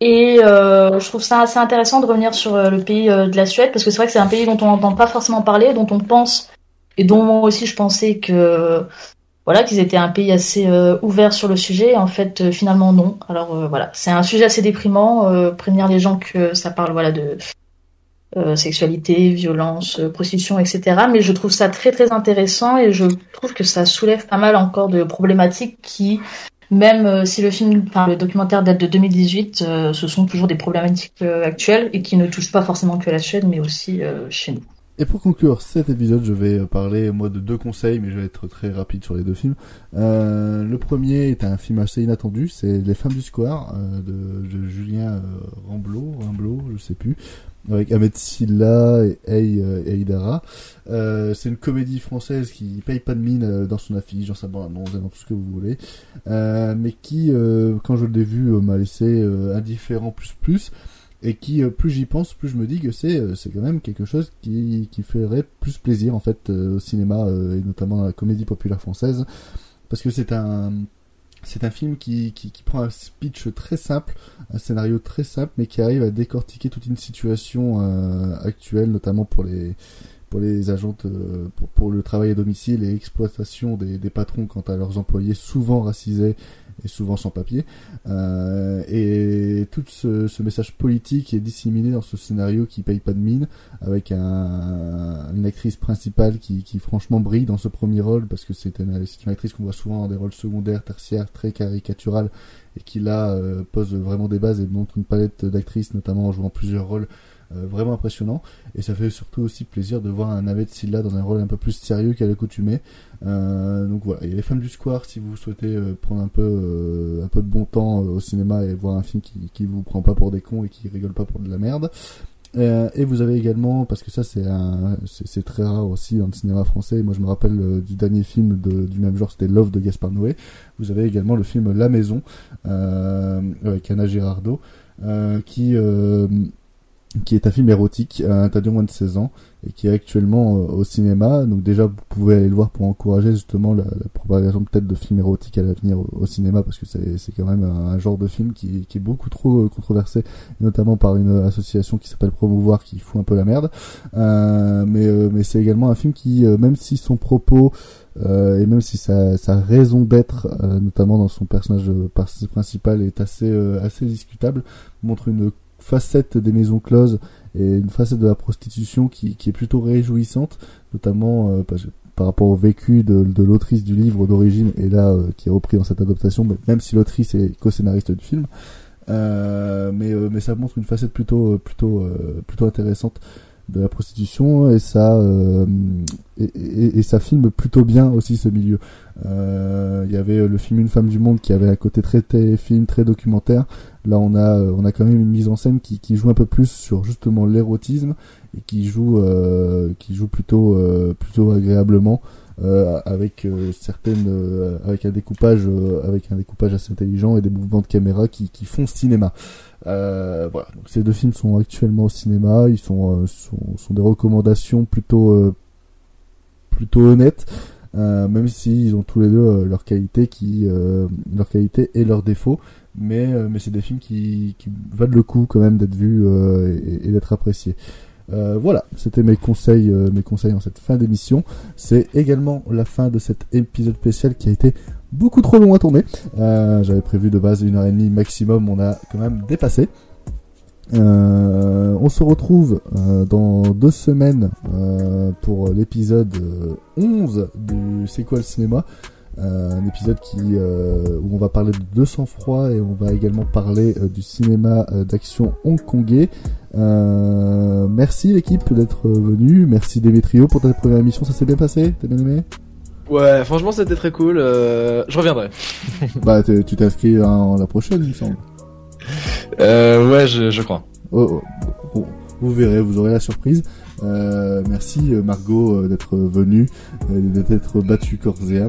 Et euh, je trouve ça assez intéressant de revenir sur le pays de la Suède parce que c'est vrai que c'est un pays dont on n'entend pas forcément parler, dont on pense et dont moi aussi je pensais que voilà qu'ils étaient un pays assez euh, ouvert sur le sujet. En fait, euh, finalement non. Alors euh, voilà, c'est un sujet assez déprimant. prévenir les gens que ça parle voilà de sexualité, violence, prostitution, etc. Mais je trouve ça très très intéressant et je trouve que ça soulève pas mal encore de problématiques qui, même si le film, enfin le documentaire date de 2018, euh, ce sont toujours des problématiques actuelles et qui ne touchent pas forcément que la Suède, mais aussi chez nous. Et pour conclure cet épisode, je vais parler moi de deux conseils, mais je vais être très rapide sur les deux films. Euh, le premier est un film assez inattendu, c'est Les Femmes du Square euh, de, de Julien euh, Ramblot, Ramblot, je sais plus, avec Ahmed Silla et euh, Aïdara. Euh, c'est une comédie française qui paye pas de mine euh, dans son affiche, dans sa bande-annonce, dans tout ce que vous voulez, euh, mais qui, euh, quand je l'ai vu, euh, m'a laissé euh, indifférent plus plus et qui euh, plus j'y pense plus je me dis que c'est euh, c'est quand même quelque chose qui qui ferait plus plaisir en fait euh, au cinéma et notamment dans la comédie populaire française. Parce que c'est un c'est un film qui, qui, qui prend un speech très simple, un scénario très simple, mais qui arrive à décortiquer toute une situation euh, actuelle, notamment pour les pour les agentes, euh, pour, pour le travail à domicile et exploitation des, des patrons quant à leurs employés, souvent racisés et souvent sans papier. Euh, et tout ce, ce message politique est disséminé dans ce scénario qui paye pas de mine, avec un, une actrice principale qui, qui franchement brille dans ce premier rôle, parce que c'est une, actrice qu'on voit souvent dans des rôles secondaires, tertiaires, très caricaturales, et qui là euh, pose vraiment des bases et montre une palette d'actrices, notamment en jouant plusieurs rôles vraiment impressionnants. Et ça fait surtout aussi plaisir de voir un Ahmed Silla dans un rôle un peu plus sérieux qu'à l'accoutumée. Euh, donc voilà, et les femmes du square, si vous souhaitez euh, prendre un peu euh, un peu de bon temps euh, au cinéma et voir un film qui qui vous prend pas pour des cons et qui rigole pas pour de la merde. Euh, et vous avez également, parce que ça c'est c'est très rare aussi dans le cinéma français. Moi je me rappelle euh, du dernier film de, du même genre, c'était Love de Gaspard Noé. Vous avez également le film La Maison euh, avec Anna Girardot, euh, qui euh, qui est un film érotique euh, interdit aux moins de 16 ans et qui est actuellement euh, au cinéma. Donc déjà, vous pouvez aller le voir pour encourager justement la, la propagation peut-être de films érotiques à l'avenir au, cinéma parce que c'est quand même un, genre de film qui, qui est beaucoup trop euh, controversé, notamment par une association qui s'appelle Promouvoir qui fout un peu la merde. Euh, mais mais c'est également un film qui, même si son propos euh, et même si sa, sa raison d'être, euh, notamment dans son personnage principal, est assez assez discutable, montre une facette des maisons closes et une facette de la prostitution qui, qui est plutôt réjouissante, notamment euh, par rapport au vécu de, l'autrice du livre d'origine et là euh, qui est repris dans cette adaptation, même si l'autrice est co-scénariste du film. Euh, mais, ça montre une facette plutôt intéressante de la prostitution et ça euh, et, ça filme plutôt bien aussi ce milieu. Euh, Il y avait le film Une femme du monde qui avait un côté très téléfilm, très documentaire. Là, on a euh, on a quand même une mise en scène qui, qui joue un peu plus sur justement l'érotisme et qui joue euh, qui joue plutôt euh, plutôt agréablement euh, avec euh, certaines euh, avec un découpage euh, avec un découpage assez intelligent et des mouvements de caméra qui, qui font cinéma. Euh, voilà. Donc ces deux films sont actuellement au cinéma. Ils sont euh, sont, sont des recommandations plutôt plutôt honnêtes. Même s'ils ont tous les deux leurs qualités qui leurs qualités et leurs défauts mais mais c'est des films qui, qui valent le coup quand même d'être vus et d'être appréciés euh, voilà, c'était mes conseils, euh, mes conseils en cette fin d'émission. C'est également la fin de cet épisode spécial qui a été beaucoup trop long à tourner. Euh, J'avais prévu de base une heure et demie maximum, on a quand même dépassé. On se retrouve dans deux semaines pour l'épisode euh, 11 du C'est quoi le cinéma? Un épisode qui euh, où on va parler de 200 froid et on va également parler euh, du cinéma euh, d'action hongkongais. Euh, merci l'équipe d'être venu, merci Demetrio pour ta première émission, ça s'est bien passé, t'as bien aimé? Ouais, franchement, c'était très cool. euh, Je reviendrai. Bah tu t'inscris en la prochaine il me semble. Euh, ouais, je, je crois. Oh, oh, bon, vous verrez, vous aurez la surprise. Euh, merci euh, Margot euh, d'être venue, euh, d'être battue corps et âme.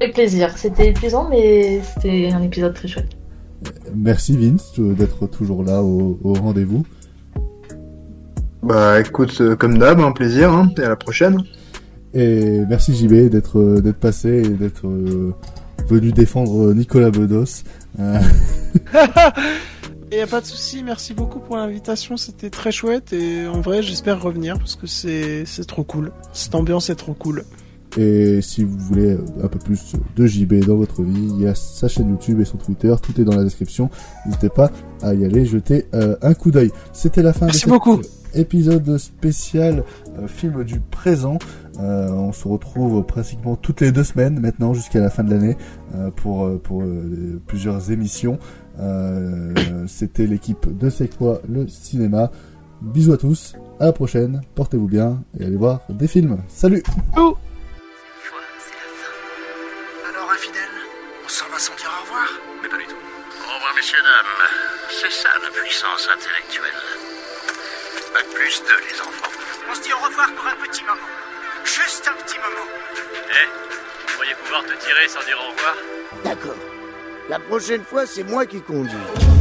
Avec plaisir. C'était épuisant, mais c'était un épisode très chouette. Merci Vince euh, d'être toujours là au, au rendez-vous. Bah écoute, euh, comme d'hab, un plaisir, hein, et à la prochaine. Et merci JB d'être euh, d'être passé et d'être euh, venu défendre Nicolas Bedos. Euh, Et y a pas de souci, merci beaucoup pour l'invitation, c'était très chouette et en vrai j'espère revenir parce que c'est c'est trop cool. Cette ambiance est trop cool. Et si vous voulez un peu plus de JB dans votre vie, il y a sa chaîne YouTube et son Twitter, tout est dans la description. N'hésitez pas à y aller jeter euh, un coup d'œil. C'était la fin Merci de cet beaucoup. épisode spécial euh, film du présent. Euh, on se retrouve pratiquement toutes les deux semaines maintenant jusqu'à la fin de l'année pour pour plusieurs émissions. C'était l'équipe de C'est quoi le cinéma. Bisous à tous, à la prochaine, portez-vous bien et allez voir des films. Salut Oh s'en va sans dire au revoir Mais pas du tout. Au revoir, messieurs, dames. C'est ça la puissance intellectuelle. Bac plus 2, les enfants. On se dit au revoir pour un petit moment. Juste un petit moment. Eh, vous croyez pouvoir te tirer sans dire au revoir? D'accord. La prochaine fois, c'est moi qui conduis.